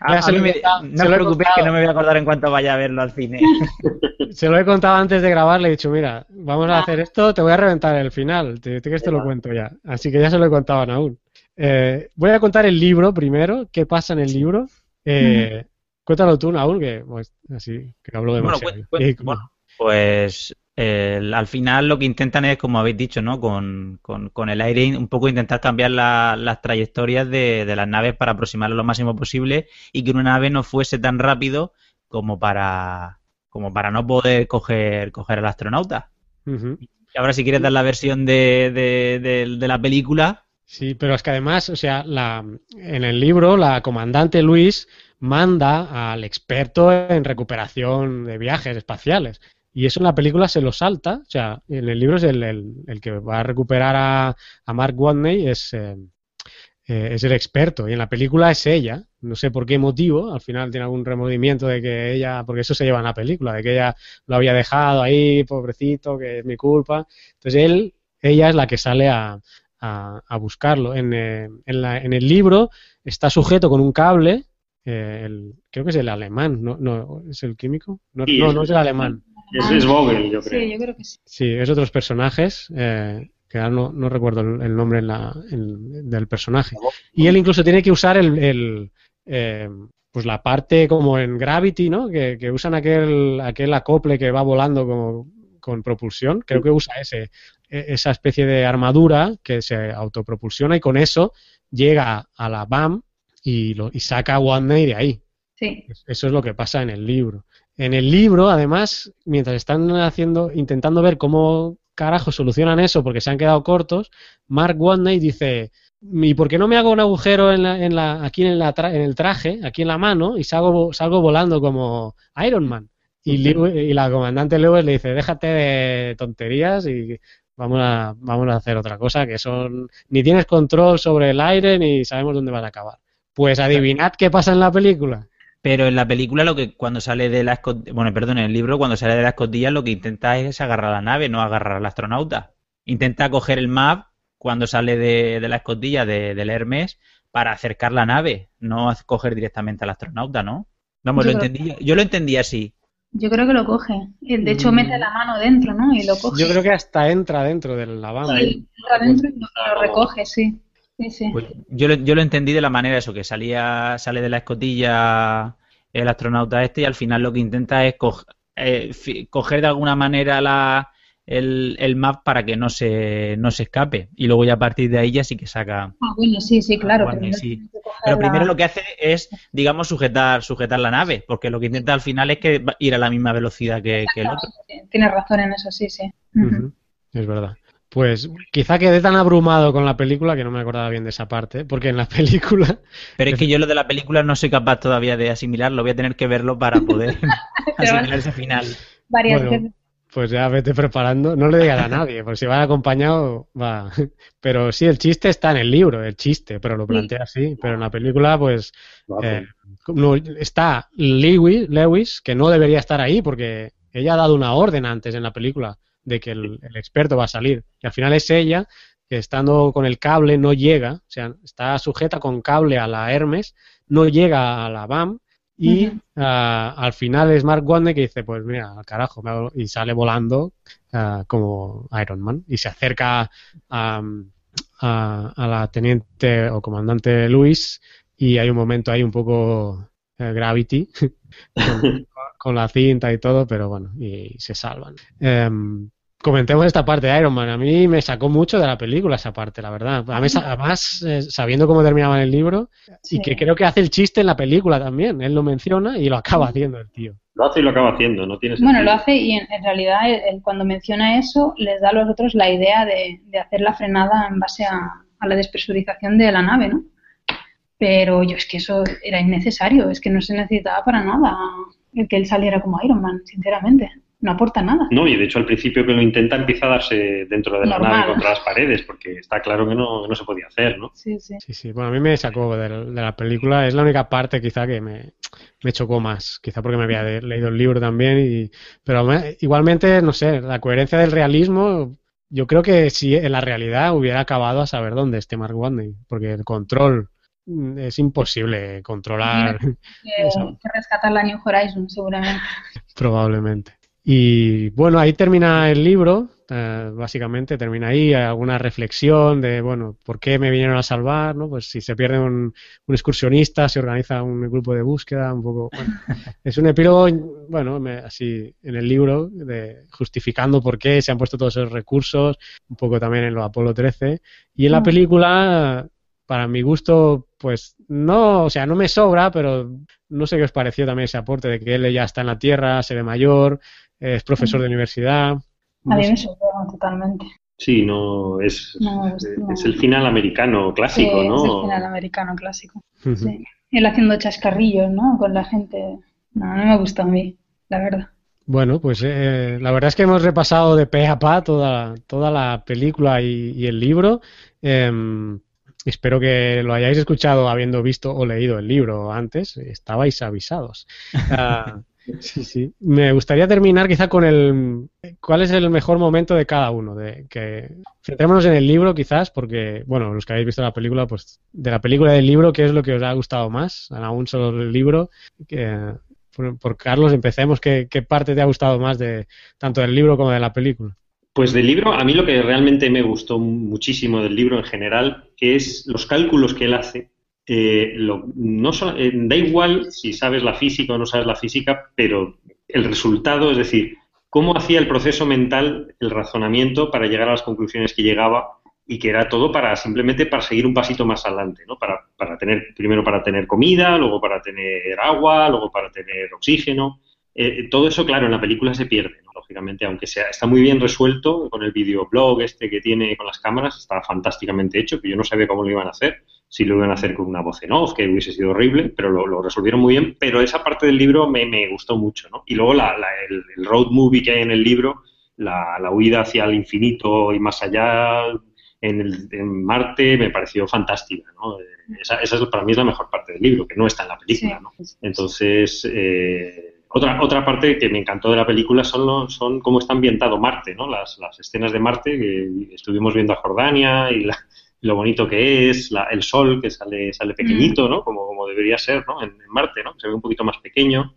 Ah, se me, no os preocupéis que no me voy a acordar en cuanto vaya a verlo al cine. <laughs> se lo he contado antes de grabar, le he dicho, mira, vamos a ah. hacer esto, te voy a reventar el final. Te, te, te lo cuento ya. Así que ya se lo he contado a Naúl. Eh, voy a contar el libro primero, qué pasa en el libro. Eh, cuéntalo tú, Naúl, que pues, así que hablo demasiado. Bueno, pues, pues, bueno, pues al final lo que intentan es, como habéis dicho, ¿no? Con, con, el aire un poco intentar cambiar las trayectorias de, las naves para aproximarlo lo máximo posible y que una nave no fuese tan rápido como para como para no poder coger, coger al astronauta. Y ahora si quieres dar la versión de, de, de, la película. Sí, pero es que además, o sea, la, en el libro la comandante Luis manda al experto en recuperación de viajes espaciales. Y eso en la película se lo salta. O sea, en el libro es el, el, que va a recuperar a, a Mark Watney, es, eh, eh, es el experto. Y en la película es ella. No sé por qué motivo. Al final tiene algún remordimiento de que ella. Porque eso se lleva en la película, de que ella lo había dejado ahí, pobrecito, que es mi culpa. Entonces él, ella es la que sale a, a, buscarlo. En, eh, en, la, en el libro está sujeto con un cable. el, creo que es el alemán, ¿no? no ¿Es el químico? No, no, no es el alemán. Es, Vogel, yo creo. Sí, yo creo que sí. Sí, es otros personajes, eh, que ahora no, no, recuerdo el, nombre en la, del personaje. Y él incluso tiene que usar el, el eh, pues la parte como en Gravity, ¿no? Que, que, usan aquel, aquel acople que va volando como con propulsión. Creo que usa ese, esa especie de armadura que se autopropulsiona y con eso llega a la BAM y, lo, y saca a One de ahí. Sí. Eso es lo que pasa en el libro. En el libro, además, mientras están haciendo, intentando ver cómo carajo solucionan eso porque se han quedado cortos, Mark Watney dice, ¿y por qué no me hago un agujero en la, en la, aquí en, la en el traje, aquí en la mano, y salgo, salgo volando como Iron Man? Y, y la comandante Lewis le dice, déjate de tonterías y vamos a, vamos a hacer otra cosa, que son, ni tienes control sobre el aire ni sabemos dónde van a acabar. Pues adivinad qué pasa en la película. Pero en la película lo que cuando sale de la escotilla, bueno, perdón, en el libro cuando sale de la escotilla lo que intenta es agarrar la nave, no agarrar al astronauta. Intenta coger el map cuando sale de, de la escotilla de, del Hermes para acercar la nave, no coger directamente al astronauta, ¿no? Vamos, yo lo entendí, yo lo entendí así. Yo creo que lo coge. De hecho, mm. mete la mano dentro, ¿no? Y lo coge. Yo creo que hasta entra dentro del lavabo. Sí, entra dentro y lo recoge, sí. Pues yo, lo, yo lo entendí de la manera eso, que salía, sale de la escotilla el astronauta este y al final lo que intenta es eh, coger de alguna manera la, el, el, map para que no se, no se escape. Y luego ya a partir de ahí ya sí que saca. Ah, bueno, sí, sí, claro. Pero primero lo que hace es, digamos, sujetar, sujetar la nave, porque lo que intenta al final es que ir a la misma velocidad que, el otro. Tienes razón en eso, sí, sí. Es verdad. Pues quizá quedé tan abrumado con la película que no me acordaba bien de esa parte, porque en la <laughs> película... Pero es que yo lo de la película no soy capaz todavía de asimilarlo, voy a tener que verlo para poder <laughs> asimilar ese final. Varias veces. Pues ya vete preparando, no le digas a nadie, porque si va acompañado, va. Pero sí, el chiste está en el libro, el chiste, pero lo plantea así. Pero en la película, pues, eh, no, está Lewis, Lewis, que no debería estar ahí, porque ella ha dado una orden antes en la película de que el, experto va a salir. Y al final es ella que estando con el cable no llega, o sea, está sujeta con cable a la Hermes, no llega a la BAM y ah, al final es Mark Wande que dice, pues mira, al carajo, y sale volando ah, como Iron Man y se acerca a, a, la teniente o comandante Luis y hay un momento ahí un poco eh, Gravity <laughs> <laughs> con, la cinta y todo, pero bueno, y se salvan. Em, comentemos esta parte de Iron Man. A mí me sacó mucho de la película esa parte, la verdad. además, eh, sabiendo cómo terminaba el libro, y que creo que hace el chiste en la película también. Él lo menciona y lo acaba haciendo el tío. Lo hace y lo acaba haciendo, no tiene Bueno, lo hace y en, realidad cuando menciona eso les da a los otros la idea de, hacer la frenada en base a, a la despresurización de la nave, ¿no? Pero yo es que eso era innecesario, es que no se necesitaba para nada el que él saliera como Iron Man, sinceramente no aporta nada. No, y de hecho al principio que lo intenta empieza a darse dentro de la nave contra las paredes, porque está claro que no, no se podía hacer, ¿no? Sí, sí. Sí, sí. Bueno, a mí me sacó de la, película, es la única parte quizá que me, chocó más, quizá porque me había leído el libro también, y, pero igualmente, no sé, la coherencia del realismo, yo creo que si en la realidad hubiera acabado a saber dónde esté Mark Watney, porque el control mm, es imposible controlar. Que, <laughs> que rescatar la New Horizon, seguramente. <laughs> Probablemente. Y bueno, ahí termina el libro, eh, básicamente termina ahí, alguna reflexión de, bueno, ¿por qué me vinieron a salvar? ¿no? Pues si se pierde un, excursionista, se organiza un grupo de búsqueda, un poco, bueno, <laughs> es un epílogo, bueno, así en el libro, de, justificando por qué se han puesto todos esos recursos, un poco también en lo Apolo 13, y en la mm. película, para mi gusto, pues no, o sea, no me sobra, pero no sé qué os pareció también ese aporte de que él ya está en la Tierra, se ve mayor, es profesor de universidad. A mí me sorprende totalmente. Sí, no, es, es, el final americano clásico, ¿no? Es el final americano clásico. sí. Él haciendo chascarrillos, ¿no? Con la gente. No, no me gusta a mí, la verdad. Bueno, pues eh, la verdad es que hemos repasado de pe a pa toda, toda la película y, el libro. Em, espero que lo hayáis escuchado habiendo visto o leído el libro antes. Estabais avisados. <laughs> Ah, Sí, sí. Me gustaría terminar quizá con el cuál es el mejor momento de cada uno. De que centrémonos en el libro quizás, porque bueno, los que habéis visto la película, pues de la película y del libro, ¿qué es lo que os ha gustado más? Aún solo el libro. Que, por, Carlos, empecemos. ¿Qué, ¿Qué parte te ha gustado más de tanto del libro como de la película? Pues del libro, a mí lo que realmente me gustó muchísimo del libro en general es los cálculos que él hace eh, no eh, da igual si sabes la física o no sabes la física, pero el resultado, es decir, cómo hacía el proceso mental, el razonamiento para llegar a las conclusiones que llegaba y que era todo para simplemente para seguir un pasito más adelante, ¿no? Para, para tener, primero para tener comida, luego para tener agua, luego para tener oxígeno. Eh, todo eso, claro, en la película se pierde, lógicamente, aunque sea, está muy bien resuelto con el videoblog este que tiene con las cámaras, está fantásticamente hecho, que yo no sabía cómo lo iban a hacer si lo iban a hacer con una voz en off, que hubiese sido horrible, pero lo, resolvieron muy bien. Pero esa parte del libro me, gustó mucho, ¿no? Y luego el, road movie que hay en el libro, la, huida hacia el infinito y más allá en, Marte, me pareció fantástica, ¿no? Esa, esa, es, para mí es la mejor parte del libro, que no está en la película, ¿no? Entonces, eh, otra, otra parte que me encantó de la película son, son cómo está ambientado Marte, ¿no? Las, las escenas de Marte, que estuvimos viendo a Jordania y la, lo bonito que es, el sol que sale, sale pequeñito, ¿no? Como, como debería ser, ¿no? En, Marte, ¿no? Se ve un poquito más pequeño.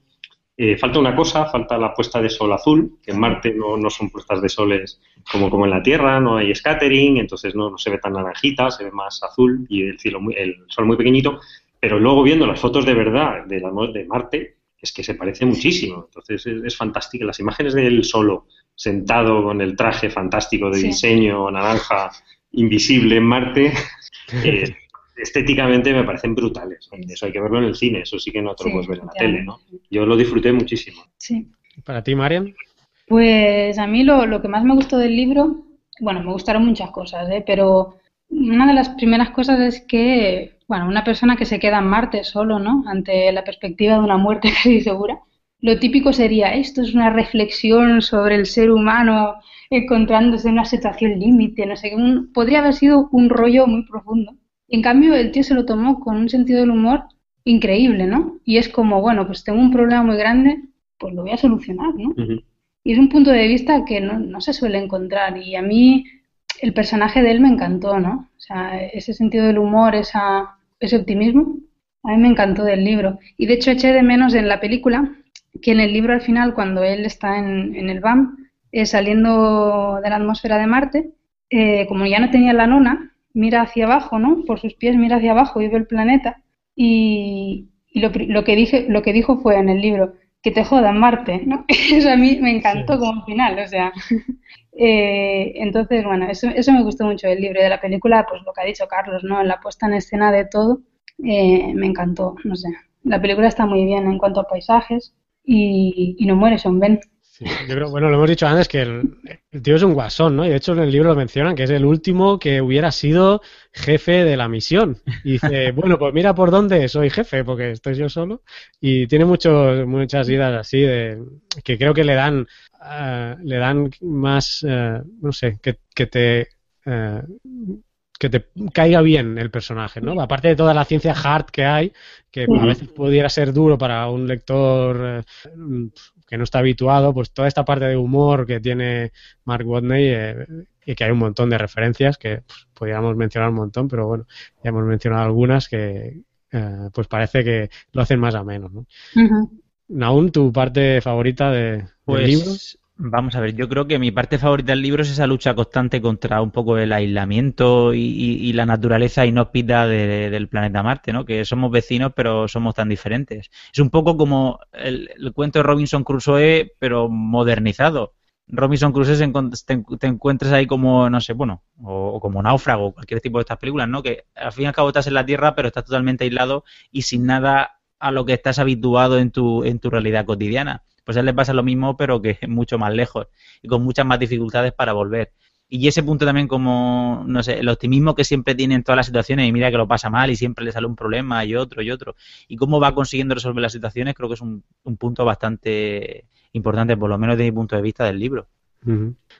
Eh, falta una cosa, falta la puesta de sol azul, que en Marte no, no, son puestas de soles como, como en la Tierra, no hay scattering, entonces no, no se ve tan naranjita, se ve más azul y el cielo muy, el sol muy pequeñito, pero luego viendo las fotos de verdad de, la, de Marte, es que se parece muchísimo, entonces es, es fantástico. Las imágenes del solo sentado con el traje fantástico de diseño naranja invisible en Marte, <laughs> eh, estéticamente me parecen brutales. Eso hay que verlo en el cine, eso sí que no te lo puedes ver en la tele, ¿no? Yo lo disfruté muchísimo. Sí. ¿Para ti, Marian? Pues a mí lo, que más me gustó del libro, bueno, me gustaron muchas cosas, ¿eh? pero una de las primeras cosas es que, bueno, una persona que se queda en Marte solo, ¿no? Ante la perspectiva de una muerte <laughs> casi segura, lo típico sería, esto es una reflexión sobre el ser humano encontrándose en una situación límite, no sé, podría haber sido un rollo muy profundo. en cambio, el tío se lo tomó con un sentido del humor increíble, ¿no? Y es como, bueno, pues tengo un problema muy grande, pues lo voy a solucionar, ¿no? Y es un punto de vista que no, no, se suele encontrar. Y a mí el personaje de él me encantó, ¿no? O sea, ese sentido del humor, esa, ese optimismo, a mí me encantó del libro. Y de hecho eché de menos en la película que en el libro al final, cuando él está en, en el BAM, eh, saliendo de la atmósfera de Marte, eh, como ya no tenía la nona, mira hacia abajo, ¿no? Por sus pies mira hacia abajo y ve el planeta. y, lo, lo, que dije, lo que dijo fue en el libro, que te jodan Marte, ¿no? <laughs> Eso a mí me encantó como final, o sea. <laughs> Eh, entonces, bueno, eso, eso me gustó mucho del libro y de la película, pues lo que ha dicho Carlos, ¿no? La puesta en escena de todo, eh, me encantó, no sé. La película está muy bien en cuanto a paisajes y, y no muere Son Ben yo creo, bueno, lo hemos dicho antes que el, tío es un guasón, ¿no? Y de hecho en el libro lo mencionan que es el último que hubiera sido jefe de la misión. Y dice, <laughs> bueno, pues mira por dónde soy jefe, porque estoy yo solo. Y tiene muchos, muchas idas así de que creo que le dan, eh, le dan más, eh, no sé, que, que te eh, que te caiga bien el personaje, ¿no? Aparte de toda la ciencia hard que hay, que a veces pudiera ser duro para un lector que no está habituado, pues toda esta parte de humor que tiene Mark Watney eh, y que hay un montón de referencias que pues, podríamos mencionar un montón, pero bueno, ya hemos mencionado algunas que eh, pues parece que lo hacen más a menos, ¿no? Uh ¿tu parte favorita de, pues, del libro? Vamos a ver, yo creo que mi parte favorita del libro es esa lucha constante contra un poco el aislamiento y, la naturaleza inhóspita del planeta Marte, ¿no? Que somos vecinos, pero somos tan diferentes. Es un poco como el, cuento de Robinson Crusoe, pero modernizado. Robinson Crusoe te, encuentras ahí como, no sé, bueno, o, como náufrago, cualquier tipo de estas películas, ¿no? Que al fin y al cabo estás en la Tierra, pero estás totalmente aislado y sin nada a lo que estás habituado en tu, en tu realidad cotidiana pues a él le pasa lo mismo, pero que <laughs> es mucho más lejos y con muchas más dificultades para volver. Y ese punto también como, no sé, el optimismo que siempre tiene en todas las situaciones y mira que lo pasa mal y siempre le sale un problema y otro y otro. Y cómo va consiguiendo resolver las situaciones creo que es un, punto bastante importante, por lo menos desde mi punto de vista del libro.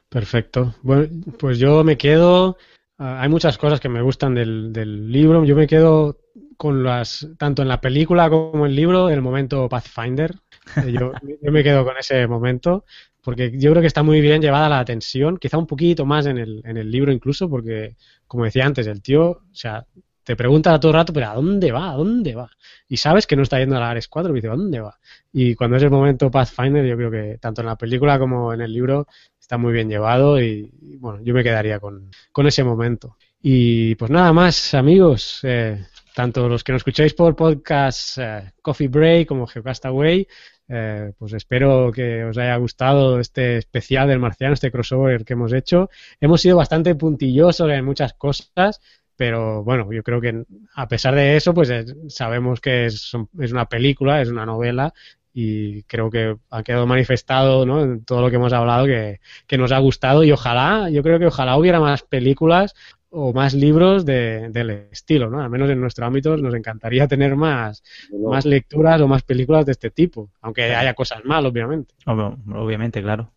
Perfecto. Bueno, pues yo me quedo, ah, hay muchas cosas que me gustan del, del libro, yo me quedo con las, tanto en la película como en el libro, el momento Pathfinder, <laughs> yo, me quedo con ese momento porque yo creo que está muy bien llevada la tensión, quizá un poquito más en el, en el libro incluso, porque, como decía antes, el tío, o sea, te pregunta a todo el rato, pero ¿a dónde va? ¿A dónde va? Y sabes que no está yendo a la Ares 4, y dice, ¿a dónde va? Y cuando es el momento Pathfinder, yo creo que tanto en la película como en el libro está muy bien llevado y, bueno, yo me quedaría con, con, ese momento. Y pues nada más, amigos, eh, tanto los que nos escucháis por podcast eh, Coffee Break como Geocastaway, eh, pues espero que os haya gustado este especial del marciano, este crossover que hemos hecho. Hemos sido bastante puntillosos en muchas cosas, pero bueno, yo creo que a pesar de eso, pues eh, sabemos que es, es, una película, es una novela y creo que ha quedado manifestado ¿no? en todo lo que hemos hablado que, que nos ha gustado y ojalá, yo creo que ojalá hubiera más películas o más libros de, del estilo, ¿no? Al menos en nuestro ámbito nos encantaría tener más, más lecturas o más películas de este tipo, aunque haya cosas mal, obviamente. obviamente, claro.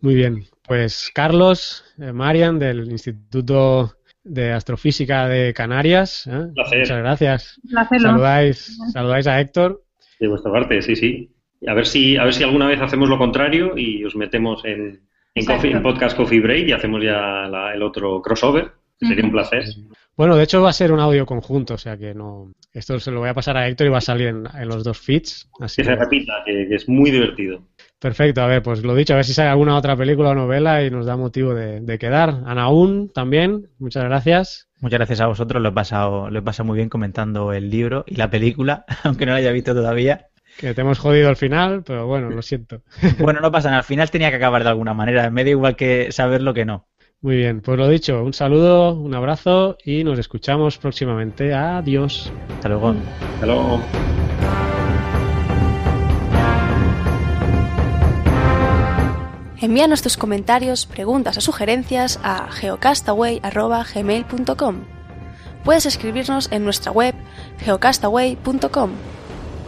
Muy bien, pues Carlos, eh, Marian del Instituto de Astrofísica de Canarias, ¿eh? muchas gracias. Saludáis, saludáis a Héctor. De vuestra parte, sí, sí. A ver si, a ver si alguna vez hacemos lo contrario y os metemos en, en, Podcast Coffee Break y hacemos ya el otro crossover. Sería un placer. Bueno, de hecho va a ser un audio conjunto, o sea que no. Esto se lo voy a pasar a Héctor y va a salir en, los dos feeds. Así que se repita, que, es muy divertido. Perfecto, a ver, pues lo dicho, a ver si sale alguna otra película o novela y nos da motivo de, de quedar. Anaún también, muchas gracias. Muchas gracias a vosotros, lo he pasado, lo he pasado muy bien comentando el libro y la película, <laughs> aunque no la haya visto todavía. Que te hemos jodido al final, pero bueno, lo siento. <laughs> Bueno, no pasa nada, al final tenía que acabar de alguna manera, me da igual que saberlo que no. Muy bien, pues lo dicho, un saludo, un abrazo y nos escuchamos próximamente. Adiós. Hasta luego. Hasta luego. Envíanos tus comentarios, preguntas o sugerencias a geocastaway.gmail.com. Puedes escribirnos en nuestra web geocastaway.com